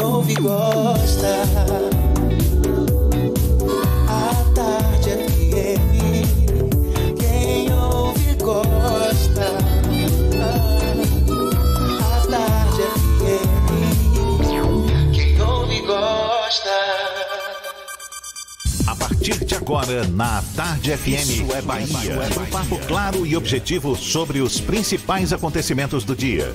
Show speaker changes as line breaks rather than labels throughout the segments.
Quem ouve gosta. A tarde FM, quem ouve gosta. A tarde FM, quem ouve gosta.
A partir de agora, na Tarde FM, Isso é Bahia. Um papo claro e objetivo sobre os principais acontecimentos do dia.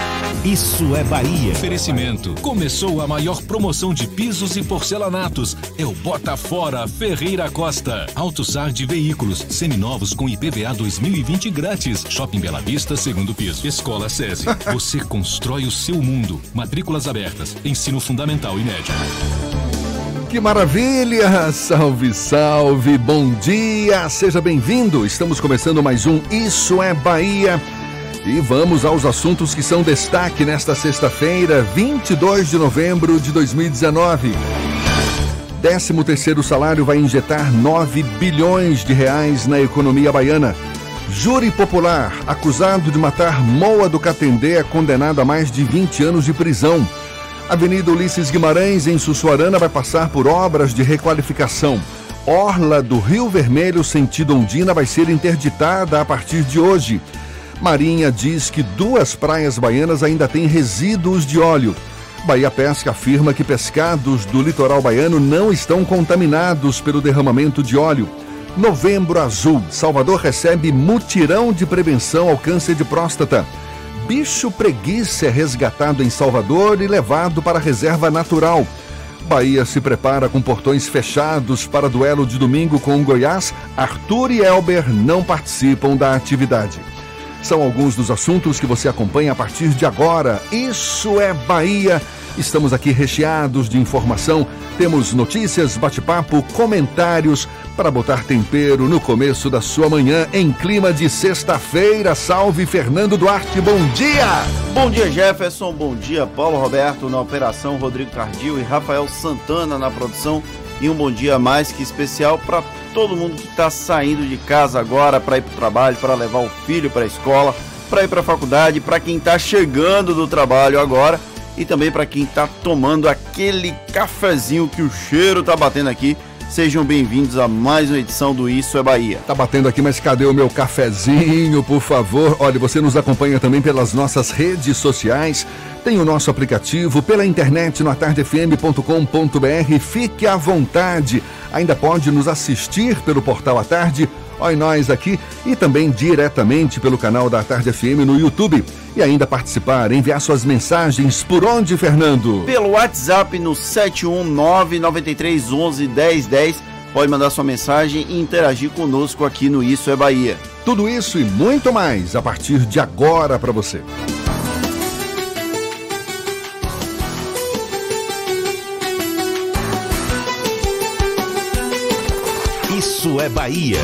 Isso é Bahia.
Oferecimento. Começou a maior promoção de pisos e porcelanatos. É o Bota Fora Ferreira Costa. AutoSar de veículos seminovos com IPVA 2020 grátis. Shopping Bela Vista, segundo piso. Escola SESI. Você constrói o seu mundo. Matrículas abertas. Ensino fundamental e médio.
Que maravilha! Salve, salve! Bom dia! Seja bem-vindo! Estamos começando mais um Isso é Bahia. E vamos aos assuntos que são destaque nesta sexta-feira, 22 de novembro de 2019. 13 terceiro salário vai injetar 9 bilhões de reais na economia baiana. Júri popular, acusado de matar Moa do Catendê, é condenado a mais de 20 anos de prisão. Avenida Ulisses Guimarães, em Sussuarana, vai passar por obras de requalificação. Orla do Rio Vermelho, sentido Ondina, vai ser interditada a partir de hoje. Marinha diz que duas praias baianas ainda têm resíduos de óleo. Bahia Pesca afirma que pescados do litoral baiano não estão contaminados pelo derramamento de óleo. Novembro Azul. Salvador recebe mutirão de prevenção ao câncer de próstata. Bicho preguiça é resgatado em Salvador e levado para a reserva natural. Bahia se prepara com portões fechados para duelo de domingo com o Goiás. Arthur e Elber não participam da atividade. São alguns dos assuntos que você acompanha a partir de agora. Isso é Bahia. Estamos aqui recheados de informação. Temos notícias, bate-papo, comentários para botar tempero no começo da sua manhã em clima de sexta-feira. Salve Fernando Duarte, bom dia!
Bom dia, Jefferson. Bom dia, Paulo Roberto na operação, Rodrigo Cardio e Rafael Santana na produção. E um bom dia mais que especial para todo mundo que está saindo de casa agora para ir para o trabalho, para levar o filho para a escola, para ir para a faculdade, para quem está chegando do trabalho agora e também para quem está tomando aquele cafezinho que o cheiro tá batendo aqui. Sejam bem-vindos a mais uma edição do Isso é Bahia.
Tá batendo aqui, mas cadê o meu cafezinho, por favor? Olha, você nos acompanha também pelas nossas redes sociais. Tem o nosso aplicativo pela internet no atardefm.com.br. Fique à vontade. Ainda pode nos assistir pelo portal à tarde Oi Nós aqui e também diretamente pelo canal da Tarde FM no YouTube. E ainda participar, enviar suas mensagens por onde, Fernando?
Pelo WhatsApp no 71993111010. Pode mandar sua mensagem e interagir conosco aqui no Isso é Bahia.
Tudo isso e muito mais a partir de agora para você.
Isso é Bahia.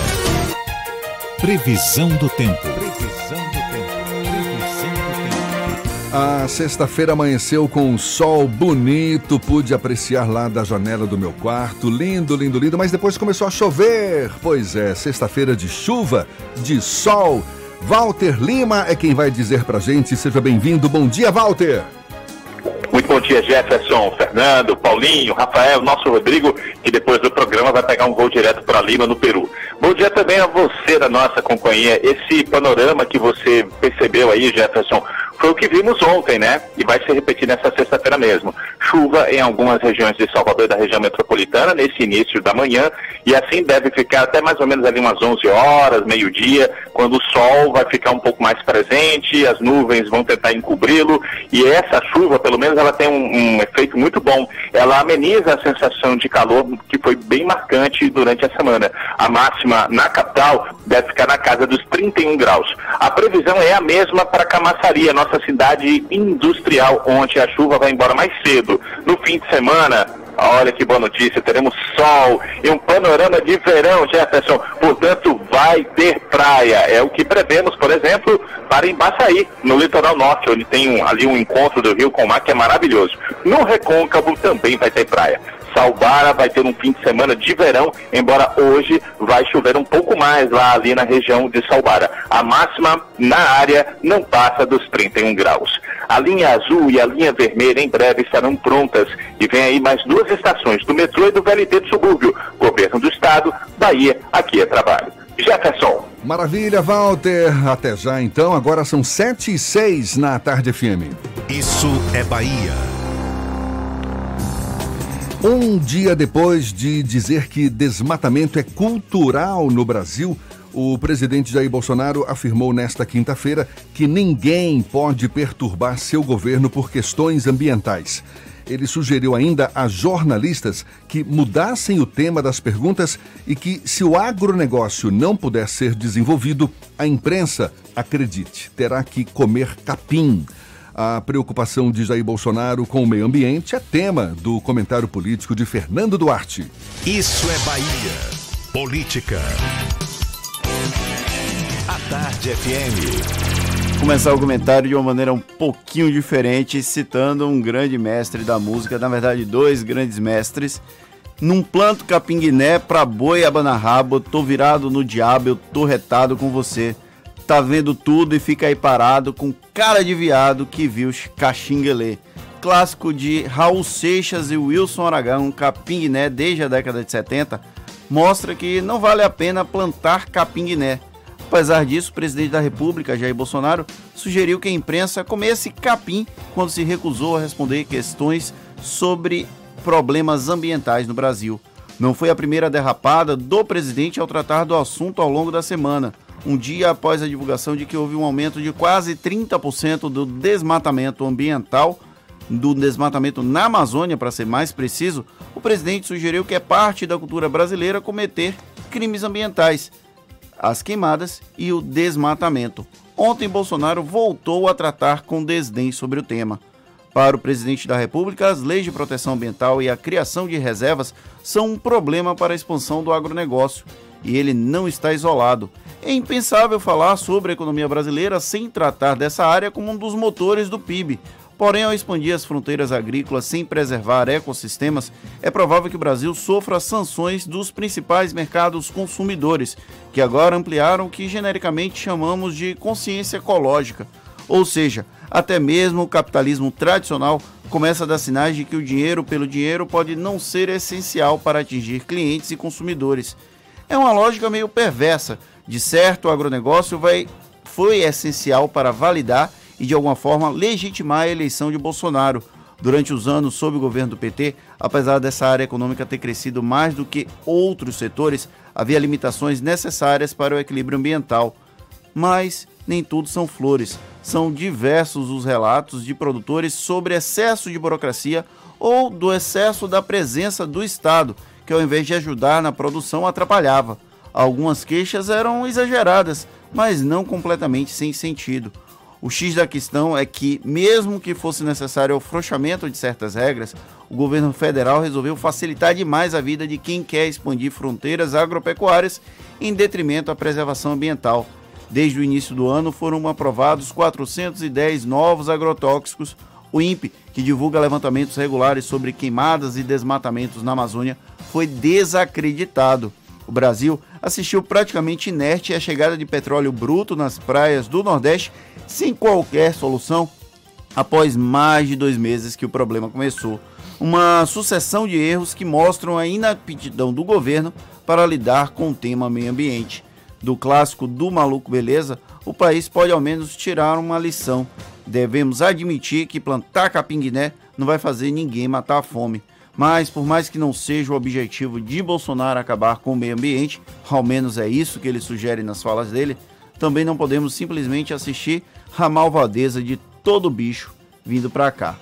Previsão do tempo. Previsão do tempo. Previsão
do tempo. A sexta-feira amanheceu com um sol bonito, pude apreciar lá da janela do meu quarto. Lindo, lindo, lindo, mas depois começou a chover. Pois é, sexta-feira de chuva, de sol. Walter Lima é quem vai dizer pra gente. Seja bem-vindo. Bom dia, Walter.
Bom dia, Jefferson, Fernando, Paulinho, Rafael, nosso Rodrigo, que depois do programa vai pegar um voo direto para Lima, no Peru. Bom dia também a você da nossa companhia. Esse panorama que você percebeu aí, Jefferson, foi o que vimos ontem, né? E vai se repetir nessa sexta-feira mesmo. Chuva em algumas regiões de Salvador da região metropolitana nesse início da manhã, e assim deve ficar até mais ou menos ali umas 11 horas, meio-dia, quando o sol vai ficar um pouco mais presente, as nuvens vão tentar encobri-lo, e essa chuva, pelo menos, ela tem um, um efeito muito bom. Ela ameniza a sensação de calor que foi bem marcante durante a semana. A máxima na capital deve ficar na casa dos 31 graus. A previsão é a mesma para Camaçaria, nossa cidade industrial, onde a chuva vai embora mais cedo. No fim de semana, olha que boa notícia, teremos sol e um panorama de verão, Jefferson. Portanto, vai ter praia. É o que prevemos, por exemplo, para Embaçaí, no litoral norte, onde tem um, ali um encontro do rio com o mar que é maravilhoso. No Recôncavo também vai ter praia. Salbara vai ter um fim de semana de verão, embora hoje vai chover um pouco mais lá ali na região de Salbara. A máxima na área não passa dos 31 graus. A linha azul e a linha vermelha em breve estarão prontas e vem aí mais duas estações do metrô e do VLT do subúrbio. Governo do Estado, Bahia, aqui é trabalho. Jefferson.
Maravilha, Walter. Até já então. Agora são 7 e 6 na tarde FM.
Isso é Bahia.
Um dia depois de dizer que desmatamento é cultural no Brasil, o presidente Jair Bolsonaro afirmou nesta quinta-feira que ninguém pode perturbar seu governo por questões ambientais. Ele sugeriu ainda a jornalistas que mudassem o tema das perguntas e que, se o agronegócio não puder ser desenvolvido, a imprensa, acredite, terá que comer capim. A preocupação de Jair Bolsonaro com o meio ambiente é tema do comentário político de Fernando Duarte.
Isso é Bahia. Política. A Tarde FM.
Começar o comentário de uma maneira um pouquinho diferente, citando um grande mestre da música, na verdade, dois grandes mestres. Num planto capinguiné pra boi abanarrabo, tô virado no diabo, eu tô retado com você tá vendo tudo e fica aí parado com cara de viado que viu Caxinguelê. Clássico de Raul Seixas e Wilson Aragão, Capinguiné desde a década de 70, mostra que não vale a pena plantar capinguiné. Apesar disso, o presidente da República, Jair Bolsonaro, sugeriu que a imprensa comesse capim quando se recusou a responder questões sobre problemas ambientais no Brasil. Não foi a primeira derrapada do presidente ao tratar do assunto ao longo da semana um dia após a divulgação de que houve um aumento de quase 30% do desmatamento ambiental, do desmatamento na Amazônia, para ser mais preciso, o presidente sugeriu que é parte da cultura brasileira cometer crimes ambientais, as queimadas e o desmatamento. Ontem, Bolsonaro voltou a tratar com desdém sobre o tema. Para o presidente da República, as leis de proteção ambiental e a criação de reservas são um problema para a expansão do agronegócio e ele não está isolado. É impensável falar sobre a economia brasileira sem tratar dessa área como um dos motores do PIB. Porém, ao expandir as fronteiras agrícolas sem preservar ecossistemas, é provável que o Brasil sofra sanções dos principais mercados consumidores, que agora ampliaram o que genericamente chamamos de consciência ecológica. Ou seja, até mesmo o capitalismo tradicional começa a dar sinais de que o dinheiro pelo dinheiro pode não ser essencial para atingir clientes e consumidores. É uma lógica meio perversa. De certo, o agronegócio vai, foi essencial para validar e, de alguma forma, legitimar a eleição de Bolsonaro. Durante os anos sob o governo do PT, apesar dessa área econômica ter crescido mais do que outros setores, havia limitações necessárias para o equilíbrio ambiental. Mas nem tudo são flores. São diversos os relatos de produtores sobre excesso de burocracia ou do excesso da presença do Estado, que ao invés de ajudar na produção atrapalhava. Algumas queixas eram exageradas, mas não completamente sem sentido. O X da questão é que, mesmo que fosse necessário o afrouxamento de certas regras, o governo federal resolveu facilitar demais a vida de quem quer expandir fronteiras agropecuárias em detrimento à preservação ambiental. Desde o início do ano foram aprovados 410 novos agrotóxicos. O INPE, que divulga levantamentos regulares sobre queimadas e desmatamentos na Amazônia, foi desacreditado. O Brasil assistiu praticamente inerte à chegada de petróleo bruto nas praias do Nordeste sem qualquer solução após mais de dois meses que o problema começou. Uma sucessão de erros que mostram a inaptidão do governo para lidar com o tema meio ambiente. Do clássico do maluco beleza, o país pode ao menos tirar uma lição. Devemos admitir que plantar capim-guiné não vai fazer ninguém matar a fome. Mas, por mais que não seja o objetivo de Bolsonaro acabar com o meio ambiente, ao menos é isso que ele sugere nas falas dele, também não podemos simplesmente assistir a malvadeza de todo bicho vindo para cá.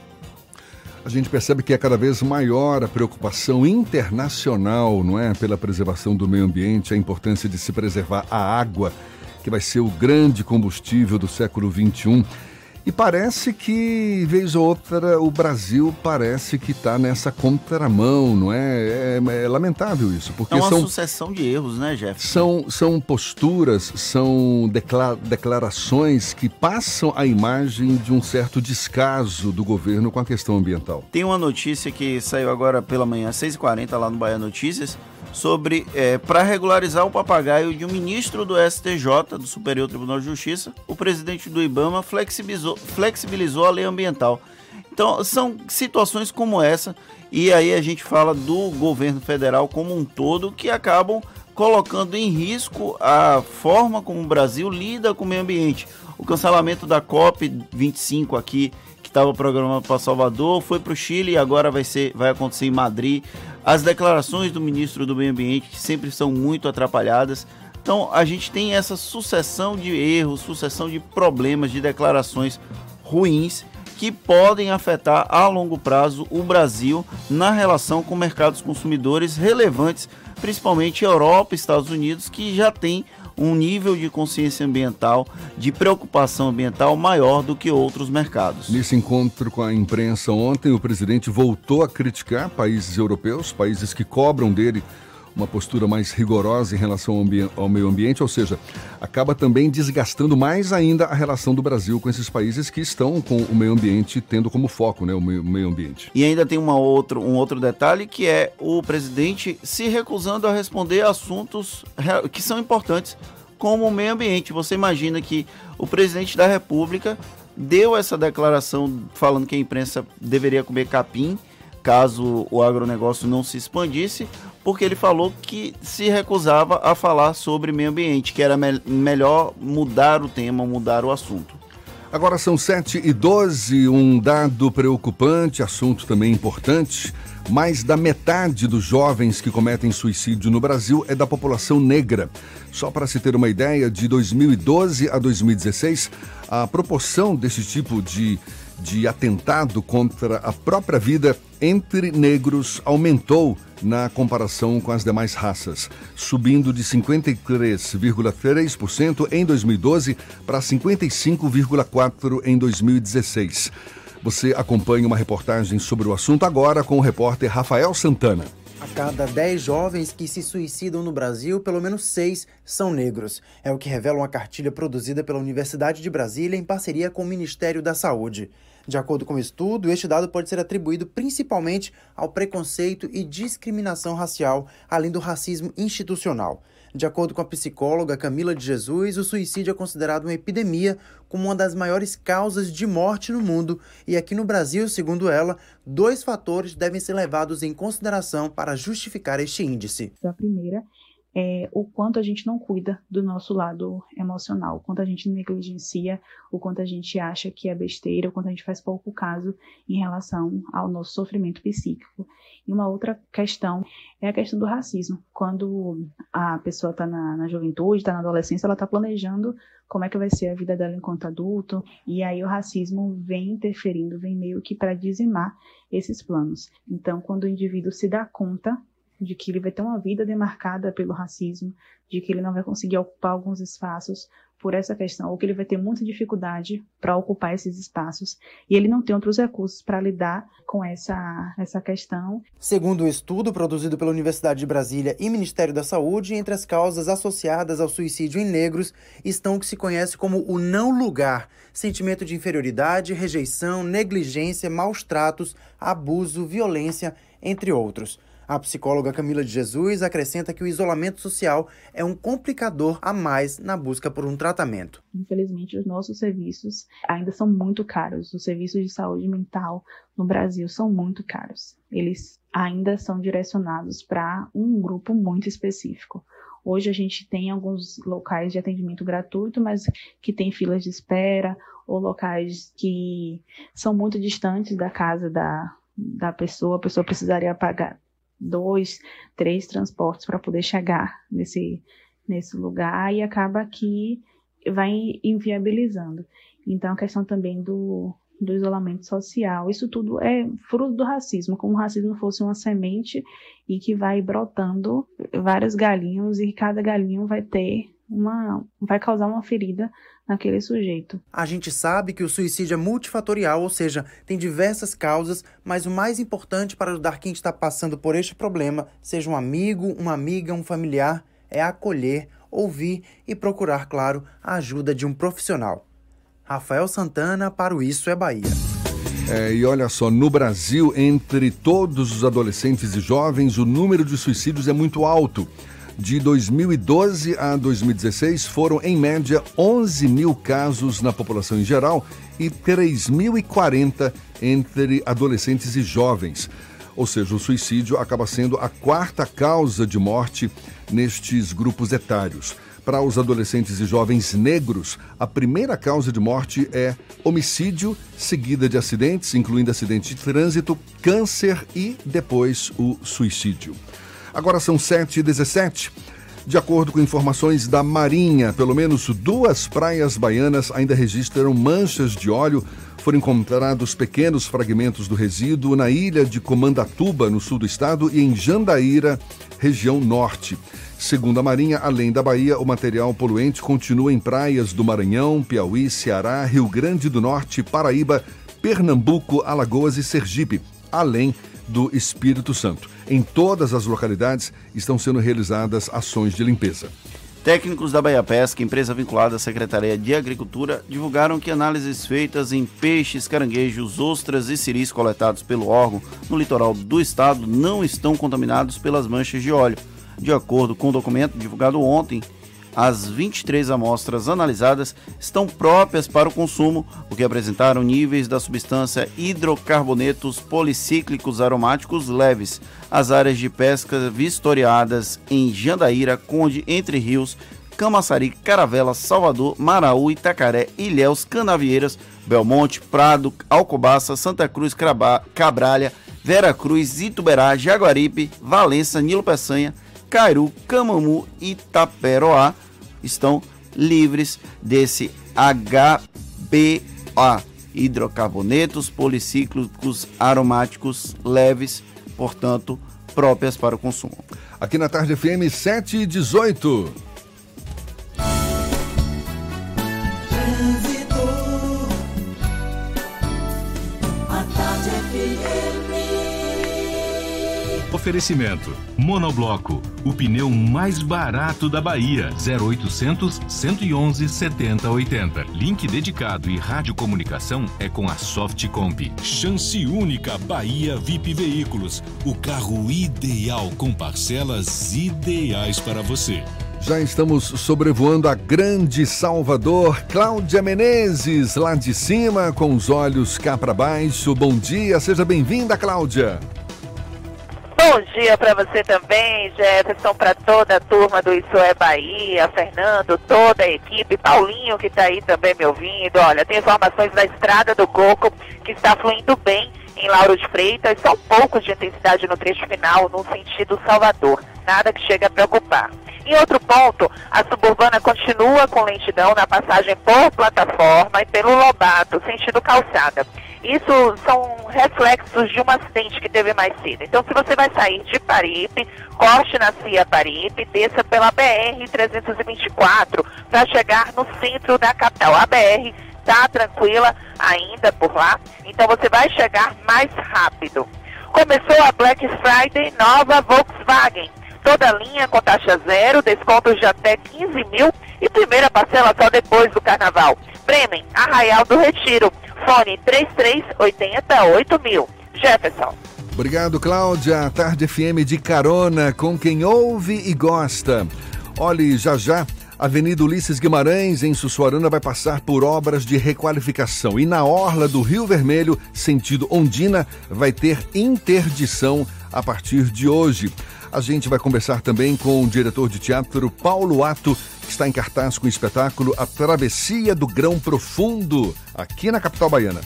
A gente percebe que é cada vez maior a preocupação internacional, não é, pela preservação do meio ambiente, a importância de se preservar a água, que vai ser o grande combustível do século 21 E parece que, vez ou outra, o Brasil parece que está nessa contramão, não é? é? é? lamentável isso. Porque
é uma
são,
sucessão de erros, né, Jeff?
São, são posturas, são declarações que passam a imagem de um certo descaso do governo com a questão ambiental.
Tem uma notícia que saiu agora pela manhã, às 6h40, lá no Bahia Notícias, sobre é, para regularizar o papagaio de um ministro do STJ, do Superior Tribunal de Justiça, o presidente do IBAMA flexibilizou, flexibilizou a lei ambiental. Então, são situações como essa, e aí a gente fala do governo federal como um todo, que acabam colocando em risco a forma como o Brasil lida com o meio ambiente. O cancelamento da COP25 aqui, que estava programado para Salvador, foi para o Chile e agora vai, ser, vai acontecer em Madrid. As declarações do ministro do Meio Ambiente que sempre são muito atrapalhadas. Então a gente tem essa sucessão de erros, sucessão de problemas, de declarações ruins que podem afetar a longo prazo o Brasil na relação com mercados consumidores relevantes, principalmente Europa e Estados Unidos, que já tem um nível de consciência ambiental, de preocupação ambiental maior do que outros mercados.
Nesse encontro com a imprensa ontem, o presidente voltou a criticar países europeus, países que cobram dele uma postura mais rigorosa em relação ao, ao, meio ambiente, ou seja, acaba também desgastando mais ainda a relação do Brasil com esses países que estão com o meio ambiente tendo como foco né, o meio, meio ambiente.
E ainda tem uma outro, um outro detalhe que é o presidente se recusando a responder assuntos que são importantes como o meio ambiente. Você imagina que o presidente da República deu essa declaração falando que a imprensa deveria comer capim caso o agronegócio não se expandisse, porque ele falou que se recusava a falar sobre meio ambiente, que era me melhor mudar o tema, mudar o assunto.
Agora são 7 e 12, um dado preocupante, assunto também importante. Mais da metade dos jovens que cometem suicídio no Brasil é da população negra. Só para se ter uma ideia, de 2012 a 2016, a proporção desse tipo de de atentado contra a própria vida entre negros aumentou na comparação com as demais raças, subindo de 53,3% em 2012 para 55,4% em 2016. Você acompanha uma reportagem sobre o assunto agora com o repórter Rafael Santana.
A cada 10 jovens que se suicidam no Brasil, pelo menos 6 são negros. É o que revela uma cartilha produzida pela Universidade de Brasília em parceria com o Ministério da Saúde. De acordo com o estudo, este dado pode ser atribuído principalmente ao preconceito e discriminação racial, além do racismo institucional. De acordo com a psicóloga Camila de Jesus, o suicídio é considerado uma epidemia como uma das maiores causas de morte no mundo, e aqui no Brasil, segundo ela, dois fatores devem ser levados em consideração para justificar este índice.
A primeira é, o quanto a gente não cuida do nosso lado emocional, o quanto a gente negligencia, o quanto a gente acha que é besteira, o quanto a gente faz pouco caso em relação ao nosso sofrimento psíquico. E uma outra questão é a questão do racismo. Quando a pessoa está na, na juventude, está na adolescência, ela está planejando como é que vai ser a vida dela enquanto adulto, e aí o racismo vem interferindo, vem meio que para dizimar esses planos. Então, quando o indivíduo se dá conta de que ele vai ter uma vida demarcada pelo racismo, de que ele não vai conseguir ocupar alguns espaços por essa questão, ou que ele vai ter muita dificuldade para ocupar esses espaços, e ele não tem outros recursos para lidar com essa, essa questão.
Segundo o estudo produzido pela Universidade de Brasília e Ministério da Saúde, entre as causas associadas ao suicídio em negros estão o que se conhece como o não lugar, sentimento de inferioridade, rejeição, negligência, maus tratos, abuso, violência, entre outros. A psicóloga Camila de Jesus acrescenta que o isolamento social é um complicador a mais na busca por um tratamento.
Infelizmente, os nossos serviços ainda são muito caros. Os serviços de saúde mental no Brasil são muito caros. Eles ainda são direcionados para um grupo muito específico. Hoje a gente tem alguns locais de atendimento gratuito, mas que tem filas de espera, ou locais que são muito distantes da casa da, da pessoa, a pessoa precisaria pagar, dois, três transportes para poder chegar nesse, nesse lugar e acaba que vai inviabilizando. Então, a questão também do, do isolamento social, isso tudo é fruto do racismo, como o racismo fosse uma semente e que vai brotando vários galinhos e cada galinho vai ter uma vai causar uma ferida naquele sujeito.
A gente sabe que o suicídio é multifatorial, ou seja, tem diversas causas, mas o mais importante para ajudar quem está passando por este problema, seja um amigo, uma amiga, um familiar, é acolher, ouvir e procurar, claro, a ajuda de um profissional. Rafael Santana para o Isso é Bahia.
É, e olha só, no Brasil, entre todos os adolescentes e jovens, o número de suicídios é muito alto. De 2012 a 2016, foram, em média, 11 mil casos na população em geral e 3.040 entre adolescentes e jovens. Ou seja, o suicídio acaba sendo a quarta causa de morte nestes grupos etários. Para os adolescentes e jovens negros, a primeira causa de morte é homicídio, seguida de acidentes, incluindo acidente de trânsito, câncer e depois o suicídio. Agora são 7h17. De acordo com informações da Marinha, pelo menos duas praias baianas ainda registram manchas de óleo. Foram encontrados pequenos fragmentos do resíduo na ilha de Comandatuba, no sul do estado, e em Jandaíra, região norte. Segundo a Marinha, além da Bahia, o material poluente continua em praias do Maranhão, Piauí, Ceará, Rio Grande do Norte, Paraíba, Pernambuco, Alagoas e Sergipe, além do Espírito Santo. Em todas as localidades estão sendo realizadas ações de limpeza.
Técnicos da Bahia Pesca, empresa vinculada à Secretaria de Agricultura, divulgaram que análises feitas em peixes, caranguejos, ostras e siris coletados pelo órgão no litoral do estado não estão contaminados pelas manchas de óleo. De acordo com o documento divulgado ontem, as 23 amostras analisadas estão próprias para o consumo, o que apresentaram níveis da substância hidrocarbonetos policíclicos aromáticos leves. As áreas de pesca vistoriadas em Jandaíra, Conde, Entre Rios, Camaçari, Caravela, Salvador, Maraú, Itacaré, Ilhéus, Canavieiras, Belmonte, Prado, Alcobaça, Santa Cruz, Cabralha, Vera Cruz, Ituberá, Jaguaripe, Valença, Nilo Peçanha, Cairu, Camamu e Itaperoá estão livres desse HBA, hidrocarbonetos policíclicos aromáticos leves, portanto, próprias para o consumo.
Aqui na Tarde FM 7 e 18.
Oferecimento: Monobloco, o pneu mais barato da Bahia. 0800 111 7080. Link dedicado e radiocomunicação é com a Softcomp. Chance única Bahia VIP Veículos. O carro ideal com parcelas ideais para você.
Já estamos sobrevoando a grande Salvador. Cláudia Menezes, lá de cima, com os olhos cá para baixo. Bom dia, seja bem-vinda, Cláudia.
Bom dia para você também, Jefferson, para toda a turma do Isso é Bahia, Fernando, toda a equipe, Paulinho que está aí também me ouvindo. Olha, tem informações da Estrada do Coco que está fluindo bem em Lauro de Freitas, só poucos de intensidade no trecho final, no sentido Salvador. Nada que chegue a preocupar. Em outro ponto, a suburbana continua com lentidão na passagem por plataforma e pelo Lobato, sentido calçada. Isso são reflexos de um acidente que teve mais cedo. Então, se você vai sair de Paripe, corte na Cia Paripe, desça pela BR-324 para chegar no centro da capital. A BR está tranquila ainda por lá, então você vai chegar mais rápido. Começou a Black Friday nova Volkswagen. Toda linha com taxa zero, descontos de até 15 mil e primeira parcela só depois do carnaval. Bremen, Arraial do Retiro. Fone 3380 mil. Jefferson.
Obrigado, Cláudia. Tarde FM de carona com quem ouve e gosta. Olhe, já já, Avenida Ulisses Guimarães, em Sussuarana, vai passar por obras de requalificação. E na orla do Rio Vermelho, sentido Ondina, vai ter interdição a partir de hoje. A gente vai conversar também com o diretor de teatro Paulo Ato, está em cartaz com o espetáculo A Travessia do Grão Profundo, aqui na capital baiana.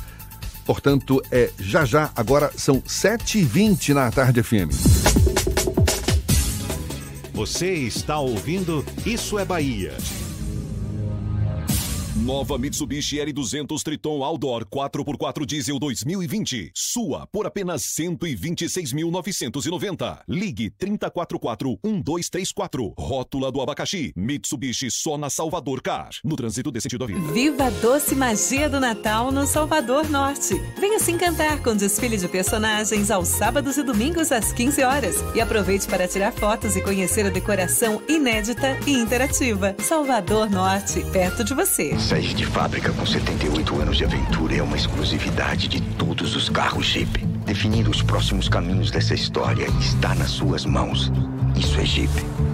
Portanto, é já já, agora são 7h20 na tarde FM.
Você está ouvindo Isso é Bahia.
Nova Mitsubishi L200 Triton Outdoor 4x4 Diesel 2020. Sua por apenas 126.990. Ligue 3044-1234. Rótula do abacaxi. Mitsubishi só na Salvador Car. No trânsito desse sentido à vida.
Viva a doce magia do Natal no Salvador Norte. Venha se encantar com desfile de personagens aos sábados e domingos às 15 horas. E aproveite para tirar fotos e conhecer a decoração inédita e interativa. Salvador Norte, perto de você.
Sair de fábrica com 78 anos de aventura é uma exclusividade de todos os carros Jeep. Definir os próximos caminhos dessa história está nas suas mãos. Isso é Jeep.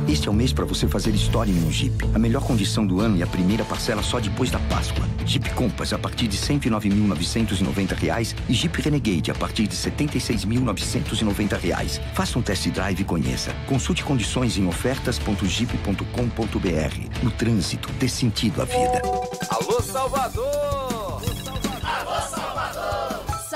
Este é o mês para você fazer história em um Jeep. A melhor condição do ano e a primeira parcela só depois da Páscoa. Jeep Compass a partir de R$ 109.990 e Jeep Renegade a partir de R$ 76.990. Faça um test drive e conheça. Consulte condições em ofertas.jeep.com.br. No trânsito, dê sentido à vida.
Alô, Salvador!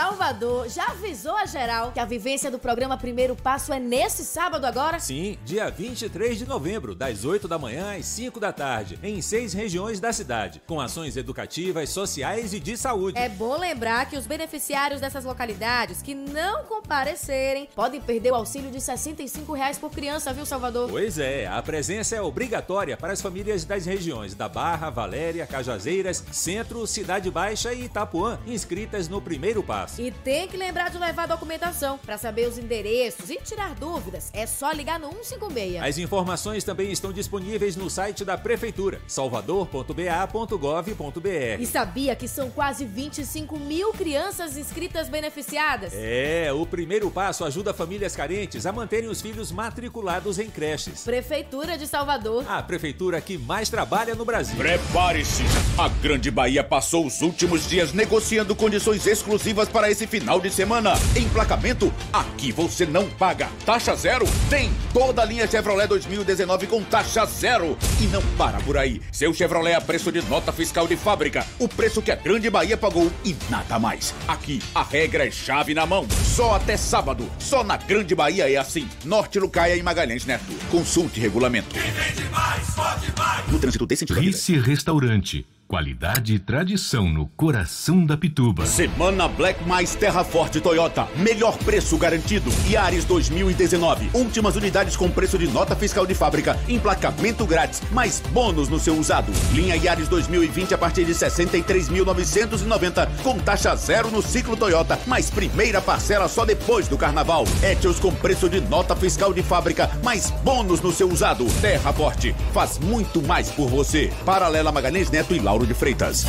Salvador já avisou a geral que a vivência do programa Primeiro Passo é nesse sábado agora?
Sim, dia 23 de novembro, das 8 da manhã às 5 da tarde, em seis regiões da cidade, com ações educativas, sociais e de saúde.
É bom lembrar que os beneficiários dessas localidades que não comparecerem podem perder o auxílio de 65 reais por criança, viu, Salvador?
Pois é, a presença é obrigatória para as famílias das regiões da Barra, Valéria, Cajazeiras, Centro, Cidade Baixa e Itapuã, inscritas no Primeiro Passo.
E tem que lembrar de levar a documentação para saber os endereços e tirar dúvidas. É só ligar no 156.
As informações também estão disponíveis no site da Prefeitura, salvador.ba.gov.br.
E sabia que são quase 25 mil crianças inscritas beneficiadas?
É, o primeiro passo ajuda famílias carentes a manterem os filhos matriculados em creches.
Prefeitura de Salvador.
A prefeitura que mais trabalha no Brasil.
Prepare-se! A Grande Bahia passou os últimos dias negociando condições exclusivas para esse final de semana. Emplacamento, aqui você não paga. Taxa zero, tem toda a linha Chevrolet 2019 com taxa zero. E não para por aí. Seu Chevrolet a preço de nota fiscal de fábrica. O preço que a Grande Bahia pagou e nada mais. Aqui, a regra é chave na mão. Só até sábado. Só na Grande Bahia é assim. Norte Lucaia e Magalhães Neto. Consulte regulamento.
Quem vende mais, pode mais.
No trânsito desse sentido.
Rice Restaurante. Qualidade e tradição no coração da Pituba.
Semana Black mais Terra Forte Toyota. Melhor preço garantido. Yaris 2019. Últimas unidades com preço de nota fiscal de fábrica. Emplacamento grátis. Mais bônus no seu usado. Linha Yaris 2020 a partir de 63.990. Com taxa zero no ciclo Toyota. Mais primeira parcela só depois do carnaval. Etios com preço de nota fiscal de fábrica. Mais bônus no seu usado. Terra Forte. Faz muito mais por você. Paralela Magalhães Neto e Lauro de Freitas.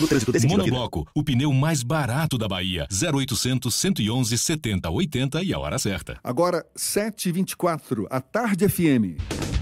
No trânsito desse
Monobloco, o pneu mais barato da Bahia. 0800 111 70 80 e a hora certa.
Agora, 7h24, a Tarde FM.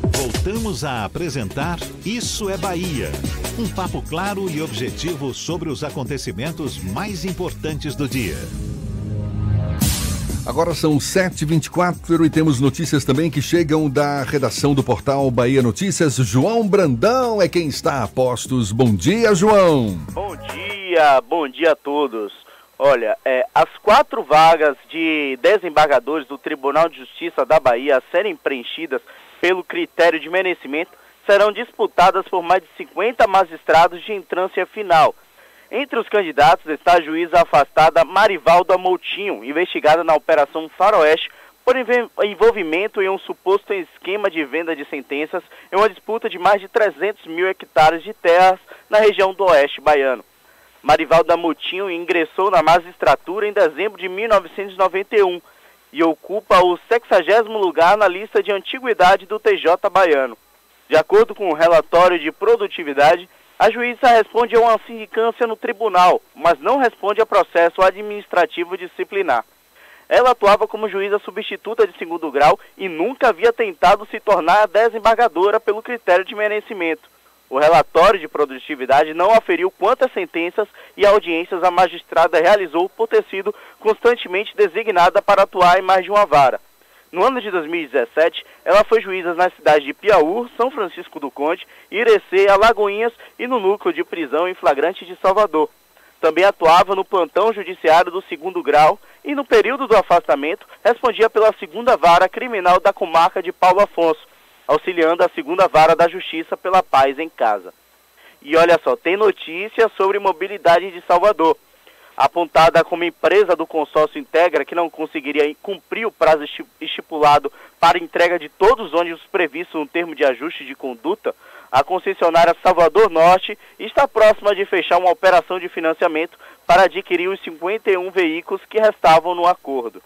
Voltamos a apresentar Isso é Bahia. Um papo claro e objetivo sobre os acontecimentos mais importantes do dia.
Agora são 7h24 e temos notícias também que chegam da redação do portal Bahia Notícias. João Brandão é quem está a postos. Bom dia, João.
Bom dia, bom dia a todos. Olha, é, as quatro vagas de desembargadores do Tribunal de Justiça da Bahia a serem preenchidas pelo critério de merecimento serão disputadas por mais de 50 magistrados de entrância final. Entre os candidatos está a juíza afastada Marivalda Moutinho, investigada na Operação Faroeste por envolvimento em um suposto esquema de venda de sentenças em uma disputa de mais de 300 mil hectares de terras na região do oeste baiano. Marivalda Moutinho ingressou na magistratura em dezembro de 1991 e ocupa o 60 lugar na lista de antiguidade do TJ baiano. De acordo com o relatório de produtividade, a juíza responde a uma sindicância no tribunal, mas não responde a processo administrativo disciplinar. Ela atuava como juíza substituta de segundo grau e nunca havia tentado se tornar desembargadora pelo critério de merecimento. O relatório de produtividade não aferiu quantas sentenças e audiências a magistrada realizou por ter sido constantemente designada para atuar em mais de uma vara. No ano de 2017, ela foi juíza nas cidades de Piauí, São Francisco do Conde, Irecê, Alagoinhas e no núcleo de prisão em flagrante de Salvador. Também atuava no plantão judiciário do segundo grau e, no período do afastamento, respondia pela segunda vara criminal da comarca de Paulo Afonso, auxiliando a segunda vara da Justiça pela Paz em casa. E olha só, tem notícia sobre mobilidade de Salvador apontada como empresa do consórcio Integra, que não conseguiria cumprir o prazo estipulado para entrega de todos os ônibus previstos no termo de ajuste de conduta, a concessionária Salvador Norte está próxima de fechar uma operação de financiamento para adquirir os 51 veículos que restavam no acordo.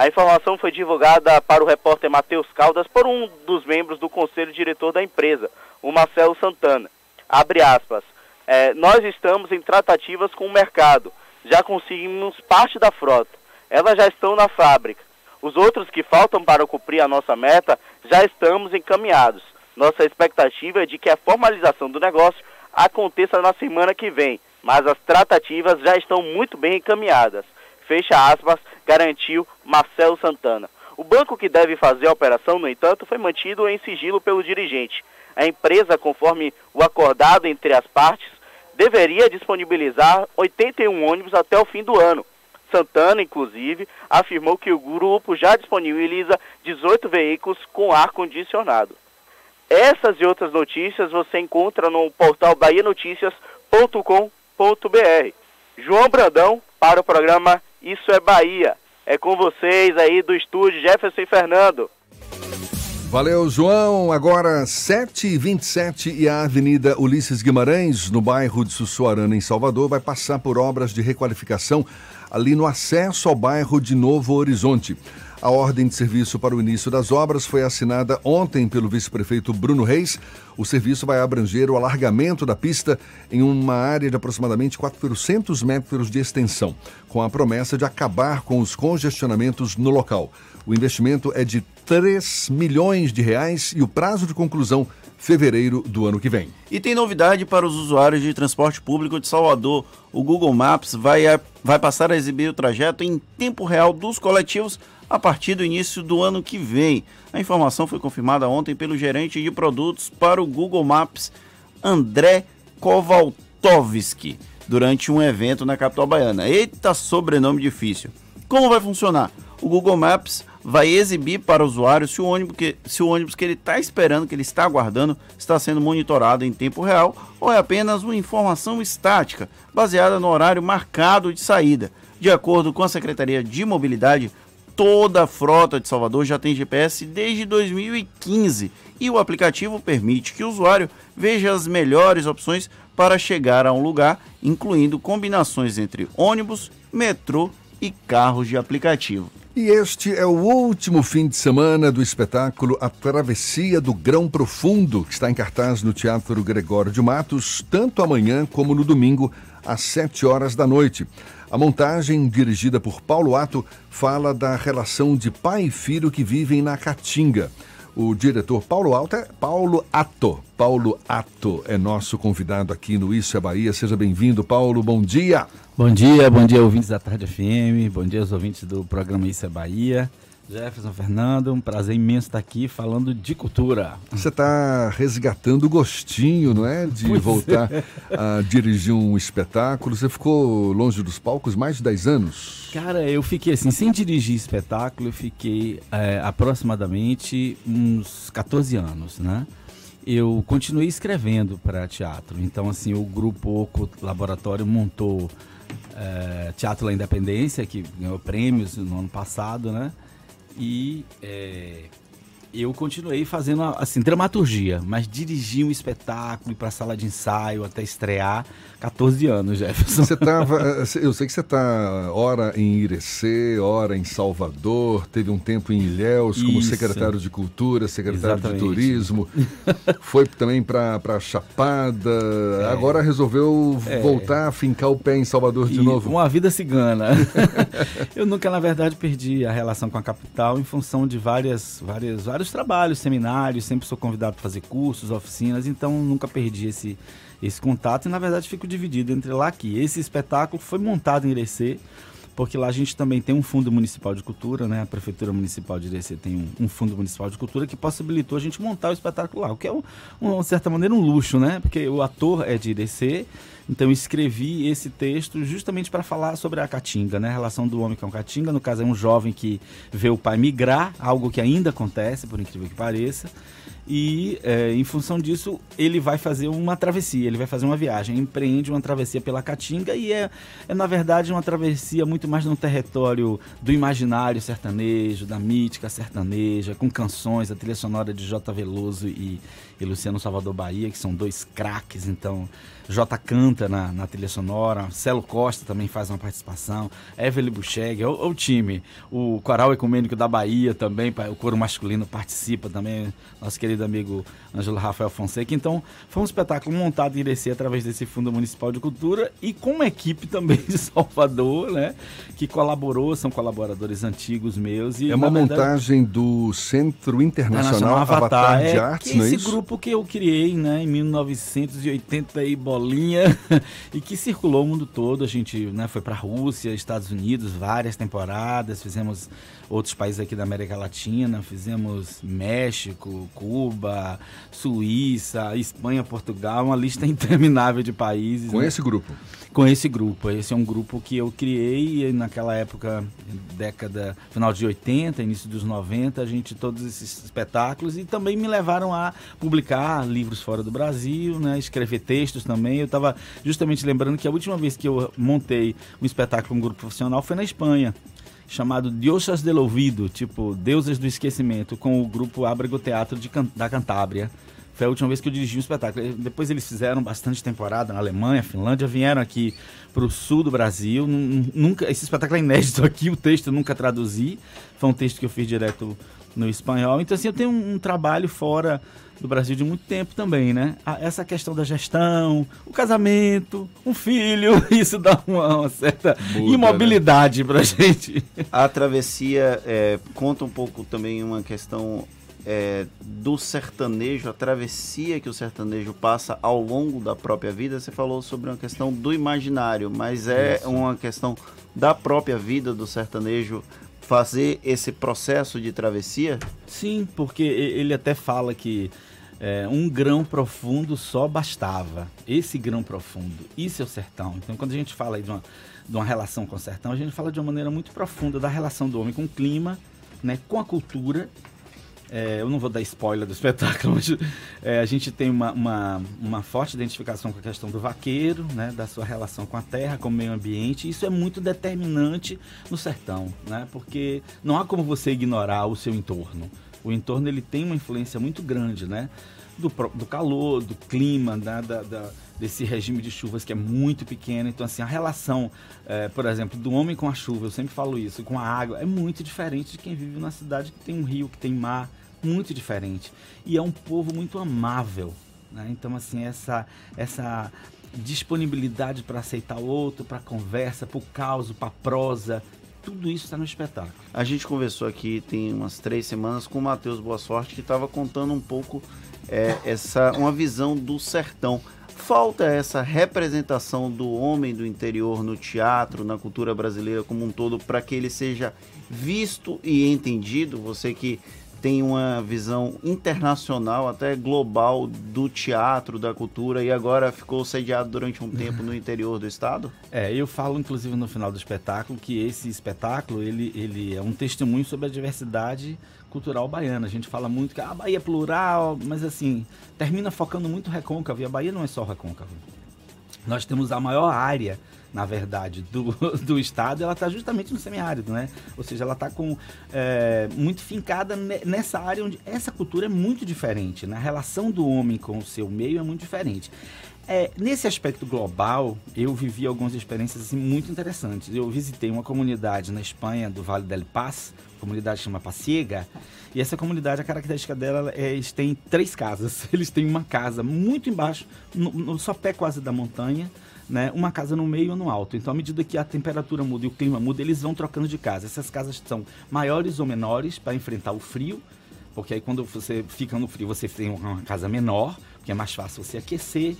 A informação foi divulgada para o repórter Matheus Caldas por um dos membros do conselho diretor da empresa, o Marcelo Santana. Abre aspas. É, nós estamos em tratativas com o mercado já conseguimos parte da frota. Elas já estão na fábrica. Os outros que faltam para cumprir a nossa meta já estamos encaminhados. Nossa expectativa é de que a formalização do negócio aconteça na semana que vem, mas as tratativas já estão muito bem encaminhadas. Fecha aspas, garantiu Marcelo Santana. O banco que deve fazer a operação, no entanto, foi mantido em sigilo pelo dirigente. A empresa, conforme o acordado entre as partes, deveria disponibilizar 81 ônibus até o fim do ano. Santana, inclusive, afirmou que o grupo já disponibiliza 18 veículos com ar-condicionado. Essas e outras notícias você encontra no portal bahianoticias.com.br. João Brandão para o programa Isso é Bahia. É com vocês aí do estúdio Jefferson e Fernando.
Valeu, João. Agora 7h27 e a Avenida Ulisses Guimarães, no bairro de Sussuarana, em Salvador, vai passar por obras de requalificação ali no acesso ao bairro de Novo Horizonte. A ordem de serviço para o início das obras foi assinada ontem pelo vice-prefeito Bruno Reis. O serviço vai abranger o alargamento da pista em uma área de aproximadamente 400 metros de extensão, com a promessa de acabar com os congestionamentos no local. O investimento é de 3 milhões de reais e o prazo de conclusão fevereiro do ano que vem.
E tem novidade para os usuários de transporte público de Salvador. O Google Maps vai, vai passar a exibir o trajeto em tempo real dos coletivos a partir do início do ano que vem. A informação foi confirmada ontem pelo gerente de produtos para o Google Maps, André Kovaltovski, durante um evento na capital baiana. Eita, sobrenome difícil. Como vai funcionar? O Google Maps vai exibir para o usuário se o ônibus que, se o ônibus que ele está esperando, que ele está aguardando, está sendo monitorado em tempo real ou é apenas uma informação estática, baseada no horário marcado de saída. De acordo com a Secretaria de Mobilidade, toda a frota de Salvador já tem GPS desde 2015 e o aplicativo permite que o usuário veja as melhores opções para chegar a um lugar, incluindo combinações entre ônibus, metrô e carros de aplicativo.
E este é o último fim de semana do espetáculo A Travessia do Grão Profundo, que está em cartaz no Teatro Gregório de Matos, tanto amanhã como no domingo, às 7 horas da noite. A montagem, dirigida por Paulo Ato, fala da relação de pai e filho que vivem na Caatinga. O diretor Paulo Alto é Paulo Ato. Paulo Ato é nosso convidado aqui no Isso é Bahia. Seja bem-vindo, Paulo. Bom dia.
Bom dia, bom dia, ouvintes da Tarde FM. Bom dia aos ouvintes do programa Isso é Bahia. Jefferson Fernando, um prazer imenso estar aqui falando de cultura.
Você está resgatando o gostinho, não é? De pois voltar é. a dirigir um espetáculo. Você ficou longe dos palcos mais de 10 anos?
Cara, eu fiquei assim, sem dirigir espetáculo, eu fiquei é, aproximadamente uns 14 anos, né? Eu continuei escrevendo para teatro. Então, assim, o grupo Oco Laboratório montou é, Teatro da Independência, que ganhou prêmios no ano passado, né? E é, eu continuei fazendo assim dramaturgia, mas dirigi um espetáculo para sala de ensaio até estrear 14 anos, Jefferson.
Você tava, eh, eu sei que você está hora em Irecê, hora em Salvador, teve um tempo em Ilhéus como Isso. secretário de Cultura, secretário Exatamente. de Turismo, foi também para Chapada, é. agora resolveu é. voltar a fincar o pé em Salvador de
e
novo.
Uma vida cigana. eu nunca, na verdade, perdi a relação com a capital em função de várias, várias, vários trabalhos, seminários, sempre sou convidado para fazer cursos, oficinas, então nunca perdi esse, esse contato e, na verdade, fico dividido entre lá e aqui. Esse espetáculo foi montado em Irecê, porque lá a gente também tem um fundo municipal de cultura, né? A Prefeitura Municipal de Irecê tem um, um fundo municipal de cultura que possibilitou a gente montar o espetáculo lá, o que é, um, um, de certa maneira, um luxo, né? Porque o ator é de Irecê, então escrevi esse texto justamente para falar sobre a caatinga, né? A relação do homem com a caatinga, no caso é um jovem que vê o pai migrar, algo que ainda acontece, por incrível que pareça, e é, em função disso ele vai fazer uma travessia, ele vai fazer uma viagem, empreende uma travessia pela Caatinga e é, é na verdade uma travessia muito mais no território do imaginário sertanejo, da mítica sertaneja, com canções, a trilha sonora de J. Veloso e, e Luciano Salvador Bahia, que são dois craques, então J canta na, na trilha sonora, Celo Costa também faz uma participação, Evelyn Bucheg, o, o, time, o Coral Ecumênico da Bahia também, o coro masculino participa também, nosso querido amigo Ângelo Rafael Fonseca. Então, foi um espetáculo montado em Irecê através desse Fundo Municipal de Cultura e com uma equipe também de Salvador, né, que colaborou, são colaboradores antigos meus. E,
é uma verdade, montagem do Centro Internacional, Internacional Avatar, Avatar de é, Artes, não é
esse
isso?
Grupo que eu criei, né, em 1980 e bolinha e que circulou o mundo todo. A gente né, foi para a Rússia, Estados Unidos, várias temporadas, fizemos outros países aqui da América Latina, fizemos México, Cuba, Suíça, Espanha, Portugal, uma lista interminável de países.
Com
né?
esse grupo?
Com esse grupo. Esse é um grupo que eu criei naquela época, década, final de 80, início dos 90, a gente, todos esses espetáculos e também me levaram a publicar livros fora do Brasil, né, escrever textos também. Eu estava justamente lembrando que a última vez que eu montei um espetáculo com um grupo profissional foi na Espanha chamado Diosas del Ouvido, tipo Deuses do Esquecimento, com o grupo Ábrego Teatro de, da Cantábria. Foi a última vez que eu dirigi um espetáculo. Depois eles fizeram bastante temporada na Alemanha, Finlândia, vieram aqui para o sul do Brasil. Nunca, esse espetáculo é inédito aqui, o texto eu nunca traduzi. Foi um texto que eu fiz direto no espanhol. Então, assim, eu tenho um, um trabalho fora do Brasil de muito tempo também, né? Essa questão da gestão, o casamento, um filho, isso dá uma, uma certa né? imobilidade né? pra gente.
A travessia é, conta um pouco também uma questão é, do sertanejo, a travessia que o sertanejo passa ao longo da própria vida. Você falou sobre uma questão do imaginário, mas é isso. uma questão da própria vida do sertanejo fazer esse processo de travessia?
Sim, porque ele até fala que é, um grão profundo só bastava. Esse grão profundo, isso é o sertão. Então, quando a gente fala de uma, de uma relação com o sertão, a gente fala de uma maneira muito profunda da relação do homem com o clima, né, com a cultura. É, eu não vou dar spoiler do espetáculo, mas é, a gente tem uma, uma, uma, forte identificação com a questão do vaqueiro, né, da sua relação com a terra, com o meio ambiente. Isso é muito determinante no sertão, né, porque não há como você ignorar o seu entorno o entorno ele tem uma influência muito grande, né? Do, do calor, do clima, né? da, da, desse regime de chuvas que é muito pequeno. Então, assim, a relação, é, por exemplo, do homem com a chuva, eu sempre falo isso, com a água, é muito diferente de quem vive numa cidade que tem um rio, que tem mar, muito diferente. E é um povo muito amável, né? Então, assim, essa, essa disponibilidade para aceitar o outro, para conversa, para o caos, para prosa, tudo isso está no espetáculo.
A gente conversou aqui tem umas três semanas com o Matheus Boa Sorte, que estava contando um pouco é, essa uma visão do sertão. Falta essa representação do homem do interior no teatro, na cultura brasileira como um todo, para que ele seja visto e entendido. Você que tem uma visão internacional, até global, do teatro, da cultura, e agora ficou sediado durante um tempo no interior do estado?
É, eu falo inclusive no final do espetáculo que esse espetáculo ele, ele é um testemunho sobre a diversidade cultural baiana. A gente fala muito que a Bahia é plural, mas assim, termina focando muito recôncavo, e a Bahia não é só recôncavo. Nós temos a maior área na verdade, do, do estado, ela está justamente no semiárido, né? Ou seja, ela está com é, muito fincada nessa área onde essa cultura é muito diferente, né? A relação do homem com o seu meio é muito diferente. É, nesse aspecto global, eu vivi algumas experiências assim, muito interessantes. Eu visitei uma comunidade na Espanha, do Vale del Paz, comunidade chama Paciega, e essa comunidade, a característica dela é eles têm três casas. Eles têm uma casa muito embaixo, no, no sopé quase da montanha, né, uma casa no meio e no alto. Então, à medida que a temperatura muda e o clima muda, eles vão trocando de casa. Essas casas são maiores ou menores para enfrentar o frio, porque aí quando você fica no frio, você tem uma casa menor, que é mais fácil você aquecer.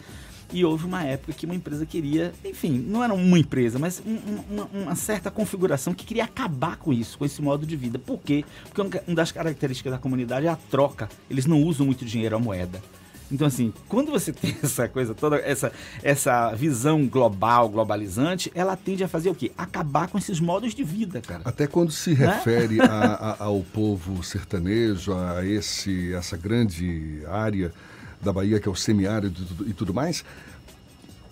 E houve uma época que uma empresa queria, enfim, não era uma empresa, mas um, uma, uma, certa configuração que queria acabar com isso, com esse modo de vida. Por quê? Porque uma das características da comunidade é a troca. Eles não usam muito dinheiro, a moeda. Então, assim, quando você tem essa coisa toda, essa, essa visão global, globalizante, ela tende a fazer o quê? Acabar com esses modos de vida, cara.
Até quando se né? refere a, a, ao povo sertanejo, a esse, essa grande área da Bahia, que é o semiárido e tudo mais,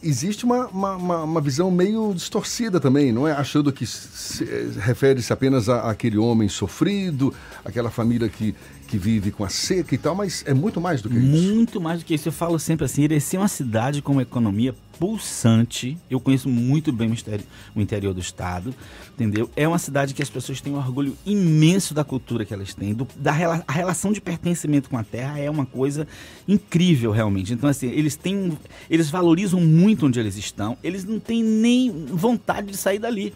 existe uma, uma, uma, visão meio distorcida também, não é? Achando que se, refere-se apenas àquele homem sofrido, aquela família que que vive com a seca e tal, mas é muito mais do que
muito
isso.
Muito mais do que isso. Eu falo sempre assim, Irecê é uma cidade com uma economia pulsante. Eu conheço muito bem o interior do estado, entendeu? É uma cidade que as pessoas têm um orgulho imenso da cultura que elas têm, do, da a relação de pertencimento com a terra é uma coisa incrível realmente. Então assim, eles têm, eles valorizam muito onde eles estão. Eles não têm nem vontade de sair dali.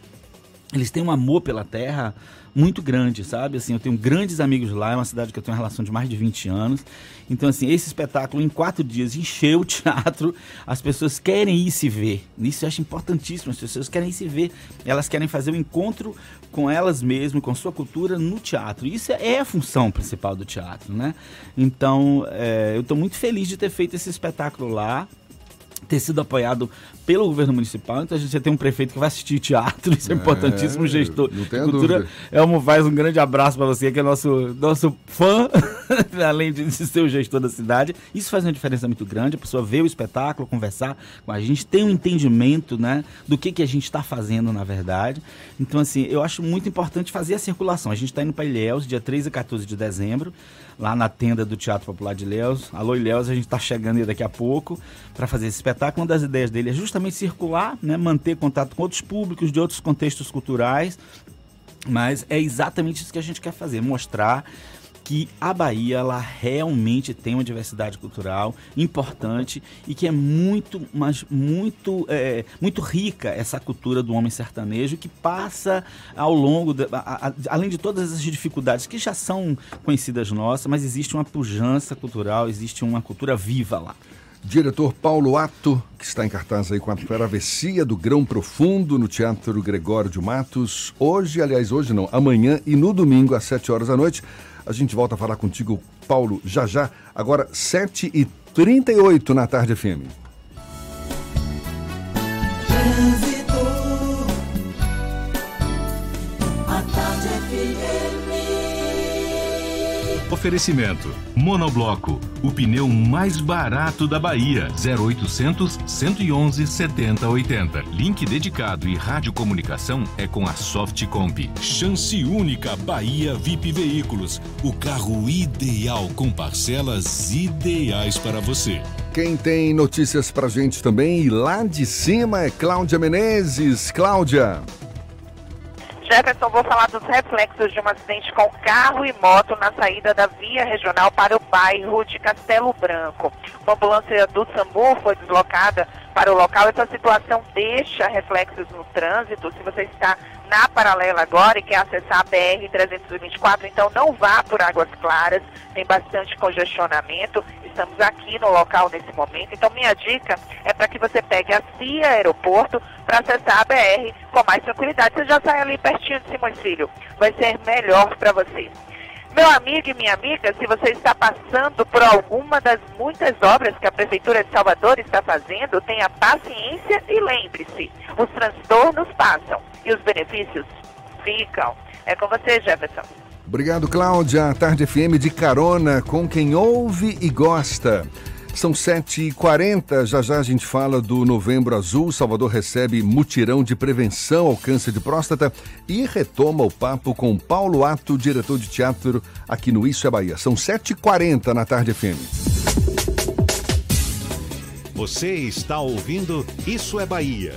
Eles têm um amor pela terra muito grande, sabe? Assim, eu tenho grandes amigos lá, é uma cidade que eu tenho uma relação de mais de 20 anos. Então, assim, esse espetáculo em quatro dias encheu o teatro, as pessoas querem ir se ver. Isso eu acho importantíssimo, as pessoas querem ir se ver. Elas querem fazer o um encontro com elas mesmas, com sua cultura no teatro. Isso é a função principal do teatro, né? Então, é, eu estou muito feliz de ter feito esse espetáculo lá ter sido apoiado pelo governo municipal. Então a gente já tem um prefeito que vai assistir teatro, isso é, é importantíssimo, gestor
não tenho cultura. Dúvida.
Elmo Vaz, um grande abraço para você, que é nosso, nosso fã, além de ser o gestor da cidade. Isso faz uma diferença muito grande, a pessoa vê o espetáculo, conversar com a gente, tem um entendimento né, do que, que a gente está fazendo, na verdade. Então, assim, eu acho muito importante fazer a circulação. A gente está indo para Ilhéus, dia 13 e 14 de dezembro lá na tenda do Teatro Popular de Ilhéus. Alô, Ilhéus, a gente está chegando aí daqui a pouco para fazer esse espetáculo. Uma das ideias dele é justamente circular, né, manter contato com outros públicos de outros contextos culturais, mas é exatamente isso que a gente quer fazer, mostrar que a Bahia ela realmente tem uma diversidade cultural importante e que é muito, mas muito, é, muito rica essa cultura do homem sertanejo que passa ao longo, de, a, a, além de todas as dificuldades que já são conhecidas nossas, mas existe uma pujança cultural, existe uma cultura viva lá.
Diretor Paulo Ato, que está em cartaz aí com a travessia do Grão Profundo no Teatro Gregório de Matos. Hoje, aliás, hoje não, amanhã e no domingo às 7 horas da noite. A gente volta a falar contigo, Paulo, já já. Agora, 7h38 na tarde FM.
Oferecimento: Monobloco, o pneu mais barato da Bahia. 0800 111 7080. Link dedicado e radiocomunicação é com a Softcomp. Chance única Bahia VIP Veículos. O carro ideal com parcelas ideais para você.
Quem tem notícias pra gente também e lá de cima é Cláudia Menezes. Cláudia.
Jefferson, vou falar dos reflexos de um acidente com carro e moto na saída da via regional para o bairro de Castelo Branco. Uma ambulância do SAMU foi deslocada para o local. Essa situação deixa reflexos no trânsito. Se você está na paralela agora e quer acessar a BR-324, então não vá por Águas Claras, tem bastante congestionamento. Estamos aqui no local nesse momento. Então, minha dica é para que você pegue a CIA Aeroporto para acessar a BR com mais tranquilidade. Você já sai ali pertinho de Simões Filho. Vai ser melhor para você. Meu amigo e minha amiga, se você está passando por alguma das muitas obras que a Prefeitura de Salvador está fazendo, tenha paciência e lembre-se: os transtornos passam e os benefícios ficam. É com você, Jefferson.
Obrigado, Cláudia. Tarde FM de carona com quem ouve e gosta. São 7h40, já já a gente fala do Novembro Azul. Salvador recebe mutirão de prevenção ao câncer de próstata e retoma o papo com Paulo Ato, diretor de teatro aqui no Isso é Bahia. São 7h40 na tarde FM.
Você está ouvindo Isso é Bahia.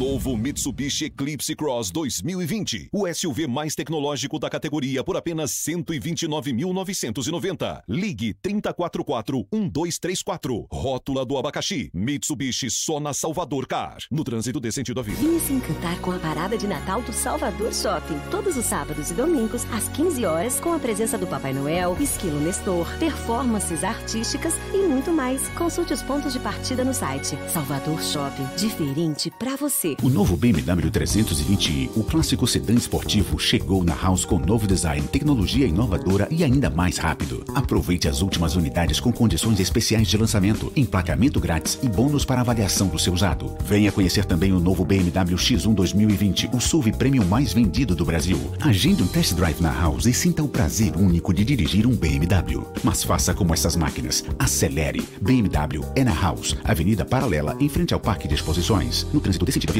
Novo Mitsubishi Eclipse Cross 2020. O SUV mais tecnológico da categoria por apenas 129.990. Ligue 3044-1234. Rótula do abacaxi. Mitsubishi só na Salvador Car. No trânsito dê sentido à vida.
Venha se encantar com a parada de Natal do Salvador Shopping. Todos os sábados e domingos, às 15 horas, com a presença do Papai Noel, Esquilo Nestor, performances artísticas e muito mais. Consulte os pontos de partida no site. Salvador Shopping. Diferente pra você.
O novo BMW 320i, o clássico sedã esportivo, chegou na House com novo design, tecnologia inovadora e ainda mais rápido. Aproveite as últimas unidades com condições especiais de lançamento, emplacamento grátis e bônus para avaliação do seu usado. Venha conhecer também o novo BMW X1 2020, o SUV premium mais vendido do Brasil. Agende um test drive na House e sinta o prazer único de dirigir um BMW. Mas faça como essas máquinas. Acelere. BMW é na House, Avenida Paralela, em frente ao Parque de Exposições, no trânsito desse da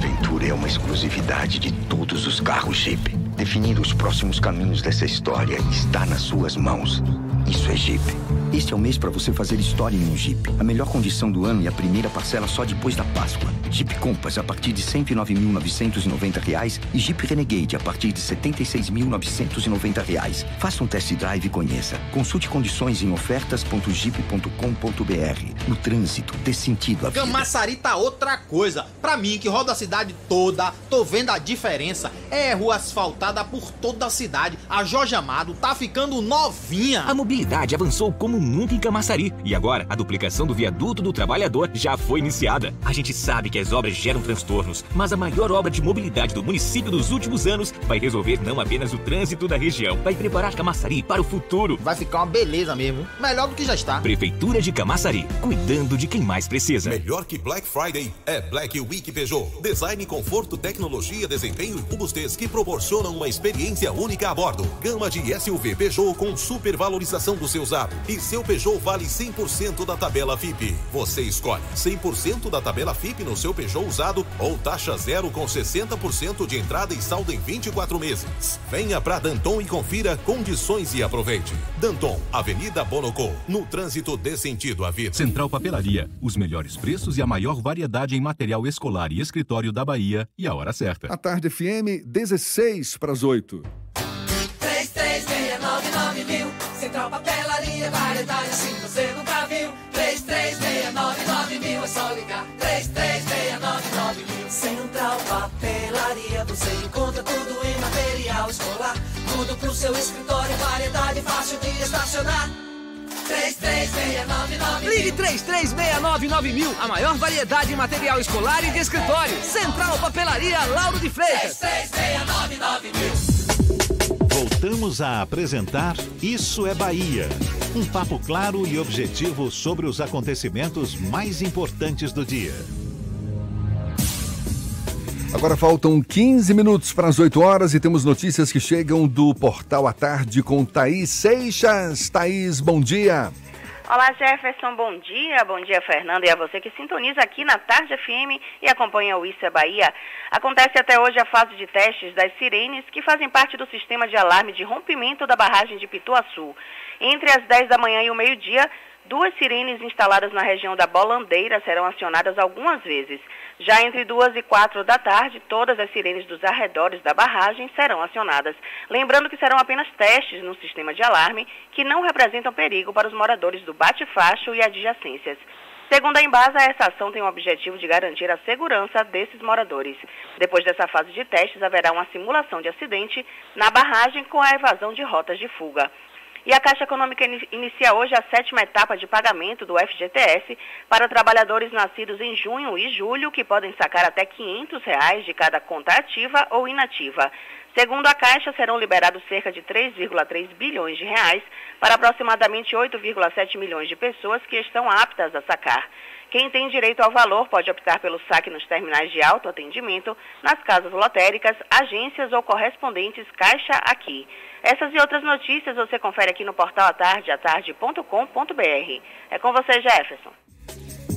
aventura é uma exclusividade de todos os carros Jeep. Definir os próximos caminhos dessa história está nas suas mãos. Isso é Jeep. Este é o mês para você fazer história em um Jeep. A melhor condição do ano e a primeira parcela só depois da Páscoa. Jeep Compass a partir de R$ 109.990 e Jeep Renegade a partir de R$ 76.990. Faça um test drive e conheça. Consulte condições em ofertas.jeep.com.br. No trânsito, dê sentido à vida.
Camaçari tá outra coisa. Pra mim, que roda a cidade toda, tô vendo a diferença. É rua asfaltada por toda a cidade. A Jorge Amado tá ficando novinha.
A mobilidade avançou como nunca em Camaçari. E agora, a duplicação do viaduto do trabalhador já foi iniciada. A gente sabe que as obras geram transtornos, mas a maior obra de mobilidade do município dos últimos anos vai resolver não apenas o trânsito da região, vai preparar Camaçari para o futuro.
Vai ficar uma beleza mesmo. Melhor do que já está.
Prefeitura de Camaçari, cuidando de quem mais precisa.
Melhor que Black Friday é Black Week Peugeot. Design, conforto, tecnologia, desempenho e robustez que proporcionam uma experiência única a bordo. Gama de SUV Peugeot com supervalorização do seu usado. E seu Peugeot vale 100% da tabela FIP. Você escolhe 100% da tabela FIP no seu Peugeot usado ou taxa zero com 60% de entrada e saldo em 24 meses. Venha pra Danton e confira condições e aproveite. Danton, Avenida Bonocô, no trânsito dê sentido à vida.
Central Papelaria, os melhores preços e a maior variedade em material escolar e escritório da Bahia e a hora certa.
A tarde FM, 16 para as 8.
Variedade assim você nunca viu. 3369 mil, é só ligar. 3369 mil. Central Papelaria, você encontra tudo em material escolar. Tudo pro seu escritório, variedade fácil de estacionar. 3369
Ligue 3369 mil, a maior variedade em material escolar e de escritório. Central Papelaria Lauro de Freitas.
3369 mil.
Voltamos a apresentar Isso é Bahia. Um papo claro e objetivo sobre os acontecimentos mais importantes do dia.
Agora faltam 15 minutos para as 8 horas e temos notícias que chegam do Portal à Tarde com Thaís Seixas. Thaís, bom dia.
Olá Jefferson, bom dia. Bom dia, Fernando, e a você que sintoniza aqui na Tarde FM e acompanha o Isso é Bahia. Acontece até hoje a fase de testes das sirenes que fazem parte do sistema de alarme de rompimento da barragem de Pituaçu. Entre as 10 da manhã e o meio-dia, duas sirenes instaladas na região da Bolandeira serão acionadas algumas vezes. Já entre duas e quatro da tarde, todas as sirenes dos arredores da barragem serão acionadas. Lembrando que serão apenas testes no sistema de alarme que não representam perigo para os moradores do Bate-Facho e adjacências. Segundo a Embasa, essa ação tem o objetivo de garantir a segurança desses moradores. Depois dessa fase de testes, haverá uma simulação de acidente na barragem com a evasão de rotas de fuga. E a Caixa Econômica inicia hoje a sétima etapa de pagamento do FGTS para trabalhadores nascidos em junho e julho, que podem sacar até 500 reais de cada conta ativa ou inativa. Segundo a Caixa, serão liberados cerca de 3,3 bilhões de reais para aproximadamente 8,7 milhões de pessoas que estão aptas a sacar.
Quem tem direito ao valor pode optar pelo saque nos terminais de autoatendimento, nas casas lotéricas, agências ou correspondentes Caixa Aqui. Essas e outras notícias você confere aqui no portal atardeatarde.com.br. É com você, Jefferson.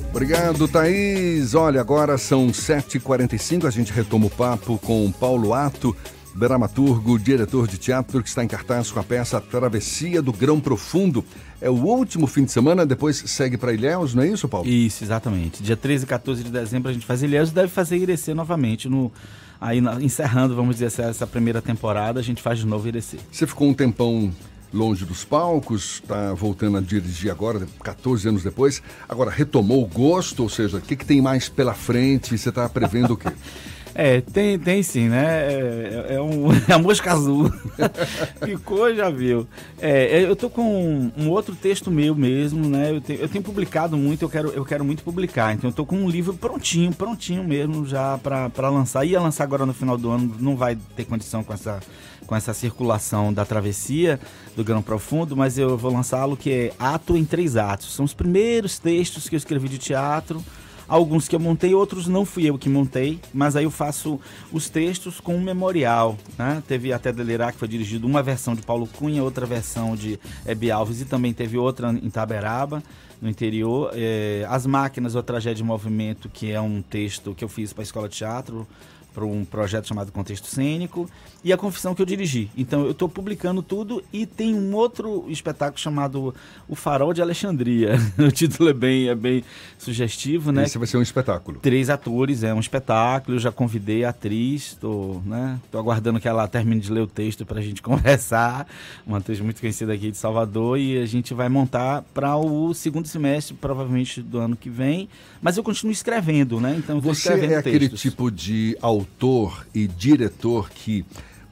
Obrigado, Thaís. Olha, agora são 7h45, a gente retoma o papo com Paulo Ato, dramaturgo, diretor de teatro, que está em cartaz com a peça Travessia do Grão Profundo. É o último fim de semana, depois segue para Ilhéus, não é isso, Paulo?
Isso, exatamente. Dia 13 e 14 de dezembro a gente faz Ilhéus e deve fazer Irecê novamente. No, aí, encerrando, vamos dizer essa primeira temporada, a gente faz de novo Irecê.
Você ficou um tempão longe dos palcos, está voltando a dirigir agora, 14 anos depois. Agora, retomou o gosto, ou seja, o que, que tem mais pela frente? Você está prevendo o quê?
É, tem, tem sim, né? É, é, um, é a mosca azul. Ficou, já viu. É, eu tô com um, outro texto meu mesmo, né? Eu tenho, eu tenho publicado muito, eu quero, eu quero muito publicar. Então eu tô com um livro prontinho, prontinho mesmo já para lançar. Ia lançar agora no final do ano, não vai ter condição com essa, com essa circulação da travessia do Grão Profundo, mas eu vou lançá-lo que é Ato em Três Atos. São os primeiros textos que eu escrevi de teatro Alguns que eu montei, outros não fui eu que montei, mas aí eu faço os textos com um memorial. Né? Teve até Delirar, que foi dirigido uma versão de Paulo Cunha, outra versão de Hebe Alves e também teve outra em Taberaba no interior. É, As Máquinas, ou Tragédia de Movimento, que é um texto que eu fiz para a Escola de Teatro, para um projeto chamado Contexto Cênico e a confissão que eu dirigi. Então eu estou publicando tudo e tem um outro espetáculo chamado O Farol de Alexandria. o título é bem, é bem sugestivo, né?
Esse vai ser um espetáculo.
Três atores, é um espetáculo. Eu já convidei a atriz, estou né, tô aguardando que ela termine de ler o texto para a gente conversar. Uma atriz muito conhecida aqui de Salvador e a gente vai montar para o segundo semestre, provavelmente do ano que vem. Mas eu continuo escrevendo, né? Então
você é aquele tipo de autor e diretor que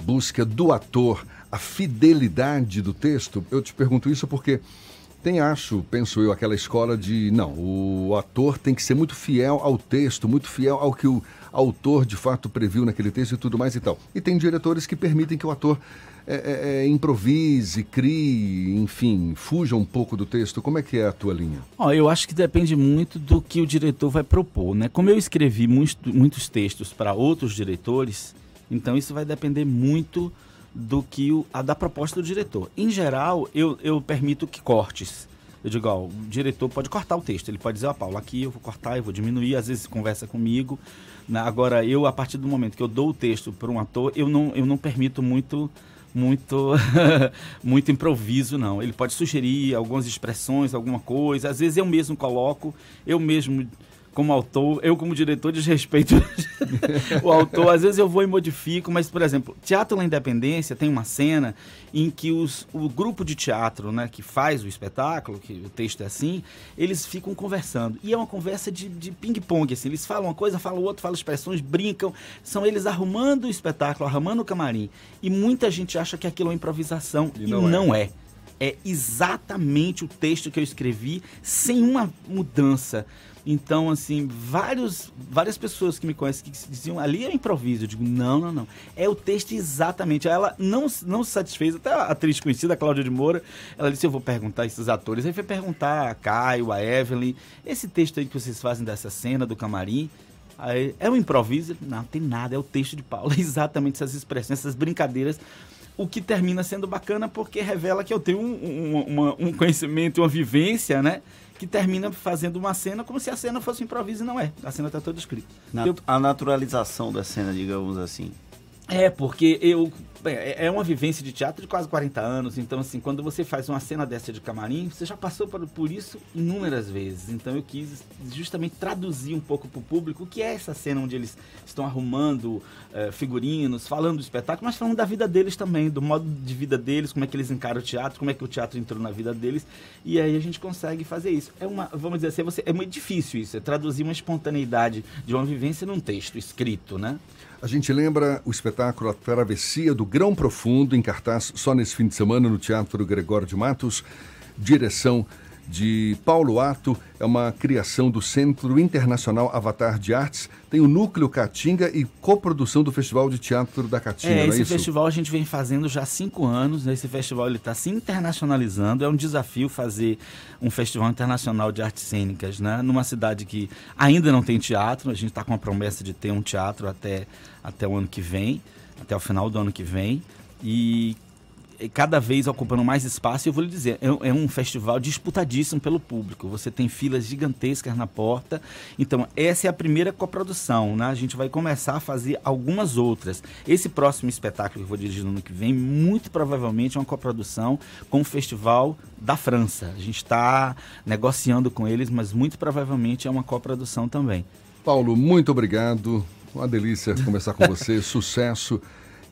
busca do ator a fidelidade do texto? Eu te pergunto isso porque tem, acho, penso eu, aquela escola de não, o ator tem que ser muito fiel ao texto, muito fiel ao que o autor de fato previu naquele texto e tudo mais e tal. E tem diretores que permitem que o ator é, é, é improvise, crie, enfim, fuja um pouco do texto. Como é que é a tua linha?
Oh, eu acho que depende muito do que o diretor vai propor, né? Como eu escrevi muitos, muitos textos para outros diretores, então isso vai depender muito do que o, a da proposta do diretor. Em geral, eu, eu permito que cortes. Eu digo, ó, o diretor pode cortar o texto. Ele pode dizer, ó, Paulo, aqui eu vou cortar, eu vou diminuir. Às vezes conversa comigo. Né? Agora, eu, a partir do momento que eu dou o texto para um ator, eu não, eu não permito muito muito muito improviso não ele pode sugerir algumas expressões alguma coisa às vezes eu mesmo coloco eu mesmo como autor, eu como diretor desrespeito o autor. Às vezes eu vou e modifico, mas, por exemplo, Teatro na Independência tem uma cena em que os, o grupo de teatro né, que faz o espetáculo, que o texto é assim, eles ficam conversando. E é uma conversa de, de ping-pong, assim. Eles falam uma coisa, falam outra, falam expressões, brincam. São eles arrumando o espetáculo, arrumando o camarim. E muita gente acha que aquilo é improvisação. E, e não, não é. é. É exatamente o texto que eu escrevi, sem uma mudança. Então, assim, vários, várias pessoas que me conhecem que diziam ali é improviso. Eu digo, não, não, não. É o texto exatamente. Ela não, não se satisfez, até a atriz conhecida, a Cláudia de Moura, ela disse: Eu vou perguntar a esses atores. Aí foi perguntar a Caio, a Evelyn, esse texto aí que vocês fazem dessa cena do camarim. Aí, é um improviso? Não, tem nada, é o texto de Paulo. Exatamente essas expressões, essas brincadeiras o que termina sendo bacana porque revela que eu tenho um, um, uma, um conhecimento, uma vivência, né? Que termina fazendo uma cena como se a cena fosse improviso e não é. A cena está toda escrita.
Eu... A naturalização da cena, digamos assim.
É, porque eu é, é uma vivência de teatro de quase 40 anos, então assim, quando você faz uma cena dessa de camarim, você já passou por, isso inúmeras vezes. Então eu quis justamente traduzir um pouco para o público o que é essa cena onde eles estão arrumando é, figurinos, falando do espetáculo, mas falando da vida deles também, do modo de vida deles, como é que eles encaram o teatro, como é que o teatro entrou na vida deles, e aí a gente consegue fazer isso. É uma, vamos dizer assim, você, é muito difícil isso, é traduzir uma espontaneidade de uma vivência num texto escrito, né?
A gente lembra o espetáculo A Travessia do Grão Profundo, em cartaz só nesse fim de semana no Teatro Gregório de Matos, direção de Paulo Ato, é uma criação do Centro Internacional Avatar de Artes, tem o Núcleo Caatinga e coprodução do Festival de Teatro da Caatinga,
É,
não é
esse festival a gente vem fazendo já há cinco anos. né? Esse festival ele está se internacionalizando. É um desafio fazer um festival internacional de artes cênicas, né? Numa cidade que ainda não tem teatro. A gente está com a promessa de ter um teatro até, até o ano que vem, até o final do ano que vem. E cada vez ocupando mais espaço. Eu vou lhe dizer, é, é um festival disputadíssimo pelo público. Você tem filas gigantescas na porta. Então, essa é a primeira coprodução, né? A gente vai começar a fazer algumas outras. Esse próximo espetáculo que eu vou dirigir no ano que vem, muito provavelmente é uma coprodução com o Festival da França. A gente está negociando com eles, mas muito provavelmente é uma coprodução também.
Paulo, muito obrigado. Uma delícia conversar com você. Sucesso.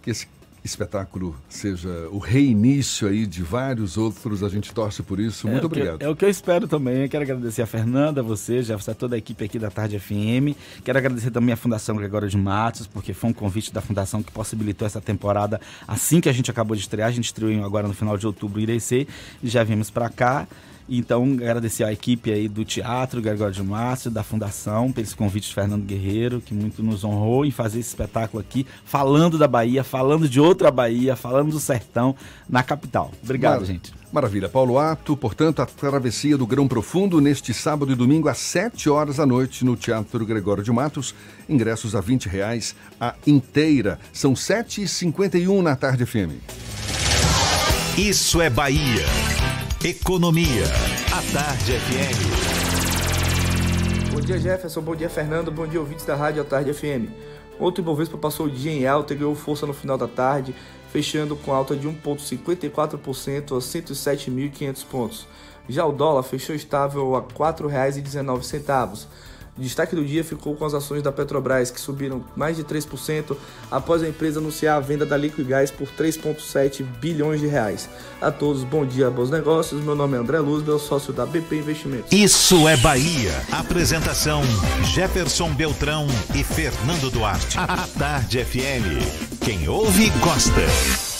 Que esse espetáculo seja o reinício aí de vários outros. A gente torce por isso. Muito
é o que-
obrigado.
é o que eu espero também. Eu quero agradecer a Fernanda, a você, já você, toda a equipe aqui da Tarde FM. Quero agradecer também a Fundação Gregório de Matos, porque foi um convite da Fundação que possibilitou essa temporada assim que a gente acabou de estrear. A gente estreou agora no final de outubro Irecê e já viemos para cá. Então, agradecer a equipe aí do Teatro Gregório de Matos, da Fundação, pelo esse convite de Fernando Guerreiro, que muito nos honrou em fazer esse espetáculo aqui, falando da Bahia, falando de outra Bahia, falando do sertão na capital. Obrigado,
Mar-
gente.
Maravilha. Paulo Ato, portanto, a travessia do Grão Profundo neste sábado e domingo às 7 horas da noite no Teatro Gregório de Matos. Ingressos a 20 reais a inteira. São 7h51 na tarde FM.
Isso é Bahia. Economia. A Tarde FM.
Bom dia, Jefferson. Bom dia, Fernando. Bom dia, ouvintes da Rádio à Tarde FM. Ontem o Ibovespa passou o dia em alta e ganhou força no final da tarde, fechando com alta de 1,54% a 107.500 pontos. Já o dólar fechou estável a R$ 4,19. O destaque do dia ficou com as ações da Petrobras, que subiram mais de 3% após a empresa anunciar a venda da Liquigás por 3,7 bilhões de reais. A todos, bom dia, bons negócios. Meu nome é André Luz, meu sócio da BP Investimentos.
Isso é Bahia. Apresentação: Jefferson Beltrão e Fernando Duarte. A Tarde FM. Quem ouve, gosta.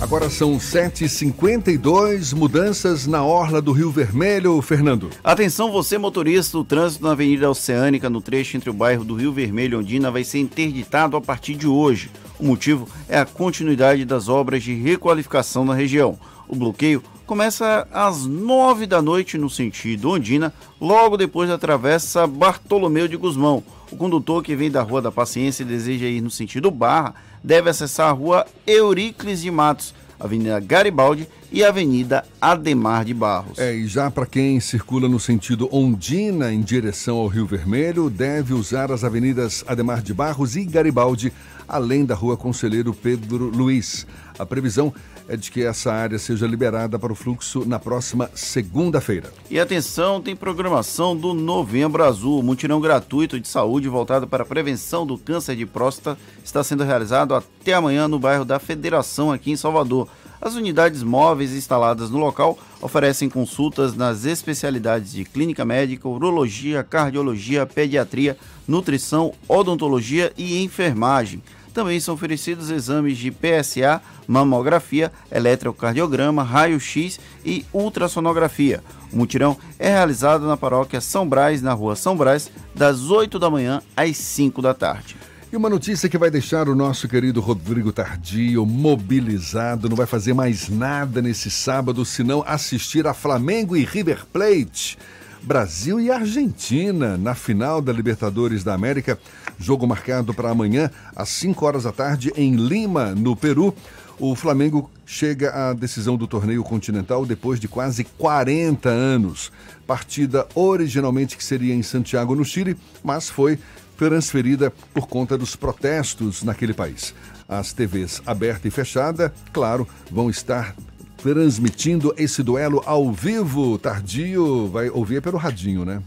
Agora são 7h52, mudanças na orla do Rio Vermelho, Fernando.
Atenção você motorista, o trânsito na Avenida Oceânica, no trecho entre o bairro do Rio Vermelho e Ondina, vai ser interditado a partir de hoje. O motivo é a continuidade das obras de requalificação na região. O bloqueio começa às 9 da noite no sentido Ondina, logo depois da travessa Bartolomeu de Guzmão. O condutor que vem da Rua da Paciência e deseja ir no sentido Barra deve acessar a Rua Euríclides de Matos, Avenida Garibaldi e Avenida Ademar de Barros.
É, e já para quem circula no sentido Ondina em direção ao Rio Vermelho, deve usar as avenidas Ademar de Barros e Garibaldi, além da rua Conselheiro Pedro Luiz. A previsão é de que essa área seja liberada para o fluxo na próxima segunda-feira.
E atenção, tem programação do Novembro Azul, mutirão gratuito de saúde voltado para a prevenção do câncer de próstata, está sendo realizado até amanhã no bairro da Federação, aqui em Salvador. As unidades móveis instaladas no local oferecem consultas nas especialidades de clínica médica, urologia, cardiologia, pediatria, nutrição, odontologia e enfermagem. Também são oferecidos exames de PSA, mamografia, eletrocardiograma, raio-x e ultrassonografia. O mutirão é realizado na paróquia São Brás, na rua São Brás, das 8 da manhã às 5 da tarde.
E uma notícia que vai deixar o nosso querido Rodrigo Tardio mobilizado, não vai fazer mais nada nesse sábado senão assistir a Flamengo e River Plate. Brasil e Argentina na final da Libertadores da América. Jogo marcado para amanhã, às 5 horas da tarde, em Lima, no Peru. O Flamengo chega à decisão do torneio continental depois de quase 40 anos. Partida originalmente que seria em Santiago, no Chile, mas foi transferida por conta dos protestos naquele país. As TVs aberta e fechada, claro, vão estar transmitindo esse duelo ao vivo. Tardio vai ouvir pelo radinho, né?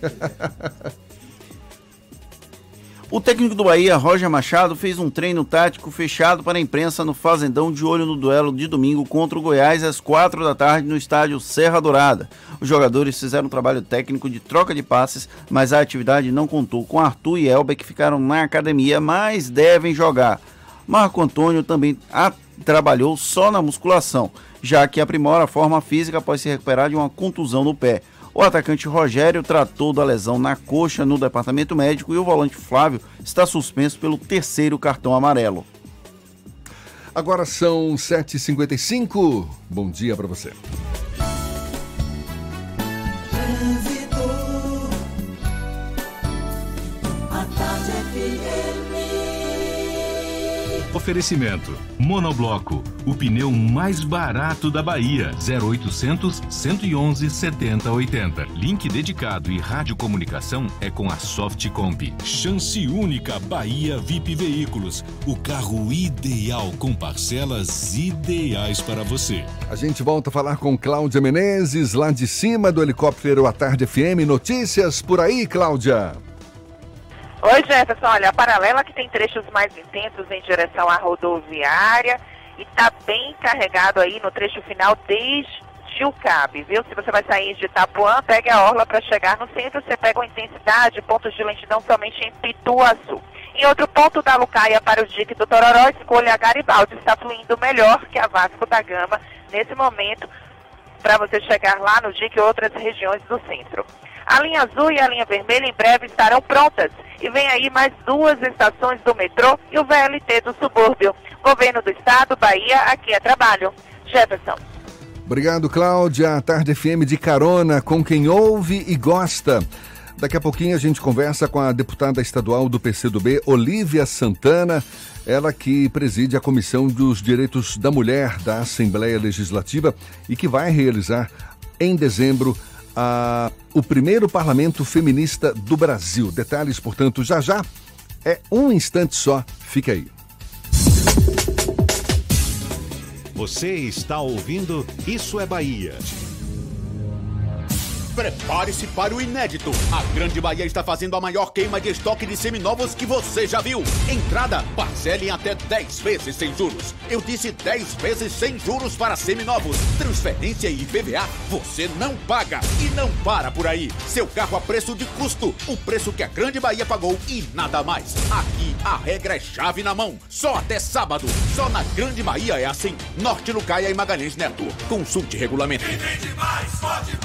O técnico do Bahia, Roger Machado, fez um treino tático fechado para a imprensa no Fazendão de olho no duelo de domingo contra o Goiás às quatro da tarde no estádio Serra Dourada. Os jogadores fizeram um trabalho técnico de troca de passes, mas a atividade não contou com Arthur e Elber que ficaram na academia, mas devem jogar. Marco Antônio também trabalhou só na musculação, já que aprimora a forma física após se recuperar de uma contusão no pé. O atacante Rogério tratou da lesão na coxa no departamento médico e o volante Flávio está suspenso pelo terceiro cartão amarelo.
Agora são 7h55. Bom dia para você.
Oferecimento: Monobloco, o pneu mais barato da Bahia. 0800 111 7080. Link dedicado e radiocomunicação é com a Softcomp. Chance única Bahia VIP Veículos. O carro ideal com parcelas ideais para você.
A gente volta a falar com Cláudia Menezes, lá de cima do helicóptero à tarde FM. Notícias por aí, Cláudia.
Oi, Jefferson. Olha, a paralela que tem trechos mais intensos em direção à rodoviária e está bem carregado aí no trecho final desde o Cab, viu? Se você vai sair de Itapuã, pegue a orla para chegar no centro, você pega uma intensidade, pontos de lentidão somente em Pituaçu. Em outro ponto da Lucaia para o dique do Tororó, escolha a Garibaldi, está fluindo melhor que a Vasco da Gama nesse momento para você chegar lá no dique e outras regiões do centro. A linha azul e a linha vermelha em breve estarão prontas. E vem aí mais duas estações do metrô e o VLT do subúrbio. Governo do Estado, Bahia, aqui é trabalho. Jefferson.
Obrigado, Cláudia. Tarde FM de carona com quem ouve e gosta. Daqui a pouquinho a gente conversa com a deputada estadual do PCdoB, Olívia Santana, ela que preside a Comissão dos Direitos da Mulher da Assembleia Legislativa e que vai realizar em dezembro o primeiro parlamento feminista do Brasil. Detalhes, portanto, já já. É um instante só. Fica aí.
Você está ouvindo Isso é Bahia.
Prepare-se para o inédito. A Grande Bahia está fazendo a maior queima de estoque de seminovos que você já viu. Entrada, parcele em até 10 vezes sem juros. Eu disse 10 vezes sem juros para seminovos. Transferência e IPVA você não paga. E não para por aí. Seu carro a preço de custo. O preço que a Grande Bahia pagou e nada mais. Aqui a regra é chave na mão. Só até sábado. Só na Grande Bahia é assim. Norte Lucaia e Magalhães Neto. Consulte regulamento.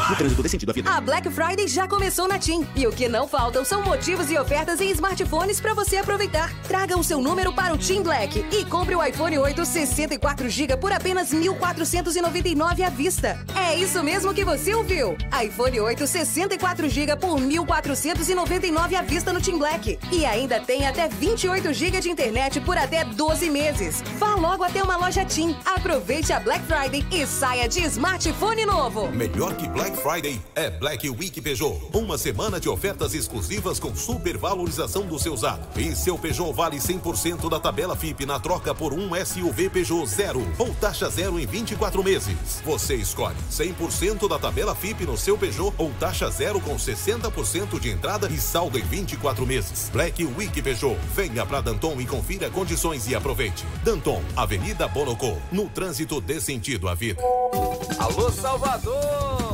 No trânsito desse sentido, a vida.
A Black Friday já começou na TIM. E o que não faltam são motivos e ofertas em smartphones para você aproveitar. Traga o seu número para o TIM Black e compre o iPhone 8 64GB por apenas 1.499 à vista. É isso mesmo que você ouviu. iPhone 8 64GB por 1.499 à vista no TIM Black. E ainda tem até 28GB de internet por até 12 meses. Vá logo até uma loja TIM. Aproveite a Black Friday e saia de smartphone novo.
Melhor que Black Friday é Black Week Peugeot. Uma semana de ofertas exclusivas com supervalorização do seu usado. E seu Peugeot vale 100% da tabela FIP na troca por um SUV Peugeot zero ou taxa zero em 24 meses. Você escolhe 100% da tabela FIP no seu Peugeot ou taxa zero com 60% de entrada e saldo em 24 meses. Black Week Peugeot. Venha para Danton e confira condições e aproveite. Danton, Avenida Bonocô. No trânsito dê sentido à vida.
Alô, Salvador!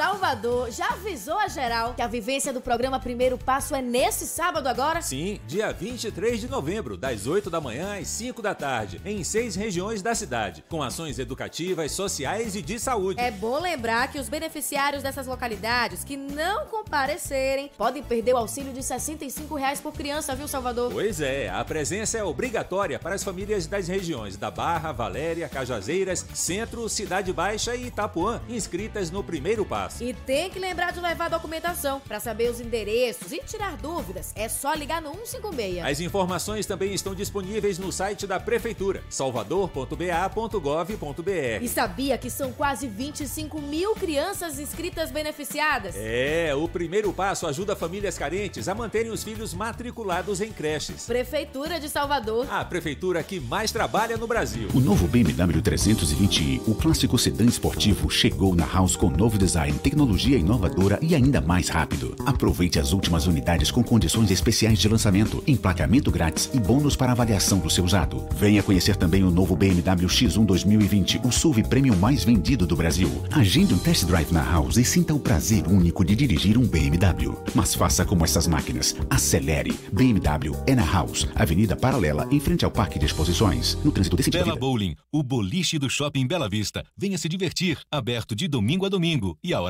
Salvador! Já avisou a geral que a vivência do programa Primeiro Passo é nesse sábado agora?
Sim, dia 23 de novembro, das 8 da manhã às 5 da tarde, em seis regiões da cidade, com ações educativas, sociais e de saúde.
É bom lembrar que os beneficiários dessas localidades que não comparecerem podem perder o auxílio de 65 reais por criança, viu, Salvador?
Pois é, a presença é obrigatória para as famílias das regiões da Barra, Valéria, Cajazeiras, Centro, Cidade Baixa e Itapuã, inscritas no Primeiro Passo.
E tem que lembrar de levar a documentação para saber os endereços e tirar dúvidas. É só ligar no 156.
As informações também estão disponíveis no site da Prefeitura, salvador.ba.gov.br.
E sabia que são quase 25 mil crianças inscritas beneficiadas?
É, o primeiro passo ajuda famílias carentes a manterem os filhos matriculados em creches.
Prefeitura de Salvador.
A prefeitura que mais trabalha no Brasil.
O novo BMW 320i, o clássico sedã esportivo, chegou na House com novo design, tecnologia inovadora e ainda mais rápido. Aproveite as últimas unidades com condições especiais de lançamento, emplacamento grátis e bônus para avaliação do seu usado. Venha conhecer também o novo BMW X1 2020, o SUV premium mais vendido do Brasil. Agende um test drive na House e sinta o prazer único de dirigir um BMW. Mas faça como essas máquinas. Acelere. BMW é na House, Avenida Paralela, em frente ao Parque de Exposições. No trânsito desse
Bela Bowling, o boliche do Shopping Bela Vista. Venha se divertir, aberto de domingo a domingo e a hora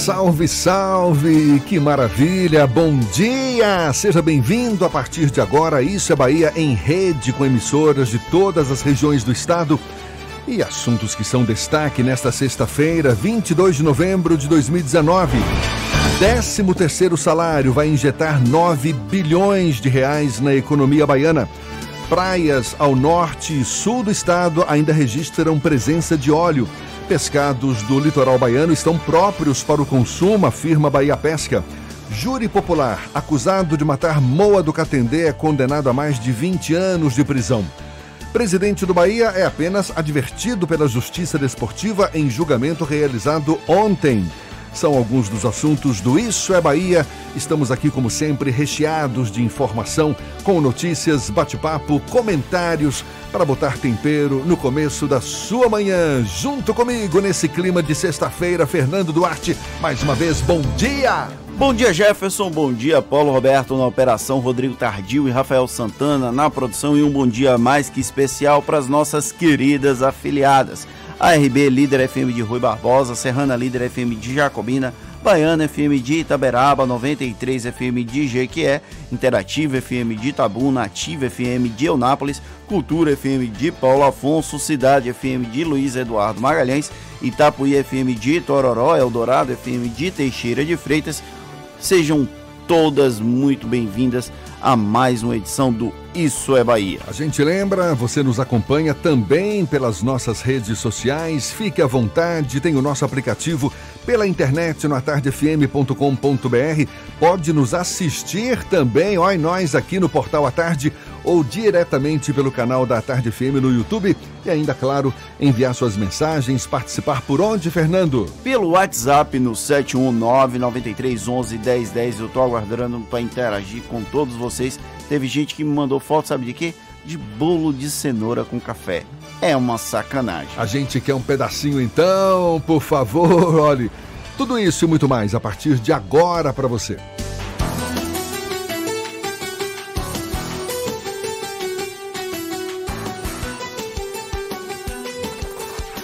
Salve, salve! Que maravilha! Bom dia! Seja bem-vindo a partir de agora. Isso é Bahia em rede com emissoras de todas as regiões do estado e assuntos que são destaque nesta sexta-feira, 22 de novembro de 2019. 13 terceiro salário vai injetar 9 bilhões de reais na economia baiana. Praias ao norte e sul do estado ainda registram presença de óleo. Pescados do litoral baiano estão próprios para o consumo, afirma Bahia Pesca. Júri popular, acusado de matar Moa do Catendê, é condenado a mais de 20 anos de prisão. Presidente do Bahia é apenas advertido pela Justiça Desportiva em julgamento realizado ontem. São alguns dos assuntos do Isso é Bahia. Estamos aqui, como sempre, recheados de informação, com notícias, bate-papo, comentários, para botar tempero no começo da sua manhã. Junto comigo nesse clima de sexta-feira, Fernando Duarte. Mais uma vez, bom dia!
Bom dia, Jefferson. Bom dia, Paulo Roberto na operação, Rodrigo Tardio e Rafael Santana na produção. E um bom dia mais que especial para as nossas queridas afiliadas. A RB Líder FM de Rui Barbosa, Serrana Líder FM de Jacobina, Baiana FM de Itaberaba, 93 FM de Jequié, Interativa FM de Itabuna, Nativa FM de Eunápolis, Cultura FM de Paulo Afonso, Cidade FM de Luiz Eduardo Magalhães, Itapuí FM de Tororó, Eldorado FM de Teixeira de Freitas. Sejam todas muito bem-vindas a mais uma edição do Isso é Bahia.
A gente lembra, você nos acompanha também pelas nossas redes sociais. Fique à vontade, tem o nosso aplicativo pela internet no atardefm.com.br. Pode nos assistir também, olha nós aqui no Portal à Tarde ou diretamente pelo canal da Tarde FM no YouTube e ainda, claro, enviar suas mensagens, participar por onde, Fernando?
Pelo WhatsApp no 719-9311-1010. Eu tô aguardando para interagir com todos vocês. Teve gente que me mandou foto, sabe de quê? De bolo de cenoura com café. É uma sacanagem.
A gente quer um pedacinho então, por favor, olhe. Tudo isso e muito mais a partir de agora para você.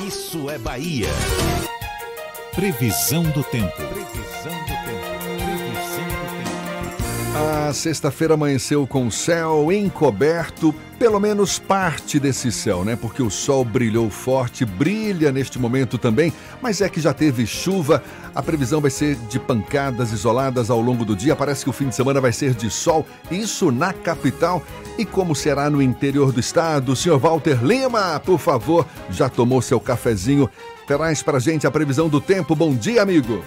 Isso é Bahia. Previsão do tempo.
A sexta-feira amanheceu com céu encoberto, pelo menos parte desse céu, né? Porque o sol brilhou forte, brilha neste momento também, mas é que já teve chuva. A previsão vai ser de pancadas isoladas ao longo do dia. Parece que o fim de semana vai ser de sol, isso na capital. E como será no interior do estado? Senhor Walter Lima, por favor, já tomou seu cafezinho? Traz pra gente a previsão do tempo. Bom dia, amigo.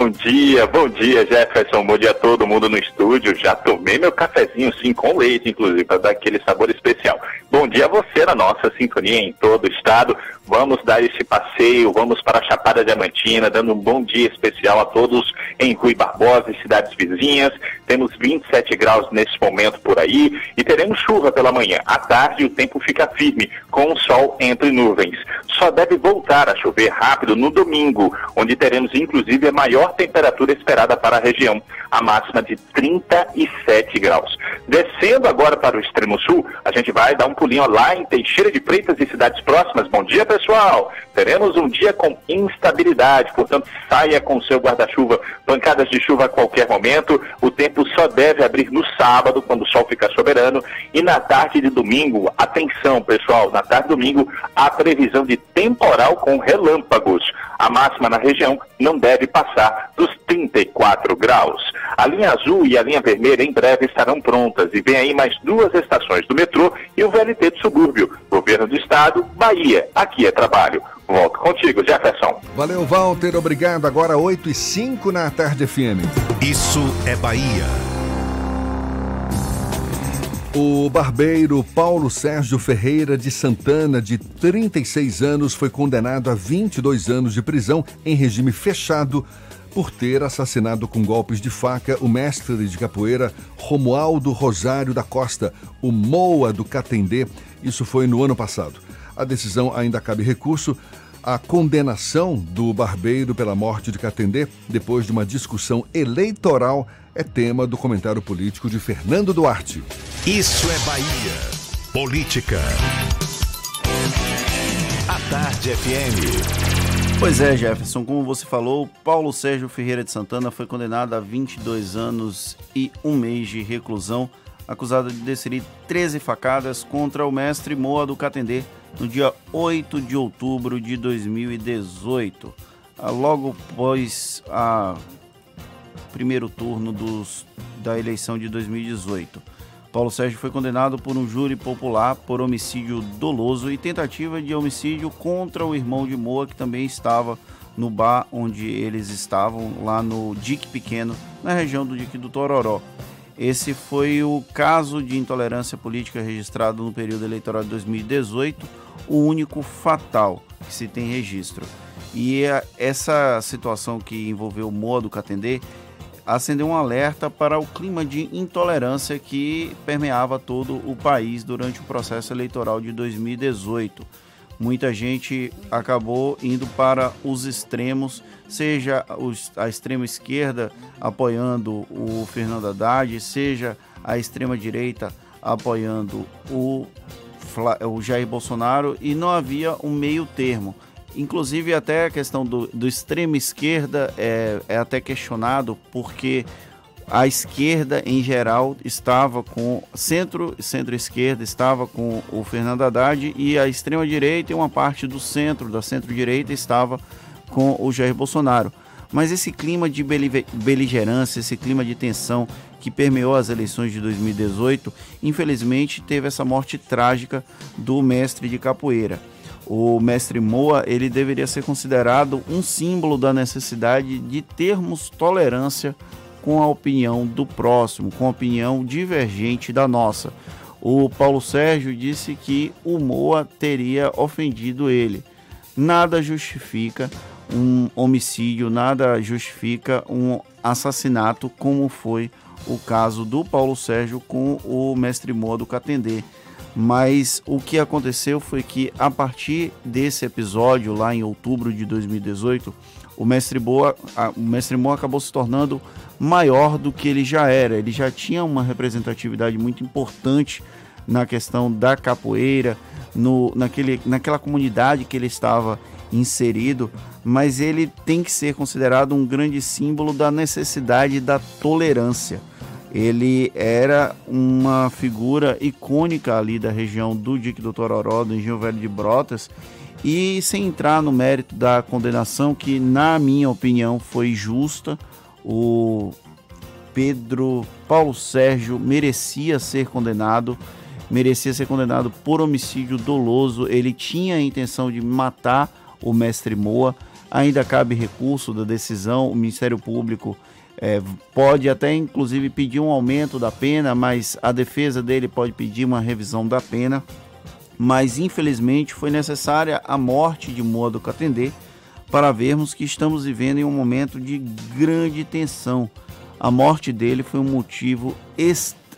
Bom dia, bom dia, Jefferson. Bom dia a todo mundo no estúdio. Já tomei meu cafezinho, sim, com leite, inclusive, para dar aquele sabor especial. Bom dia a você na nossa sintonia em todo o estado. Vamos dar esse passeio, vamos para a Chapada Diamantina, dando um bom dia especial a todos em Rui Barbosa e cidades vizinhas. Temos 27 graus nesse momento por aí e teremos chuva pela manhã. À tarde o tempo fica firme, com o sol entre nuvens. Só deve voltar a chover rápido no domingo, onde teremos inclusive a maior temperatura esperada para a região, a máxima de 37 graus. Descendo agora para o extremo sul, a gente vai dar um pulinho lá em Teixeira de Freitas e cidades próximas. Bom dia, pessoal! Teremos um dia com instabilidade, portanto, saia com seu guarda-chuva, pancadas de chuva a qualquer momento. O tempo só deve abrir no sábado, quando o sol ficar soberano, e na tarde de domingo, atenção, pessoal, na tarde de domingo, há previsão de temporal com relâmpagos. A máxima na região não deve passar dos 34 graus. A linha azul e a linha vermelha em breve estarão prontas e vem aí mais duas estações do metrô e o VLT do subúrbio. Governo do Estado, Bahia. Aqui é trabalho. Volto contigo, Jefferson.
Valeu, Walter. Obrigado. Agora 8 e 5 na tarde FM.
Isso é Bahia.
O barbeiro Paulo Sérgio Ferreira de Santana, de 36 anos, foi condenado a 22 anos de prisão em regime fechado por ter assassinado com golpes de faca o mestre de capoeira Romualdo Rosário da Costa, o Moa do Catendê. Isso foi no ano passado. A decisão ainda cabe recurso. A condenação do barbeiro pela morte de Catendê, depois de uma discussão eleitoral, é tema do comentário político de Fernando Duarte.
Isso é Bahia. Política. A Tarde FM.
Pois é, Jefferson, como você falou, Paulo Sérgio Ferreira de Santana foi condenado a 22 anos e um mês de reclusão, acusado de desferir 13 facadas contra o mestre Moa do Catendê no dia 8 de outubro de 2018, logo após a primeiro turno dos, da eleição de 2018. Paulo Sérgio foi condenado por um júri popular por homicídio doloso e tentativa de homicídio contra o irmão de Moa, que também estava no bar onde eles estavam, lá no Dique Pequeno, na região do Dique do Tororó. Esse foi o caso de intolerância política registrado no período eleitoral de 2018, o único fatal que se tem registro. E essa situação que envolveu Moa do Catendê acendeu um alerta para o clima de intolerância que permeava todo o país durante o processo eleitoral de 2018. Muita gente acabou indo para os extremos, seja a extrema esquerda apoiando o Fernando Haddad, seja a extrema direita apoiando o, o Jair Bolsonaro, e não havia um meio termo. Inclusive, até a questão do, do extrema esquerda é, é até questionado, porque a esquerda em geral estava com centro centro-esquerda estava com o Fernando Haddad e a extrema direita e uma parte do centro da centro-direita estava com o Jair Bolsonaro. Mas esse clima de beligerância, esse clima de tensão que permeou as eleições de 2018, infelizmente teve essa morte trágica do mestre de capoeira o mestre Moa ele deveria ser considerado um símbolo da necessidade de termos tolerância com a opinião do próximo, com a opinião divergente da nossa. O Paulo Sérgio disse que o Moa teria ofendido ele. Nada justifica um homicídio, nada justifica um assassinato, como foi o caso do Paulo Sérgio com o mestre Moa do Catendê. Mas o que aconteceu foi que a partir desse episódio, lá em outubro de 2018, o mestre Boa, a, o mestre Moa acabou se tornando maior do que ele já era. Ele já tinha uma representatividade muito importante na questão da capoeira, no, naquele, naquela comunidade que ele estava inserido, mas ele tem que ser considerado um grande símbolo da necessidade da tolerância ele era uma figura icônica ali da região do Dique do Tororó, do Engenho Velho de Brotas, e sem entrar no mérito da condenação, que na minha opinião foi justa, o Pedro Paulo Sérgio merecia ser condenado, merecia ser condenado por homicídio doloso, ele tinha a intenção de matar o mestre Moa, ainda cabe recurso da decisão, o Ministério Público é, pode até inclusive pedir um aumento da pena, mas a defesa dele pode pedir uma revisão da pena. Mas infelizmente foi necessária a morte de Moa do Catendê para vermos que estamos vivendo em um momento de grande tensão. A morte dele foi um motivo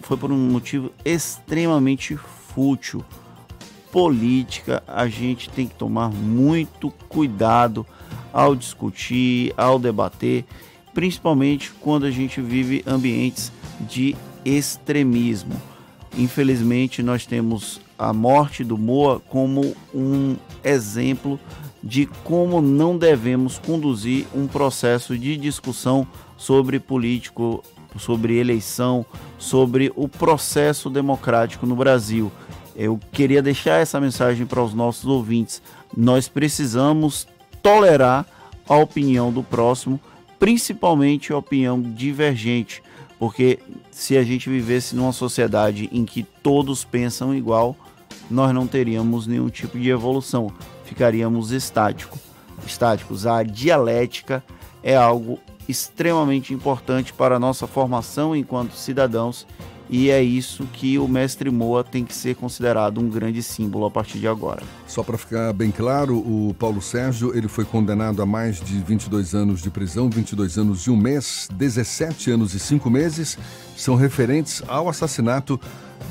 foi por um motivo extremamente fútil. Política, a gente tem que tomar muito cuidado ao discutir, ao debater, principalmente quando a gente vive ambientes de extremismo. Infelizmente, nós temos a morte do Moa como um exemplo de como não devemos conduzir um processo de discussão sobre político, sobre eleição, sobre o processo democrático no Brasil. Eu queria deixar essa mensagem para os nossos ouvintes. Nós precisamos tolerar a opinião do próximo, principalmente opinião divergente, porque se a gente vivesse numa sociedade em que todos pensam igual, nós não teríamos nenhum tipo de evolução, ficaríamos estático, estáticos. A dialética é algo extremamente importante para a nossa formação enquanto cidadãos e é isso que o mestre Moa tem que ser considerado um grande símbolo a partir de agora.
Só para ficar bem claro, o Paulo Sérgio ele foi condenado a mais de 22 anos de prisão, 22 anos e um mês, 17 anos e 5 meses, são referentes ao assassinato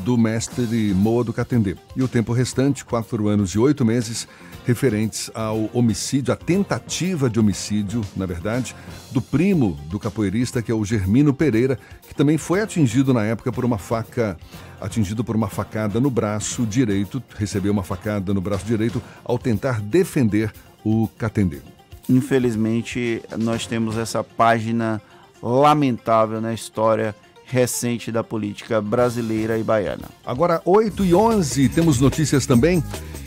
do mestre Moa do Catendê. E o tempo restante, 4 anos e 8 meses, referentes ao homicídio, a tentativa de homicídio, na verdade, do primo do capoeirista, que é o Germino Pereira, que também foi atingido na época por uma faca, atingido por uma facada no braço direito, recebeu uma facada no braço direito ao tentar defender o Catendê.
Infelizmente, nós temos essa página lamentável na história recente da política brasileira e baiana.
Agora, 8 e 11, temos notícias também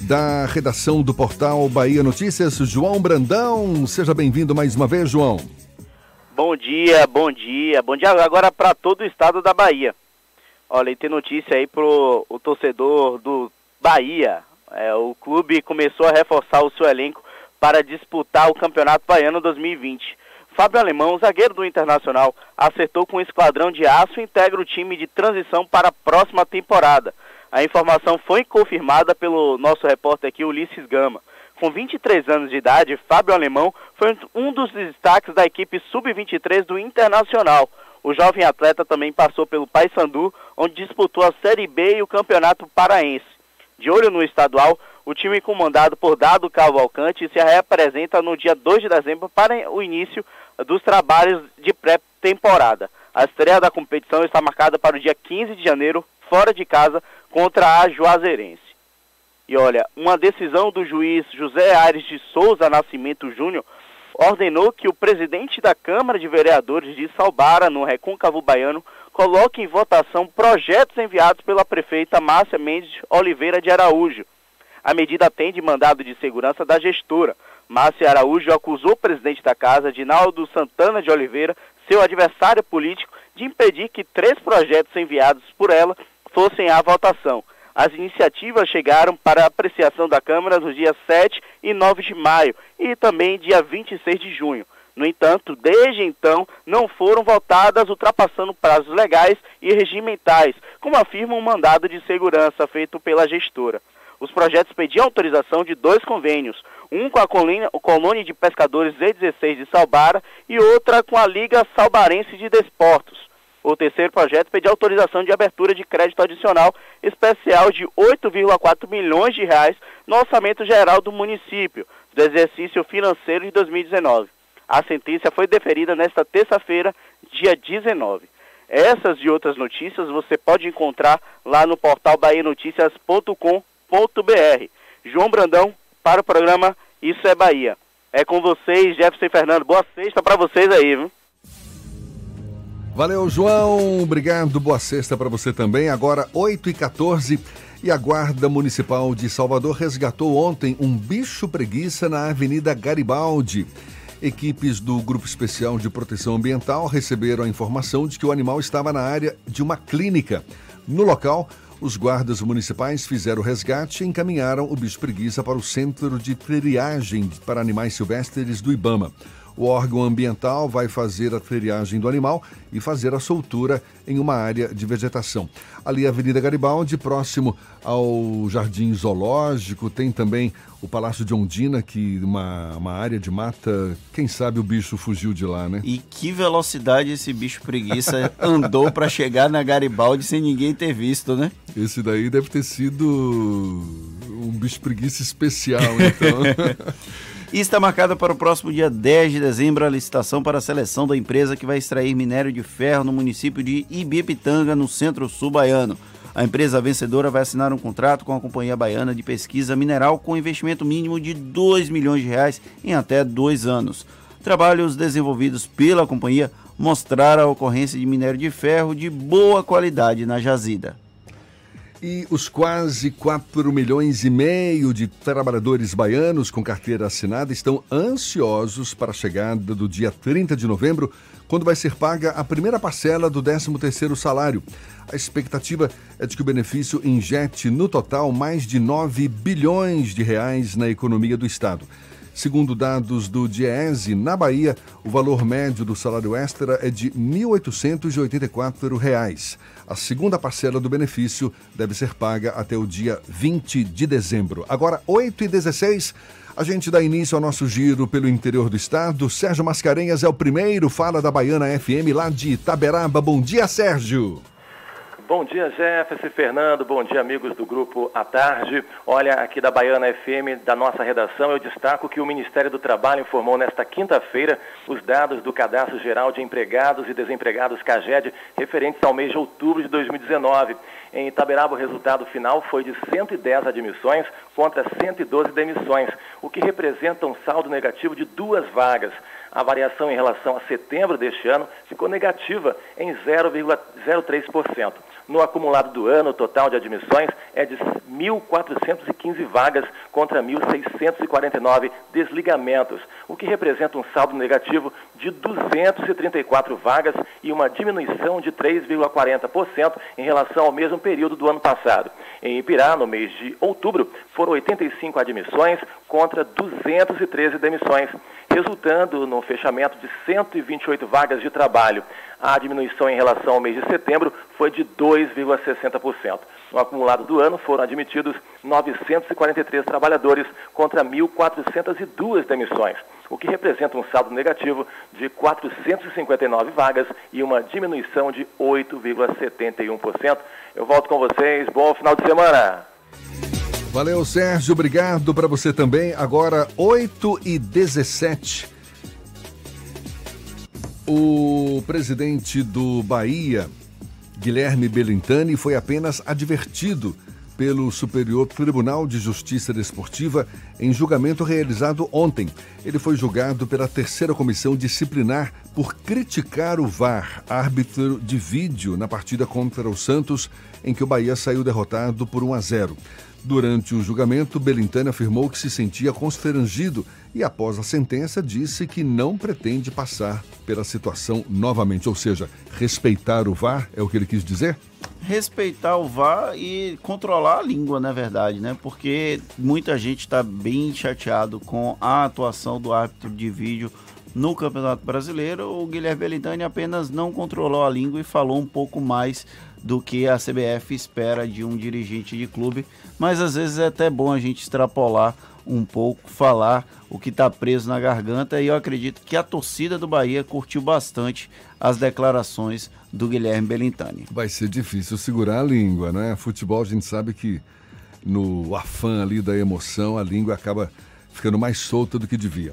da redação do portal Bahia Notícias, João Brandão. Seja bem-vindo mais uma vez, João.
Bom dia, bom dia. Bom dia agora para todo o estado da Bahia. Olha, e tem notícia aí pro o torcedor do Bahia. É, o clube começou a reforçar o seu elenco para disputar o Campeonato Baiano 2020. Fábio Alemão, zagueiro do Internacional, acertou com o esquadrão de aço e integra o time de transição para a próxima temporada. A informação foi confirmada pelo nosso repórter aqui, Ulisses Gama. Com 23 anos de idade, Fábio Alemão foi um dos destaques da equipe sub-23 do Internacional. O jovem atleta também passou pelo Paysandu, onde disputou a Série B e o Campeonato Paraense. De olho no estadual, o time comandado por Dado Cavalcante se representa no dia 2 de dezembro para o início dos trabalhos de pré-temporada. A estreia da competição está marcada para o dia 15 de janeiro, fora de casa, contra a Juazeirense. E olha, uma decisão do juiz José Aires de Souza Nascimento Júnior ordenou que o presidente da Câmara de Vereadores de Salbara, no Recôncavo Baiano, coloque em votação projetos enviados pela prefeita Márcia Mendes Oliveira de Araújo. A medida atende mandado de segurança da gestora, Márcia Araújo acusou o presidente da casa, Dinaldo Santana de Oliveira, seu adversário político, de impedir que três projetos enviados por ela fossem à votação. As iniciativas chegaram para apreciação da Câmara nos dias 7 e 9 de maio e também dia 26 de junho. No entanto, desde então, não foram votadas, ultrapassando prazos legais e regimentais, como afirma um mandado de segurança feito pela gestora. Os projetos pediam autorização de dois convênios, um com a colônia, colônia de pescadores Z16 de Salbara e outra com a Liga Salbarense de Desportos. O terceiro projeto pedia autorização de abertura de crédito adicional especial de 8,4 milhões de reais no orçamento geral do município do exercício financeiro de 2019. A sentença foi deferida nesta terça-feira, dia 19. Essas e outras notícias você pode encontrar lá no portal bahianoticias.com.br. João Brandão para o programa Isso é Bahia. É com vocês, Jefferson Fernando. Boa sexta para vocês aí, viu?
Valeu, João. Obrigado. Boa sexta para você também. Agora, 8 e 14 e a Guarda Municipal de Salvador resgatou ontem um bicho preguiça na Avenida Garibaldi. Equipes do Grupo Especial de Proteção Ambiental receberam a informação de que o animal estava na área de uma clínica. No local, Os guardas municipais fizeram o resgate e encaminharam o bicho preguiça para o Centro de Triagem para Animais Silvestres do Ibama. O órgão ambiental vai fazer a triagem do animal e fazer a soltura em uma área de vegetação. Ali, a Avenida Garibaldi, próximo ao Jardim Zoológico, tem também o Palácio de Ondina, que uma, uma área de mata. Quem sabe o bicho fugiu de lá, né?
E que velocidade esse bicho preguiça andou para chegar na Garibaldi sem ninguém ter visto, né?
Esse daí deve ter sido um bicho preguiça especial, então.
E está marcada para o próximo dia 10 de dezembro a licitação para a seleção da empresa que vai extrair minério de ferro no município de Ibipitanga, no centro-sul baiano. A empresa vencedora vai assinar um contrato com a Companhia Baiana de Pesquisa Mineral com investimento mínimo de 2 milhões de reais em até dois anos. Trabalhos desenvolvidos pela companhia mostraram a ocorrência de minério de ferro de boa qualidade na jazida.
E os quase 4 milhões e meio de trabalhadores baianos com carteira assinada estão ansiosos para a chegada do dia 30 de novembro, quando vai ser paga a primeira parcela do 13º salário. A expectativa é de que o benefício injete no total mais de 9 bilhões de reais na economia do estado. Segundo dados do Diese, na Bahia, o valor médio do salário extra é de 1.884 reais. A segunda parcela do benefício deve ser paga até o dia 20 de dezembro. Agora, 8 e 16 a gente dá início ao nosso giro pelo interior do estado. Sérgio Mascarenhas é o primeiro, fala da Baiana FM lá de Itaberaba. Bom dia, Sérgio.
Bom dia, Jefferson Fernando. Bom dia, amigos do grupo à tarde. Olha, aqui da Baiana FM, da nossa redação, eu destaco que o Ministério do Trabalho informou nesta quinta-feira os dados do Cadastro Geral de Empregados e Desempregados CAGED referentes ao mês de outubro de 2019. Em Itaberaba, o resultado final foi de 110 admissões contra 112 demissões, o que representa um saldo negativo de duas vagas. A variação em relação a setembro deste ano ficou negativa em 0,03%. No acumulado do ano, o total de admissões é de 1.415 vagas contra 1.649 desligamentos, o que representa um saldo negativo de 234 vagas e uma diminuição de 3,40% em relação ao mesmo período do ano passado. Em Ipirá, no mês de outubro, foram 85 admissões contra 213 demissões, resultando no fechamento de 128 vagas de trabalho. A diminuição em relação ao mês de setembro foi de 2,60%. No acumulado do ano foram admitidos 943 trabalhadores contra 1.402 demissões, o que representa um saldo negativo de 459 vagas e uma diminuição de 8,71%. Eu volto com vocês. Bom final de semana.
Valeu, Sérgio. Obrigado para você também. Agora, 8 e 17. O presidente do Bahia, Guilherme Belintani, foi apenas advertido pelo Superior Tribunal de Justiça Desportiva em julgamento realizado ontem. Ele foi julgado pela terceira comissão disciplinar por criticar o VAR, árbitro de vídeo, na partida contra o Santos, em que o Bahia saiu derrotado por 1 a 0. Durante o julgamento, Belintani afirmou que se sentia constrangido e, após a sentença, disse que não pretende passar pela situação novamente. Ou seja, respeitar o VAR é o que ele quis dizer?
Respeitar o VAR e controlar a língua, na verdade, né? Porque muita gente está bem chateado com a atuação do árbitro de vídeo no Campeonato Brasileiro. O Guilherme Belintani apenas não controlou a língua e falou um pouco mais do que a CBF espera de um dirigente de clube, mas às vezes é até bom a gente extrapolar um pouco, falar o que está preso na garganta e eu acredito que a torcida do Bahia curtiu bastante as declarações do Guilherme Belintani.
Vai ser difícil segurar a língua, né? Futebol a gente sabe que no afã ali da emoção a língua acaba ficando mais solta do que devia.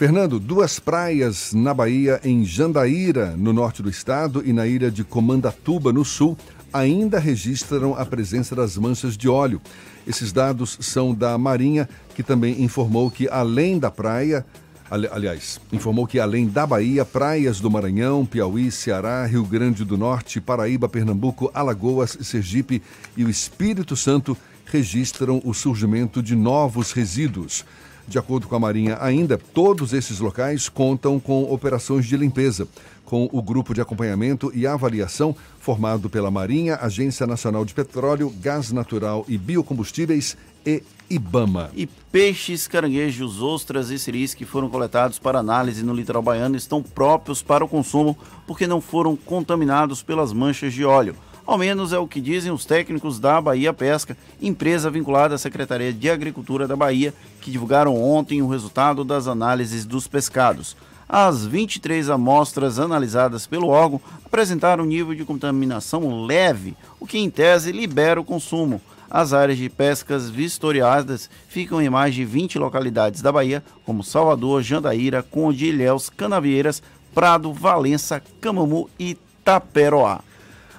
Fernando, duas praias na Bahia, em Jandaíra, no norte do estado, e na ilha de Comandatuba, no sul, ainda registram a presença das manchas de óleo. Esses dados são da Marinha, que também informou que além da praia, ali, aliás, informou que além da Bahia, praias do Maranhão, Piauí, Ceará, Rio Grande do Norte, Paraíba, Pernambuco, Alagoas, Sergipe e o Espírito Santo registram o surgimento de novos resíduos. De acordo com a Marinha, ainda todos esses locais contam com operações de limpeza, com o grupo de acompanhamento e avaliação formado pela Marinha, Agência Nacional de Petróleo, Gás Natural e Biocombustíveis e IBAMA.
E peixes, caranguejos, ostras e siris que foram coletados para análise no litoral baiano estão próprios para o consumo porque não foram contaminados pelas manchas de óleo. Ao menos é o que dizem os técnicos da Bahia Pesca, empresa vinculada à Secretaria de Agricultura da Bahia, que divulgaram ontem o resultado das análises dos pescados. As 23 amostras analisadas pelo órgão apresentaram nível de contaminação leve, o que em tese libera o consumo. As áreas de pescas vistoriadas ficam em mais de 20 localidades da Bahia, como Salvador, Jandaíra, Conde, Ilhéus, Canavieiras, Prado, Valença, Camamu e Taperoá.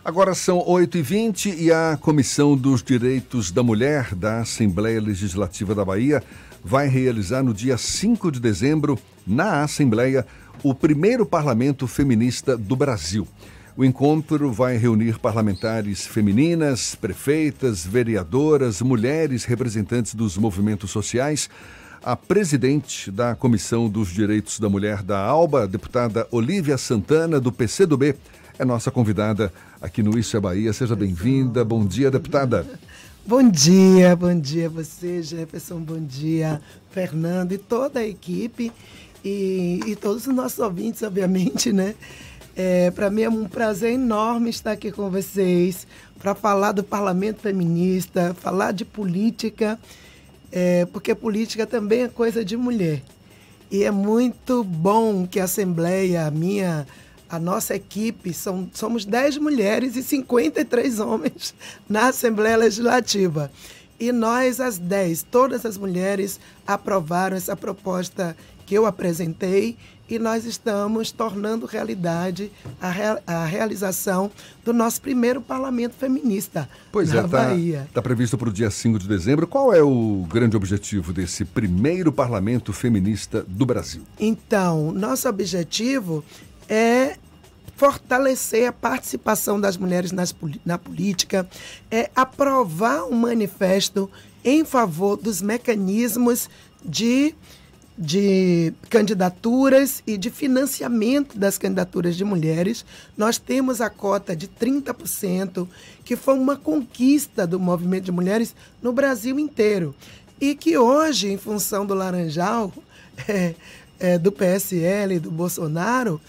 Agora são 8h20 e a Comissão dos Direitos da Mulher da Assembleia Legislativa da Bahia vai realizar no dia 5 de dezembro, na Assembleia, o primeiro parlamento feminista do Brasil. O encontro vai reunir parlamentares femininas, prefeitas, vereadoras, mulheres representantes dos movimentos sociais. A presidente da Comissão dos Direitos da Mulher da ALBA, deputada Olívia Santana, do PCdoB, é nossa convidada aqui no Isso é Bahia. Seja bem-vinda. Bom dia, deputada.
Bom dia, bom dia a você, Jefferson, bom dia, Fernando e toda a equipe e, e todos os nossos ouvintes, obviamente, né? É, para mim é um prazer enorme estar aqui com vocês para falar do parlamento feminista, falar de política, é, porque política também é coisa de mulher. E é muito bom que a Assembleia, a minha a nossa equipe, são, somos 10 mulheres e 53 homens na Assembleia Legislativa. E nós, as 10, todas as mulheres aprovaram essa proposta que eu apresentei e nós estamos tornando realidade a, rea a realização do nosso primeiro parlamento feminista
pois
na
é, tá,
Bahia.
Está previsto para o dia 5 de dezembro. Qual é o grande objetivo desse primeiro parlamento feminista do Brasil?
Então, nosso objetivo é fortalecer a participação das mulheres nas, na política, é aprovar um manifesto em favor dos mecanismos de, de candidaturas e de financiamento das candidaturas de mulheres. Nós temos a cota de 30%, que foi uma conquista do movimento de mulheres no Brasil inteiro. E que hoje, em função do Laranjal, é, é, do PSL do Bolsonaro,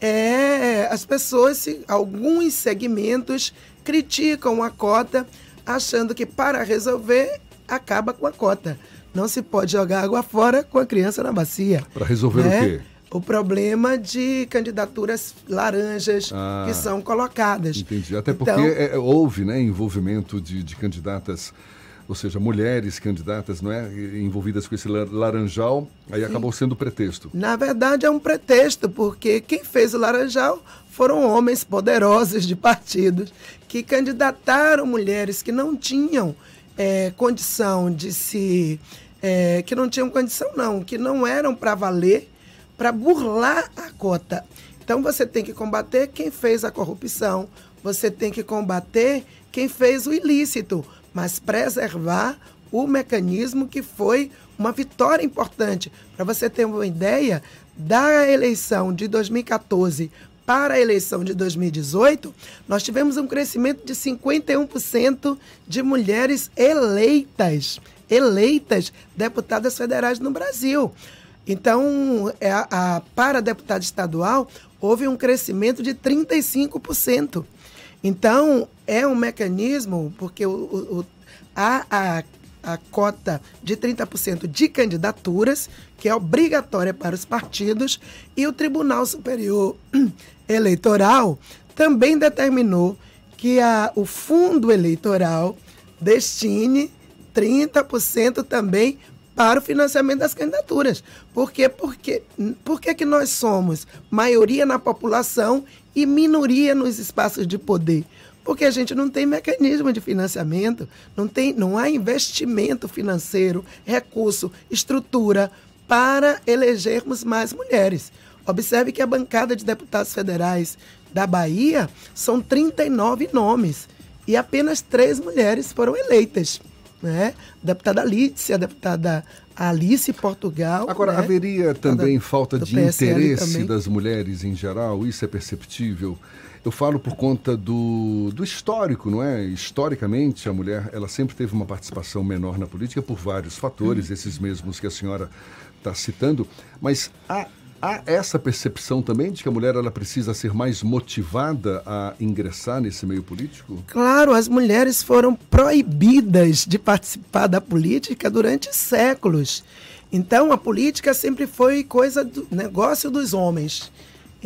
é as pessoas, alguns segmentos criticam a cota, achando que para resolver acaba com a cota. Não se pode jogar água fora com a criança na bacia.
Para resolver né? o quê?
O problema de candidaturas laranjas ah, que são colocadas.
Entendi. Até porque então, é, houve né, envolvimento de, de candidatas ou seja, mulheres candidatas não é, envolvidas com esse laranjal, aí Sim. acabou sendo pretexto.
Na verdade, é um pretexto, porque quem fez o laranjal foram homens poderosos de partidos que candidataram mulheres que não tinham é, condição de se. É, que não tinham condição, não, que não eram para valer, para burlar a cota. Então você tem que combater quem fez a corrupção, você tem que combater quem fez o ilícito mas preservar o mecanismo que foi uma vitória importante. Para você ter uma ideia, da eleição de 2014 para a eleição de 2018, nós tivemos um crescimento de 51% de mulheres eleitas, eleitas deputadas federais no Brasil. Então, é a, a, para deputado estadual, houve um crescimento de 35%. Então, é um mecanismo, porque o, o, a, a, a cota de 30% de candidaturas, que é obrigatória para os partidos, e o Tribunal Superior Eleitoral também determinou que a, o fundo eleitoral destine 30% também para o financiamento das candidaturas. Por quê? Porque, por que, que nós somos maioria na população e minoria nos espaços de poder? Porque a gente não tem mecanismo de financiamento, não, tem, não há investimento financeiro, recurso, estrutura para elegermos mais mulheres. Observe que a bancada de deputados federais da Bahia são 39 nomes e apenas três mulheres foram eleitas. Né? A deputada Lídia, a deputada Alice Portugal.
Agora,
né?
haveria também
do-
falta de
PSL
interesse
também.
das mulheres em geral? Isso é perceptível? Eu falo por conta do, do histórico, não é? Historicamente, a mulher ela sempre teve uma participação menor na política por vários fatores, esses mesmos que a senhora está citando. Mas há, há essa percepção também de que a mulher ela precisa ser mais motivada a ingressar nesse meio político?
Claro, as mulheres foram proibidas de participar da política durante séculos. Então, a política sempre foi coisa do negócio dos homens.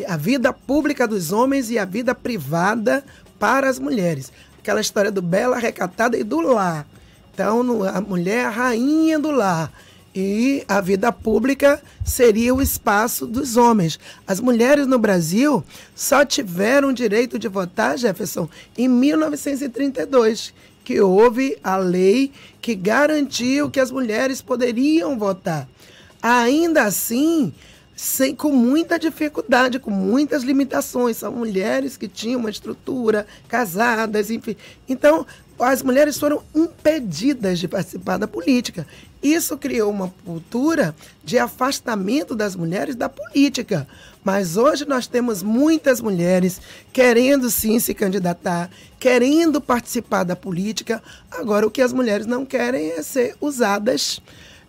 A vida pública dos homens e a vida privada para as mulheres. Aquela história do bela, recatada e do lar. Então, a mulher é a rainha do lar. E a vida pública seria o espaço dos homens. As mulheres no Brasil só tiveram direito de votar, Jefferson, em 1932, que houve a lei que garantiu que as mulheres poderiam votar. Ainda assim, sem, com muita dificuldade, com muitas limitações. São mulheres que tinham uma estrutura, casadas, enfim. Então, as mulheres foram impedidas de participar da política. Isso criou uma cultura de afastamento das mulheres da política. Mas hoje nós temos muitas mulheres querendo sim se candidatar, querendo participar da política. Agora, o que as mulheres não querem é ser usadas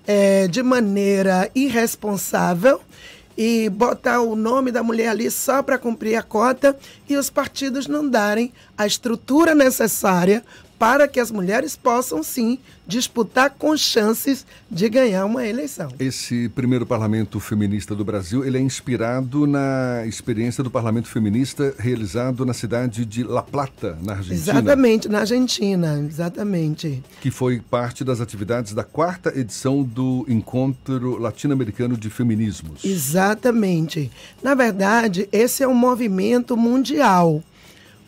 é, de maneira irresponsável e botar o nome da mulher ali só para cumprir a cota e os partidos não darem a estrutura necessária para que as mulheres possam sim disputar com chances de ganhar uma eleição.
Esse primeiro parlamento feminista do Brasil, ele é inspirado na experiência do parlamento feminista realizado na cidade de La Plata, na Argentina.
Exatamente, na Argentina, exatamente.
Que foi parte das atividades da quarta edição do Encontro Latino-Americano de Feminismos.
Exatamente. Na verdade, esse é um movimento mundial.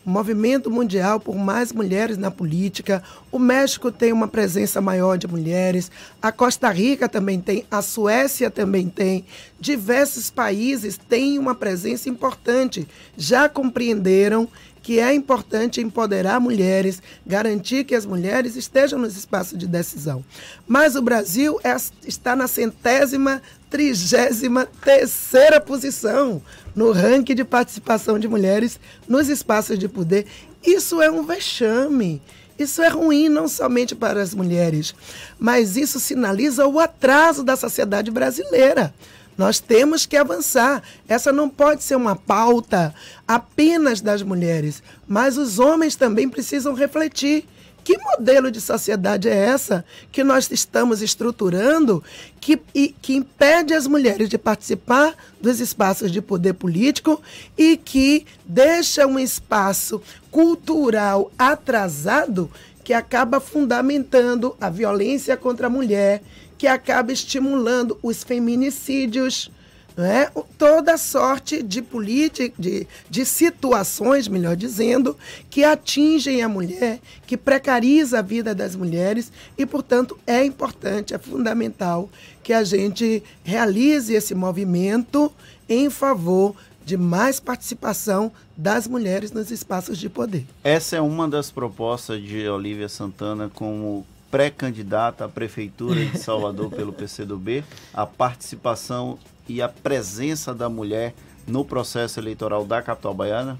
Movimento mundial por mais mulheres na política. O México tem uma presença maior de mulheres, a Costa Rica também tem, a Suécia também tem. Diversos países têm uma presença importante. Já compreenderam que é importante empoderar mulheres, garantir que as mulheres estejam nos espaços de decisão. Mas o Brasil é- está na centésima, trigésima terceira posição no ranking de participação de mulheres nos espaços de poder. Isso é um vexame. Isso é ruim não somente para as mulheres, mas isso sinaliza o atraso da sociedade brasileira. Nós temos que avançar. Essa não pode ser uma pauta apenas das mulheres, mas os homens também precisam refletir. Que modelo de sociedade é essa que nós estamos estruturando que, e, que impede as mulheres de participar dos espaços de poder político e que deixa um espaço cultural atrasado que acaba fundamentando a violência contra a mulher, que acaba estimulando os feminicídios, não é? toda sorte de política, de, de situações, melhor dizendo, que atingem a mulher, que precariza a vida das mulheres e, portanto, é importante, é fundamental que a gente realize esse movimento em favor de mais participação das mulheres nos espaços de poder.
Essa é uma das propostas de Olívia Santana como pré-candidata à Prefeitura de Salvador pelo PCdoB, a participação e a presença da mulher no processo eleitoral da capital baiana?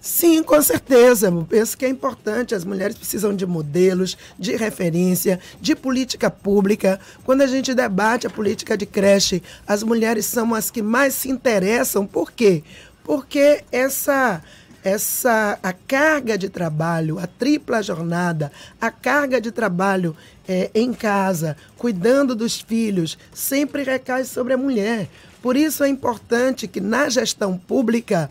Sim, com certeza. Eu penso que é importante. As mulheres precisam de modelos, de referência, de política pública. Quando a gente debate a política de creche, as mulheres são as que mais se interessam. Por quê? Porque essa essa a carga de trabalho, a tripla jornada, a carga de trabalho é, em casa, cuidando dos filhos, sempre recai sobre a mulher. Por isso é importante que na gestão pública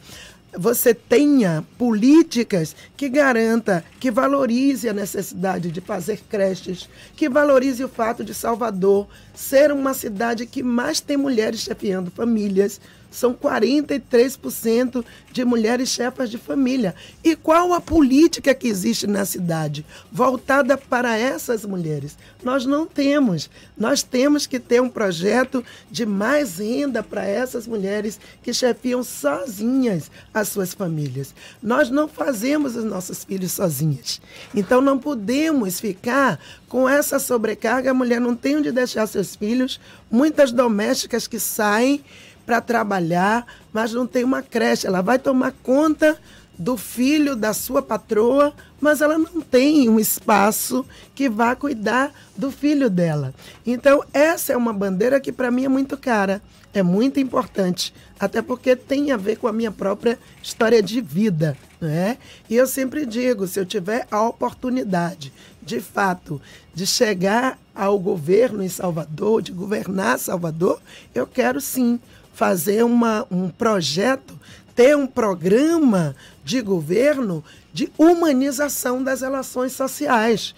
você tenha políticas que garanta, que valorize a necessidade de fazer creches, que valorize o fato de Salvador ser uma cidade que mais tem mulheres chefiando famílias são 43% de mulheres chefas de família. E qual a política que existe na cidade voltada para essas mulheres? Nós não temos. Nós temos que ter um projeto de mais renda para essas mulheres que chefiam sozinhas as suas famílias. Nós não fazemos os nossos filhos sozinhas. Então não podemos ficar com essa sobrecarga. A mulher não tem onde deixar seus filhos. Muitas domésticas que saem para trabalhar, mas não tem uma creche. Ela vai tomar conta do filho da sua patroa, mas ela não tem um espaço que vá cuidar do filho dela. Então, essa é uma bandeira que para mim é muito cara, é muito importante, até porque tem a ver com a minha própria história de vida, né? E eu sempre digo, se eu tiver a oportunidade, de fato, de chegar ao governo em Salvador, de governar Salvador, eu quero sim fazer uma, um projeto, ter um programa de governo de humanização das relações sociais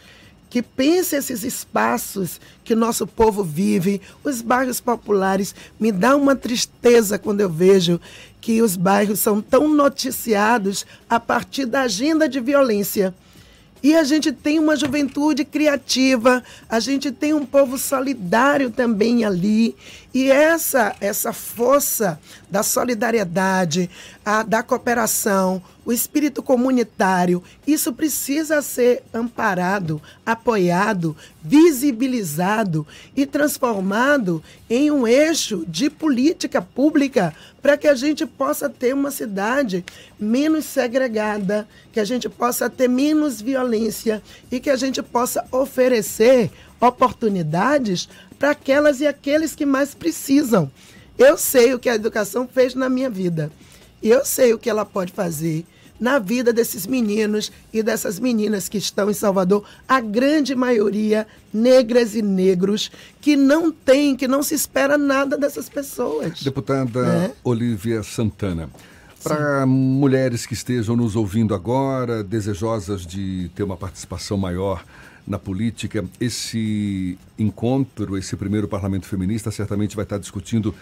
que pense esses espaços que nosso povo vive, os bairros populares. Me dá uma tristeza quando eu vejo que os bairros são tão noticiados a partir da agenda de violência. E a gente tem uma juventude criativa, a gente tem um povo solidário também ali. E essa essa força da solidariedade, a, da cooperação, o espírito comunitário, isso precisa ser amparado, apoiado, visibilizado e transformado em um eixo de política pública para que a gente possa ter uma cidade menos segregada, que a gente possa ter menos violência e que a gente possa oferecer oportunidades para aquelas e aqueles que mais precisam. Eu sei o que a educação fez na minha vida. E eu sei o que ela pode fazer na vida desses meninos e dessas meninas que estão em Salvador, a grande maioria negras e negros que não tem, que não se espera nada dessas pessoas.
Deputada é. Olivia Santana. Para mulheres que estejam nos ouvindo agora, desejosas de ter uma participação maior na política, esse encontro, esse primeiro parlamento feminista, certamente vai estar discutindo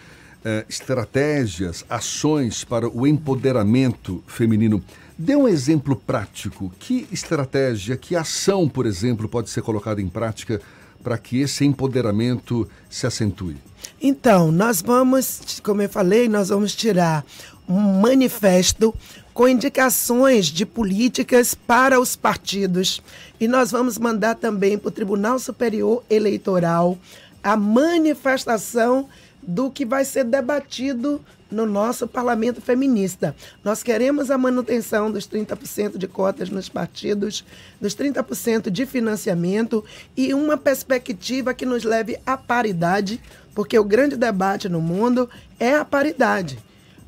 eh, estratégias, ações para o empoderamento feminino. Dê um exemplo prático. Que estratégia, que ação, por exemplo, pode ser colocada em prática para que esse empoderamento se acentue?
Então, nós vamos, como eu falei, nós vamos tirar um manifesto com indicações de políticas para os partidos e nós vamos mandar também para o Tribunal Superior Eleitoral a manifestação do que vai ser debatido no nosso parlamento feminista. Nós queremos a manutenção dos 30% de cotas nos partidos, dos 30% de financiamento e uma perspectiva que nos leve à paridade, porque o grande debate no mundo é a paridade.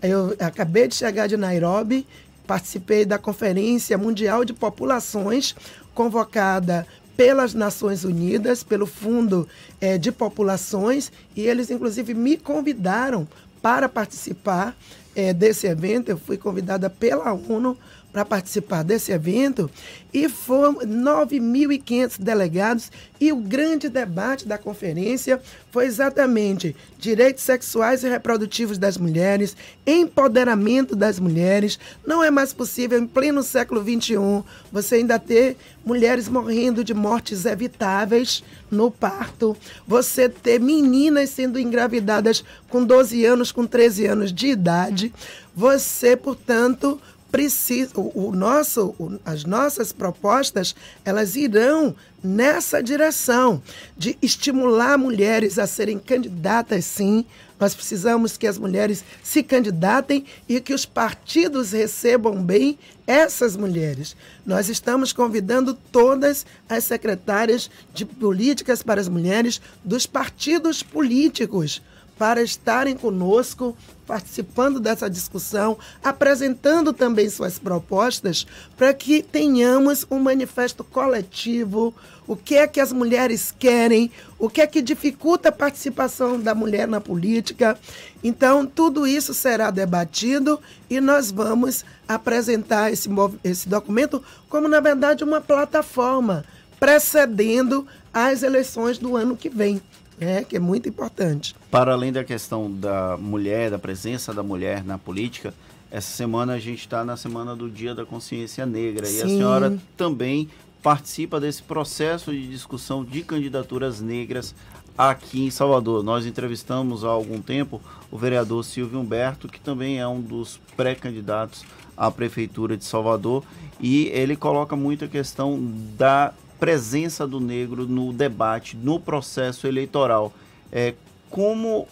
Eu acabei de chegar de Nairobi, participei da Conferência Mundial de Populações, convocada pelas Nações Unidas, pelo Fundo é, de Populações, e eles, inclusive, me convidaram para participar é, desse evento. Eu fui convidada pela ONU para participar desse evento e foram 9.500 delegados e o grande debate da conferência foi exatamente direitos sexuais e reprodutivos das mulheres, empoderamento das mulheres. Não é mais possível em pleno século XXI você ainda ter mulheres morrendo de mortes evitáveis no parto, você ter meninas sendo engravidadas com 12 anos, com 13 anos de idade. Você, portanto, precisa, o, o nosso, o, as nossas propostas, elas irão nessa direção de estimular mulheres a serem candidatas, sim. Nós precisamos que as mulheres se candidatem e que os partidos recebam bem essas mulheres. Nós estamos convidando todas as secretárias de políticas para as mulheres dos partidos políticos para estarem conosco, participando dessa discussão, apresentando também suas propostas, para que tenhamos um manifesto coletivo, o que é que as mulheres querem, o que é que dificulta a participação da mulher na política. Então, tudo isso será debatido e nós vamos apresentar esse, esse documento como, na verdade, uma plataforma precedendo as eleições do ano que vem. É, que é muito importante.
Para além da questão da mulher, da presença da mulher na política, essa semana a gente está na semana do Dia da Consciência Negra Sim. e a senhora também participa desse processo de discussão de candidaturas negras aqui em Salvador. Nós entrevistamos há algum tempo o vereador Silvio Humberto, que também é um dos pré-candidatos à Prefeitura de Salvador, e ele coloca muito a questão da presença do negro no debate, no processo eleitoral. É, como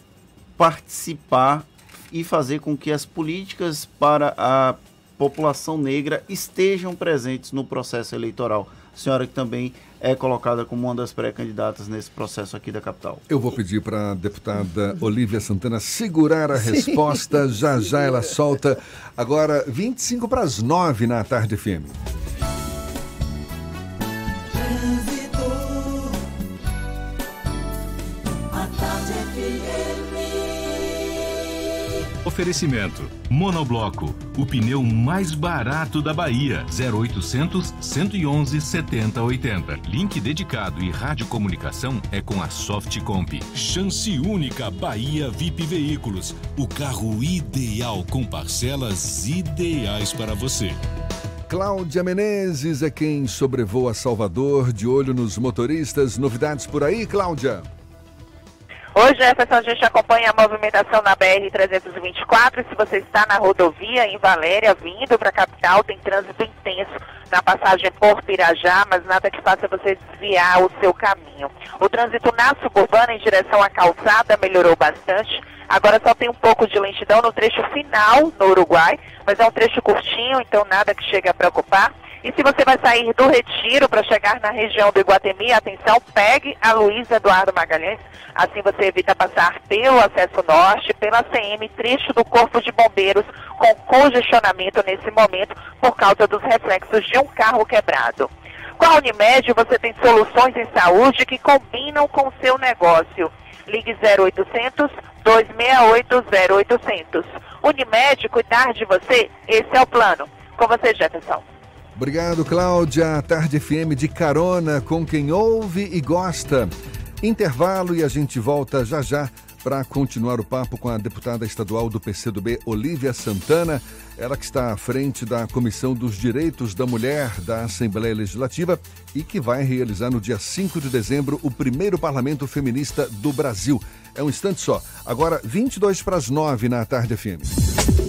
participar e fazer com que as políticas para a população negra estejam presentes no processo eleitoral. A senhora que também é colocada como uma das pré-candidatas nesse processo aqui da capital.
Eu vou pedir para a deputada Olívia Santana segurar a Sim. resposta, já já ela solta. Agora, 25 para as 9 na tarde FM.
Oferecimento: Monobloco, o pneu mais barato da Bahia. 0800 111 7080. Link dedicado e radiocomunicação é com a Softcomp. Chance única Bahia VIP Veículos. O carro ideal com parcelas ideais para você.
Cláudia Menezes é quem sobrevoa Salvador, de olho nos motoristas. Novidades por aí, Cláudia?
Hoje, Jefferson, a gente acompanha a movimentação na BR-324. Se você está na rodovia em Valéria, vindo para a capital, tem trânsito intenso na passagem por Pirajá, mas nada que faça você desviar o seu caminho. O trânsito na suburbana em direção à calçada melhorou bastante. Agora só tem um pouco de lentidão no trecho final no Uruguai, mas é um trecho curtinho, então nada que chegue a preocupar. E se você vai sair do Retiro para chegar na região do Iguatemi, atenção, pegue a Luiz Eduardo Magalhães. Assim você evita passar pelo acesso norte, pela CM, trecho do Corpo de Bombeiros, com congestionamento nesse momento por causa dos reflexos de um carro quebrado. Com a Unimed, você tem soluções em saúde que combinam com o seu negócio. Ligue 0800 268 0800. Unimed, cuidar de você, esse é o plano. Com você, Jefferson.
Obrigado, Cláudia. Tarde FM de carona com quem ouve e gosta. Intervalo e a gente volta já já para continuar o papo com a deputada estadual do PCdoB, Olívia Santana, ela que está à frente da Comissão dos Direitos da Mulher da Assembleia Legislativa e que vai realizar no dia 5 de dezembro o primeiro parlamento feminista do Brasil. É um instante só. Agora, 22 para as 9 na tarde FM.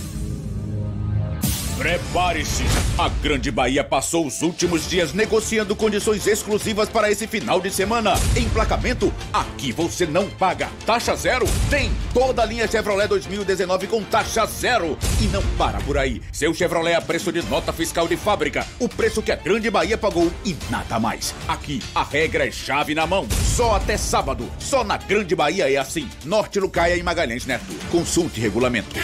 Prepare-se! A Grande Bahia passou os últimos dias negociando condições exclusivas para esse final de semana. Emplacamento? Aqui você não paga. Taxa zero? Tem toda a linha Chevrolet 2019 com taxa zero. E não para por aí. Seu Chevrolet a preço de nota fiscal de fábrica. O preço que a Grande Bahia pagou e nada mais. Aqui a regra é chave na mão. Só até sábado. Só na Grande Bahia é assim. Norte Lucaia e Magalhães Neto. Consulte regulamento.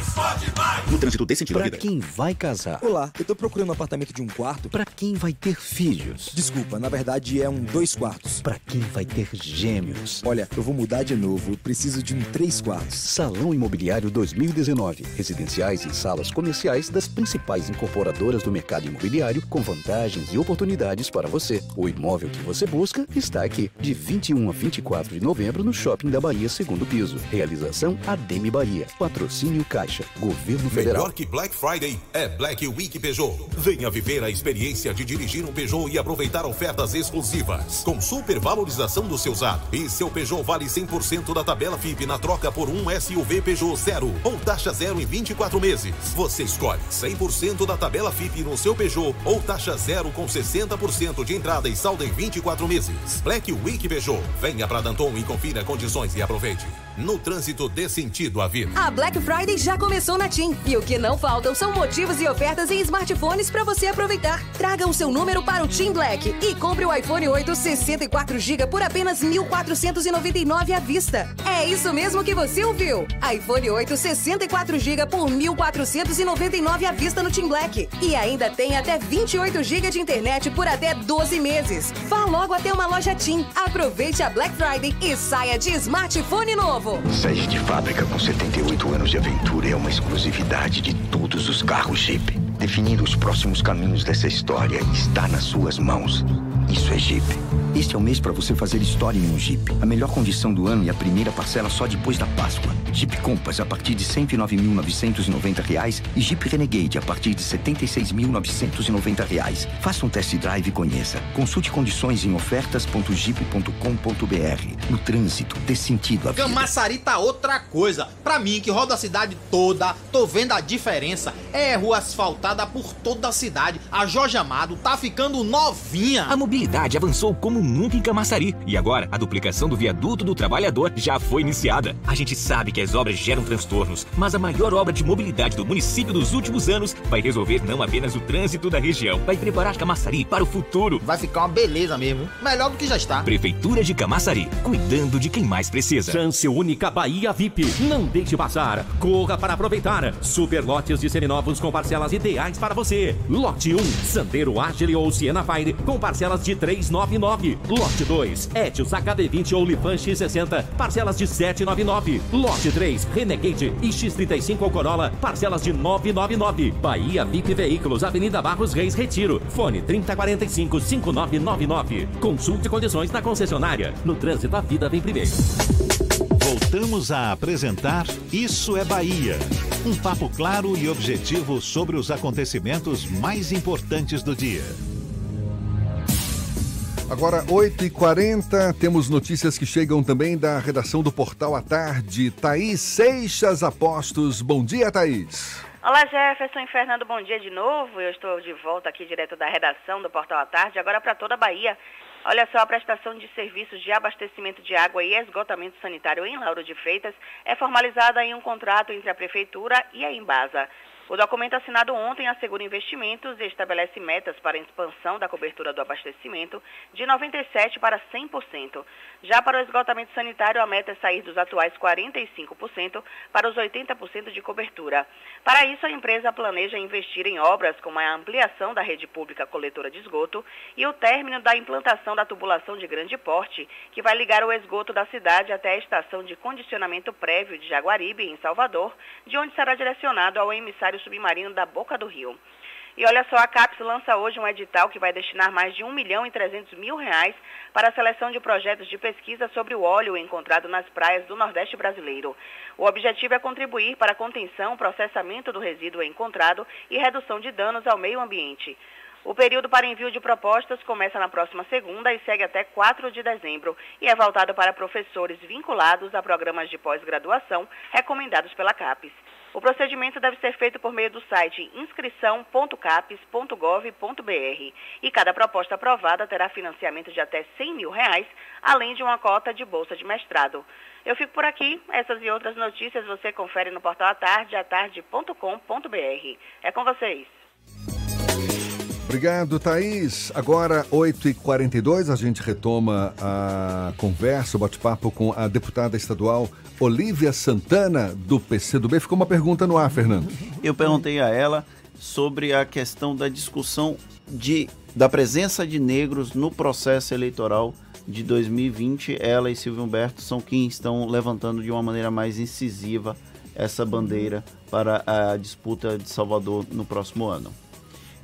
Mais, pode mais. No trânsito desse sentido
pra vida. quem vai casar?
Olá, eu tô procurando um apartamento de um quarto.
Para quem vai ter filhos?
Desculpa, na verdade é um dois quartos.
Para quem vai ter gêmeos?
Olha, eu vou mudar de novo. Eu preciso de um três quartos.
Salão Imobiliário 2019. Residenciais e salas comerciais das principais incorporadoras do mercado imobiliário com vantagens e oportunidades para você. O imóvel que você busca está aqui. De 21 a 24 de novembro no Shopping da Bahia, segundo piso. Realização Ademe Bahia. Patrocínio Caixa. Governo Federal.
Melhor que Black Friday é Black Week Peugeot. Venha viver a experiência de dirigir um Peugeot e aproveitar ofertas exclusivas. Com supervalorização do seu usado. E seu Peugeot vale 100% da tabela FIP na troca por um SUV Peugeot zero ou taxa zero em 24 meses. Você escolhe 100% da tabela FIP no seu Peugeot ou taxa zero com 60% de entrada e saldo em 24 meses. Black Week Peugeot. Venha para Danton e confira condições e aproveite. No trânsito dê sentido à vida.
A Black Friday já começou na TIM e o que não faltam são motivos e ofertas em smartphones para você aproveitar. Traga o seu número para o Team Black e compre o iPhone 8 64GB por apenas 1.499 à vista. É isso mesmo que você ouviu. iPhone 8 64GB por 1.499 à vista no Team Black. E ainda tem até 28GB de internet por até 12 meses. Vá logo até uma loja TIM. Aproveite a Black Friday e saia de smartphone novo.
Sede de fábrica com 78 anos de aventura é uma exclusividade de todos os carros Jeep.
Definir os próximos caminhos dessa história está nas suas mãos. Isso é Jeep. Este é o mês para você fazer história em um Jeep. A melhor condição do ano e a primeira parcela só depois da Páscoa. Jeep Compass a partir de 109.990 reais e Jeep Renegade a partir de 76.990 reais. Faça um test drive e conheça. Consulte condições em ofertas.jeep.com.br. No trânsito, dê sentido à vida.
Camaçari tá outra coisa. Pra mim, que roda a cidade toda, tô vendo a diferença. É rua asfaltada por toda a cidade. A Jorge Amado tá ficando novinha.
A mobilidade avançou como nunca em Camaçari. E agora, a duplicação do viaduto do trabalhador já foi iniciada. A gente sabe que as obras geram transtornos, mas a maior obra de mobilidade do município dos últimos anos vai resolver não apenas o trânsito da região, vai preparar Camaçari para o futuro.
Vai ficar uma beleza mesmo. Melhor do que já está.
Prefeitura de Camaçari, cuidando de quem mais precisa.
Chance única Bahia VIP. Não deixe passar. Corra para aproveitar. Super lotes de seminovos com parcelas ideais para você. Lote 1, Sandero Agile ou Siena Fire com parcelas de 399. Lote 2, Etios HB20 ou Lifan X60, parcelas de 799. Lote 3, Renegade e X35 ou Corolla, parcelas de 999. Bahia VIP Veículos, Avenida Barros Reis Retiro. Fone 3045 5999. Consulte condições na concessionária. No trânsito a vida vem primeiro.
Voltamos a apresentar Isso é Bahia. Um papo claro e objetivo sobre os acontecimentos mais importantes do dia.
Agora, 8h40, temos notícias que chegam também da redação do Portal à Tarde. Thaís Seixas Apostos. Bom dia, Thaís.
Olá, Jefferson e Fernando, bom dia de novo. Eu estou de volta aqui direto da redação do Portal à Tarde, agora para toda a Bahia. Olha só, a prestação de serviços de abastecimento de água e esgotamento sanitário em Lauro de Freitas é formalizada em um contrato entre a Prefeitura e a Embasa. O documento assinado ontem assegura investimentos e estabelece metas para a expansão da cobertura do abastecimento de 97% para 100%. Já para o esgotamento sanitário, a meta é sair dos atuais 45% para os 80% de cobertura. Para isso, a empresa planeja investir em obras como a ampliação da rede pública coletora de esgoto e o término da implantação da tubulação de grande porte, que vai ligar o esgoto da cidade até a estação de condicionamento prévio de Jaguaribe, em Salvador, de onde será direcionado ao emissário submarino da Boca do Rio. E olha só, a CAPES lança hoje um edital que vai destinar mais de 1 milhão e 300 mil reais para a seleção de projetos de pesquisa sobre o óleo encontrado nas praias do Nordeste brasileiro. O objetivo é contribuir para a contenção, processamento do resíduo encontrado e redução de danos ao meio ambiente. O período para envio de propostas começa na próxima segunda e segue até 4 de dezembro e é voltado para professores vinculados a programas de pós-graduação recomendados pela CAPES. O procedimento deve ser feito por meio do site inscrição.capes.gov.br e cada proposta aprovada terá financiamento de até 100 mil reais, além de uma cota de bolsa de mestrado. Eu fico por aqui. Essas e outras notícias você confere no portal atarde, atarde.com.br. É com vocês.
Obrigado, Thaís. Agora, 8h42, a gente retoma a conversa, o bate-papo com a deputada estadual Olívia Santana, do PCdoB. Ficou uma pergunta no ar, Fernando.
Eu perguntei a ela sobre a questão da discussão de, da presença de negros no processo eleitoral de 2020. Ela e Silvio Humberto são quem estão levantando de uma maneira mais incisiva essa bandeira para a disputa de Salvador no próximo ano.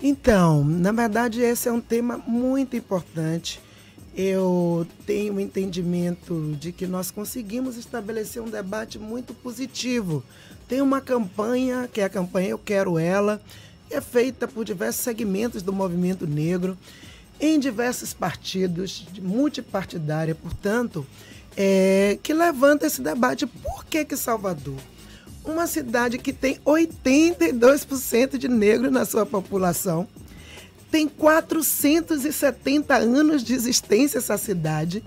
Então, na verdade, esse é um tema muito importante. Eu tenho um entendimento de que nós conseguimos estabelecer um debate muito positivo. Tem uma campanha, que é a campanha Eu Quero Ela, que é feita por diversos segmentos do movimento negro, em diversos partidos, multipartidária, portanto, é, que levanta esse debate. Por que, que Salvador? Uma cidade que tem 82% de negros na sua população. Tem 470 anos de existência essa cidade.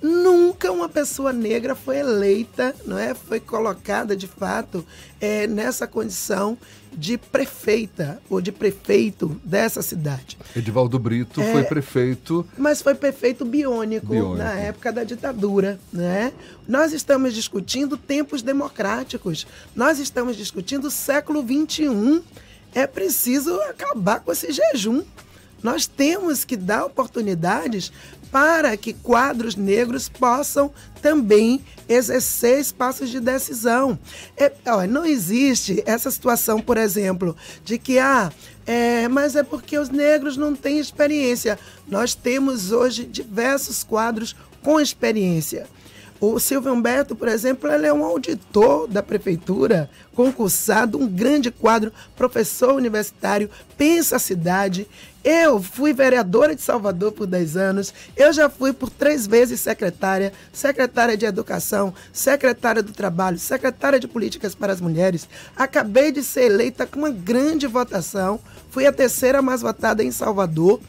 Nunca uma pessoa negra foi eleita, não é? Foi colocada de fato é, nessa condição de prefeita ou de prefeito dessa cidade.
Edivaldo Brito é, foi prefeito.
Mas foi prefeito biônico, biônico, na época da ditadura. Né? Nós estamos discutindo tempos democráticos, nós estamos discutindo século XXI. É preciso acabar com esse jejum. Nós temos que dar oportunidades para que quadros negros possam também exercer espaços de decisão. É, ó, não existe essa situação, por exemplo, de que, ah, é, mas é porque os negros não têm experiência. Nós temos hoje diversos quadros com experiência. O Silvio Humberto, por exemplo, ele é um auditor da prefeitura, concursado, um grande quadro, professor universitário, pensa a cidade. Eu fui vereadora de Salvador por 10 anos, eu já fui por três vezes secretária, secretária de Educação, secretária do Trabalho, secretária de Políticas para as Mulheres. Acabei de ser eleita com uma grande votação, fui a terceira mais votada em Salvador.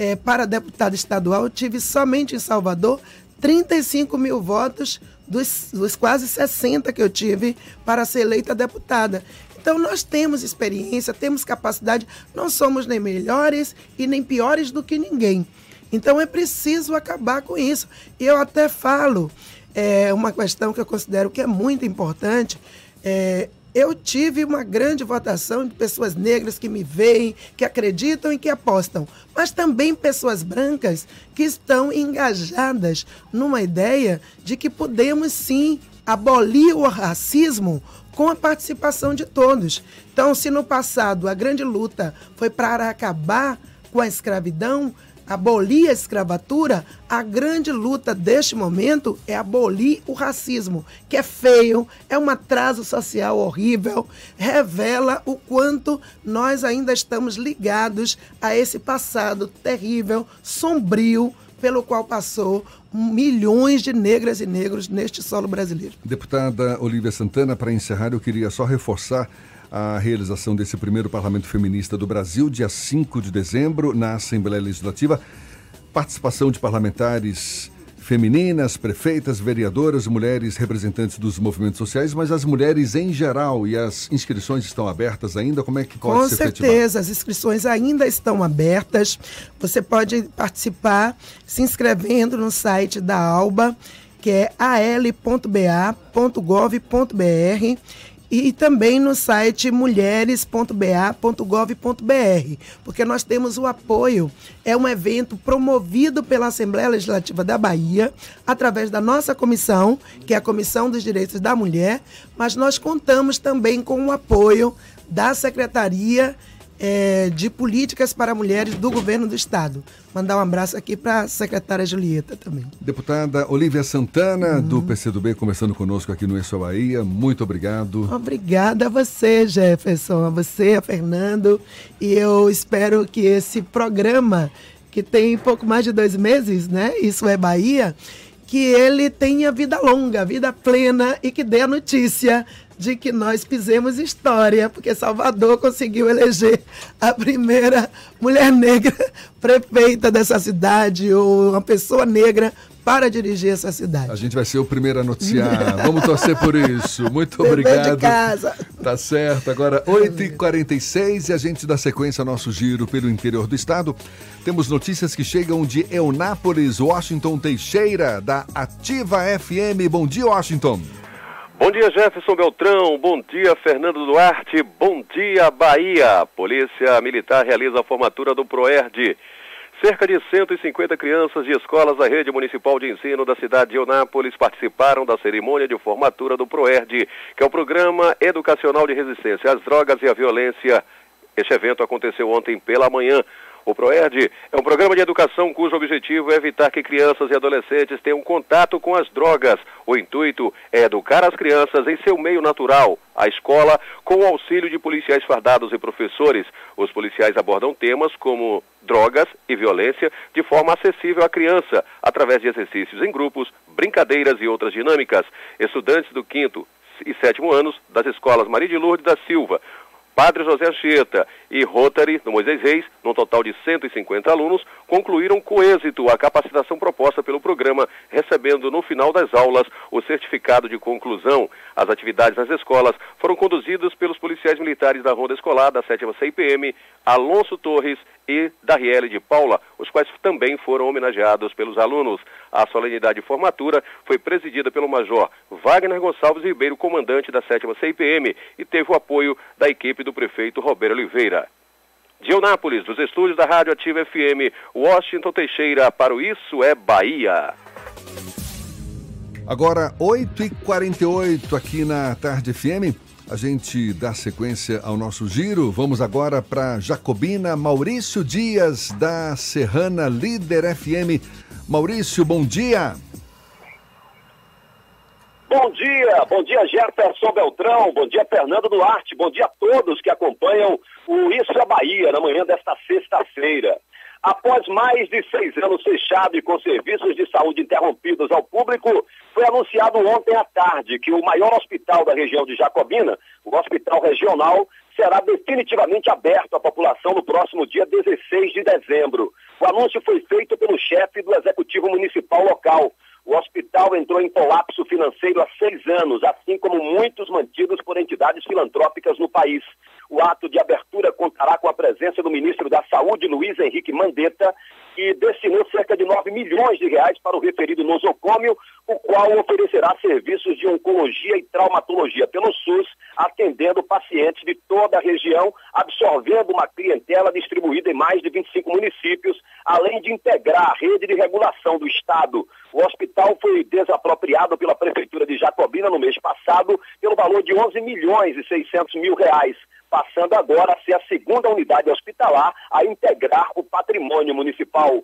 É, para deputada estadual, tive somente em Salvador 35 mil votos dos, dos quase 60 que eu tive para ser eleita deputada. Então, nós temos experiência, temos capacidade, não somos nem melhores e nem piores do que ninguém. Então, é preciso acabar com isso. E eu até falo é, uma questão que eu considero que é muito importante. É, eu tive uma grande votação de pessoas negras que me veem, que acreditam e que apostam, mas também pessoas brancas que estão engajadas numa ideia de que podemos sim abolir o racismo com a participação de todos. Então, se no passado a grande luta foi para acabar com a escravidão, abolir a escravatura, a grande luta deste momento é abolir o racismo, que é feio, é um atraso social horrível, revela o quanto nós ainda estamos ligados a esse passado terrível, sombrio, pelo qual passou milhões de negras e negros neste solo brasileiro.
Deputada Olivia Santana, para encerrar, eu queria só reforçar a realização desse primeiro Parlamento Feminista do Brasil, dia 5 de dezembro, na Assembleia Legislativa. Participação de parlamentares femininas, prefeitas, vereadoras, mulheres representantes dos movimentos sociais, mas as mulheres em geral e as inscrições estão abertas ainda? Como é que pode
Com certeza, as inscrições ainda estão abertas. Você pode participar se inscrevendo no site da ALBA, que é al.ba.gov.br e também no site mulheres.ba.gov.br, porque nós temos o apoio. É um evento promovido pela Assembleia Legislativa da Bahia, através da nossa comissão, que é a Comissão dos Direitos da Mulher, mas nós contamos também com o apoio da Secretaria é, de Políticas para Mulheres do Governo do Estado. Mandar um abraço aqui para a secretária Julieta também.
Deputada Olivia Santana, uhum. do PCdoB, conversando conosco aqui no Isso Bahia. Muito obrigado.
Obrigada a você, Jefferson, a você, a Fernando. E eu espero que esse programa, que tem pouco mais de dois meses, né? Isso é Bahia que ele tenha vida longa, vida plena e que dê a notícia de que nós fizemos história, porque Salvador conseguiu eleger a primeira mulher negra prefeita dessa cidade, ou uma pessoa negra para dirigir essa cidade.
A gente vai ser o primeiro a noticiar. Vamos torcer por isso. Muito Dever obrigado.
De casa.
Tá certo. Agora, 8h46 e a gente dá sequência ao nosso giro pelo interior do estado. Temos notícias que chegam de Eunápolis, Washington Teixeira, da Ativa FM. Bom dia, Washington.
Bom dia, Jefferson Beltrão. Bom dia, Fernando Duarte. Bom dia, Bahia. Polícia Militar realiza a formatura do PROERD. Cerca de 150 crianças de escolas da rede municipal de ensino da cidade de Eunápolis participaram da cerimônia de formatura do PROERD, que é o Programa Educacional de Resistência às Drogas e à Violência. Este evento aconteceu ontem pela manhã. O PROERD é um programa de educação cujo objetivo é evitar que crianças e adolescentes tenham contato com as drogas. O intuito é educar as crianças em seu meio natural, a escola, com o auxílio de policiais fardados e professores. Os policiais abordam temas como drogas e violência de forma acessível à criança, através de exercícios em grupos, brincadeiras e outras dinâmicas. Estudantes do quinto e sétimo anos das escolas Maria de Lourdes da Silva, Padre José Anchieta e Rotary, no Moisés Reis, num total de 150 alunos, concluíram com êxito a capacitação proposta pelo programa, recebendo no final das aulas o certificado de conclusão. As atividades nas escolas foram conduzidas pelos policiais militares da Ronda Escolar da 7 CIPM, Alonso Torres e Darielle de Paula, os quais também foram homenageados pelos alunos. A solenidade de formatura foi presidida pelo Major Wagner Gonçalves Ribeiro, comandante da 7 CIPM, e teve o apoio da equipe do prefeito Roberto Oliveira. De Eunápolis, dos estúdios da Rádio Ativa FM, Washington Teixeira, para o Isso é Bahia.
Agora, 8h48 aqui na Tarde FM. A gente dá sequência ao nosso giro. Vamos agora para Jacobina Maurício Dias, da Serrana Líder FM. Maurício, bom dia.
Bom dia, bom dia Jefferson Beltrão, bom dia Fernando Duarte, bom dia a todos que acompanham o Isso é Bahia na manhã desta sexta-feira. Após mais de seis anos fechado e com serviços de saúde interrompidos ao público, foi anunciado ontem à tarde que o maior hospital da região de Jacobina, o Hospital Regional, será definitivamente aberto à população no próximo dia 16 de dezembro. O anúncio foi feito pelo chefe do Executivo Municipal local, o hospital entrou em colapso financeiro há seis anos, assim como muitos mantidos por entidades filantrópicas no país. O ato de abertura contará com a presença do ministro da Saúde, Luiz Henrique Mandetta, que destinou cerca de 9 milhões de reais para o referido nosocômio, o qual oferecerá serviços de oncologia e traumatologia pelo SUS, atendendo pacientes de toda a região, absorvendo uma clientela distribuída em mais de 25 municípios, além de integrar a rede de regulação do Estado. O hospital foi desapropriado pela Prefeitura de Jacobina no mês passado pelo valor de 11 milhões e 600 mil reais, passando agora a ser a segunda unidade hospitalar a integrar o patrimônio municipal.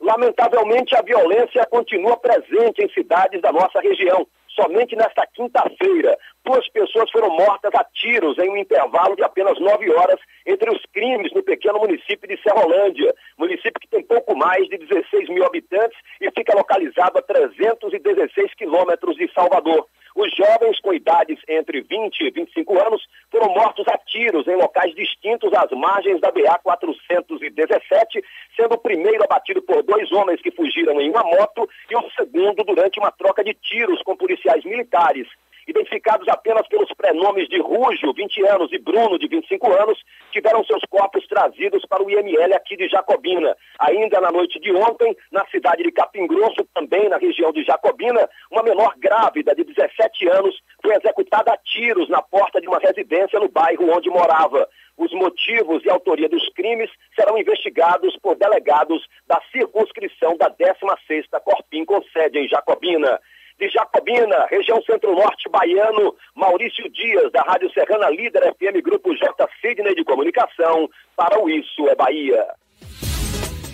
Lamentavelmente, a violência continua presente em cidades da nossa região. Somente nesta quinta-feira, duas pessoas foram mortas a tiros em um intervalo de apenas nove horas entre os crimes no pequeno município de Serrolândia, município que tem pouco mais de 16 mil habitantes e fica localizado a 316 quilômetros de Salvador. Os jovens com idades entre 20 e 25 anos foram mortos a tiros em locais distintos às margens da BA 417, sendo o primeiro abatido por dois homens que fugiram em uma moto e o segundo durante uma troca de tiros com policiais militares identificados apenas pelos prenomes de Rúgio, 20 anos, e Bruno, de 25 anos, tiveram seus corpos trazidos para o IML aqui de Jacobina. Ainda na noite de ontem, na cidade de Capim Grosso, também na região de Jacobina, uma menor grávida de 17 anos foi executada a tiros na porta de uma residência no bairro onde morava. Os motivos e autoria dos crimes serão investigados por delegados da circunscrição da 16ª Corpim com sede em Jacobina de Jacobina, região centro-norte baiano, Maurício Dias, da Rádio Serrana Líder FM Grupo J. Sidney de Comunicação, para o Isso é Bahia.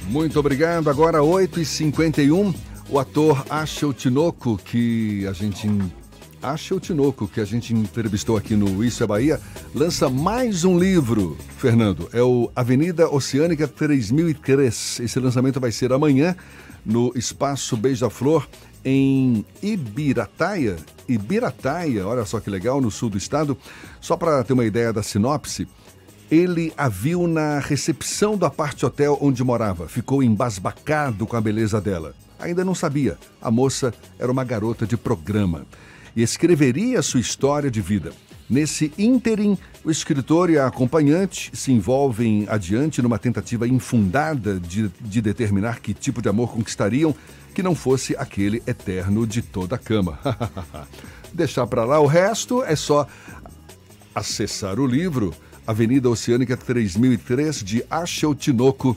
Muito obrigado. Agora 8h51, o ator Ashel Tinoco, que a gente Ashel Tinoco, que a gente entrevistou aqui no Isso é Bahia, lança mais um livro, Fernando. É o Avenida Oceânica 3003. Esse lançamento vai ser amanhã no Espaço Beija-Flor em Ibirataia. Ibirataia, olha só que legal, no sul do estado. Só para ter uma ideia da sinopse, ele a viu na recepção da parte hotel onde morava. Ficou embasbacado com a beleza dela. Ainda não sabia. A moça era uma garota de programa e escreveria sua história de vida. Nesse ínterim, o escritor e a acompanhante se envolvem adiante numa tentativa infundada de, de determinar que tipo de amor conquistariam que não fosse aquele eterno de toda a cama. Deixar para lá o resto é só acessar o livro Avenida Oceânica 3003 de Achel Tinoco.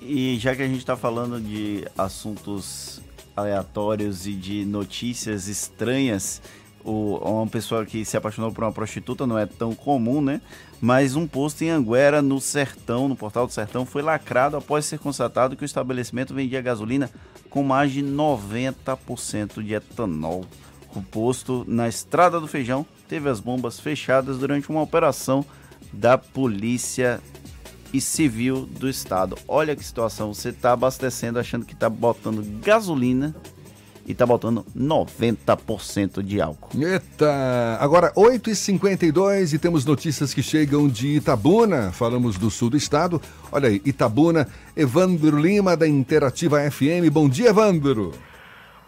E já que a gente está falando de assuntos aleatórios e de notícias estranhas, o, uma pessoa que se apaixonou por uma prostituta não é tão comum, né? Mas um posto em Anguera, no Sertão, no Portal do Sertão, foi lacrado após ser constatado que o estabelecimento vendia gasolina com mais de 90% de etanol. O posto na Estrada do Feijão teve as bombas fechadas durante uma operação da Polícia e Civil do Estado. Olha que situação, você está abastecendo achando que está botando gasolina e tá botando 90% de álcool.
Eita! Agora 8h52 e temos notícias que chegam de Itabuna. Falamos do sul do estado. Olha aí, Itabuna, Evandro Lima da Interativa FM. Bom dia, Evandro.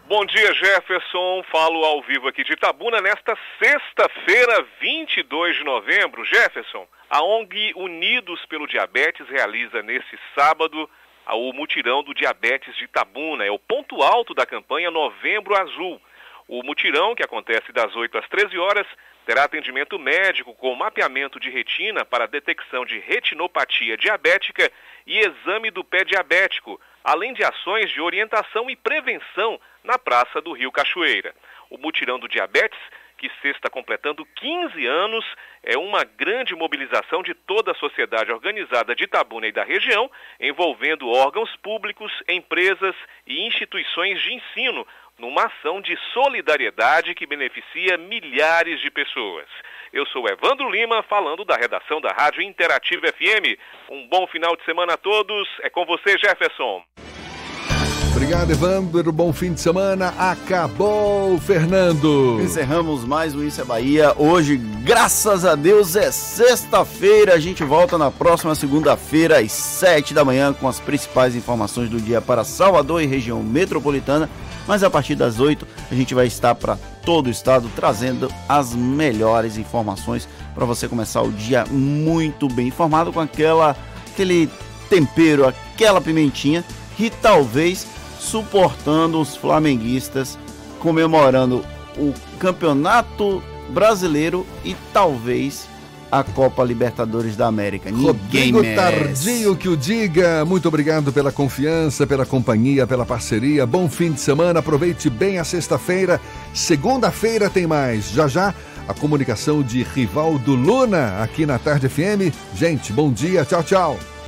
Bom dia, Jefferson. Falo ao vivo aqui de Itabuna nesta sexta-feira, 22 de novembro. Jefferson, a ONG Unidos pelo Diabetes realiza nesse sábado o mutirão do diabetes de Itabuna. É o ponto alto da campanha Novembro Azul. O mutirão, que acontece das 8 às 13 horas, terá atendimento médico com mapeamento de retina para detecção de retinopatia diabética e exame do pé diabético, além de ações de orientação e prevenção na Praça do Rio Cachoeira. O mutirão do diabetes que se está completando 15 anos, é uma grande mobilização de toda a sociedade organizada de Itabuna e da região, envolvendo órgãos públicos, empresas e instituições de ensino, numa ação de solidariedade que beneficia milhares de pessoas. Eu sou Evandro Lima, falando da redação da Rádio Interativa FM. Um bom final de semana a todos. É com você, Jefferson.
Obrigado, Evandro. Bom fim de semana. Acabou, Fernando.
Encerramos mais um Isso é Bahia. Hoje, graças a Deus, é sexta-feira. A gente volta na próxima segunda-feira, às sete da manhã, com as principais informações do dia para Salvador e região metropolitana. Mas a partir das oito, a gente vai estar para todo o estado trazendo as melhores informações para você começar o dia muito bem informado com aquela aquele tempero, aquela pimentinha e talvez suportando os flamenguistas, comemorando o Campeonato Brasileiro e talvez a Copa Libertadores da América. Ninguém
Rodrigo
merece.
Tardio que o diga. Muito obrigado pela confiança, pela companhia, pela parceria. Bom fim de semana. Aproveite bem a sexta-feira. Segunda-feira tem mais. Já já a comunicação de Rivaldo Luna aqui na Tarde FM. Gente, bom dia. Tchau, tchau.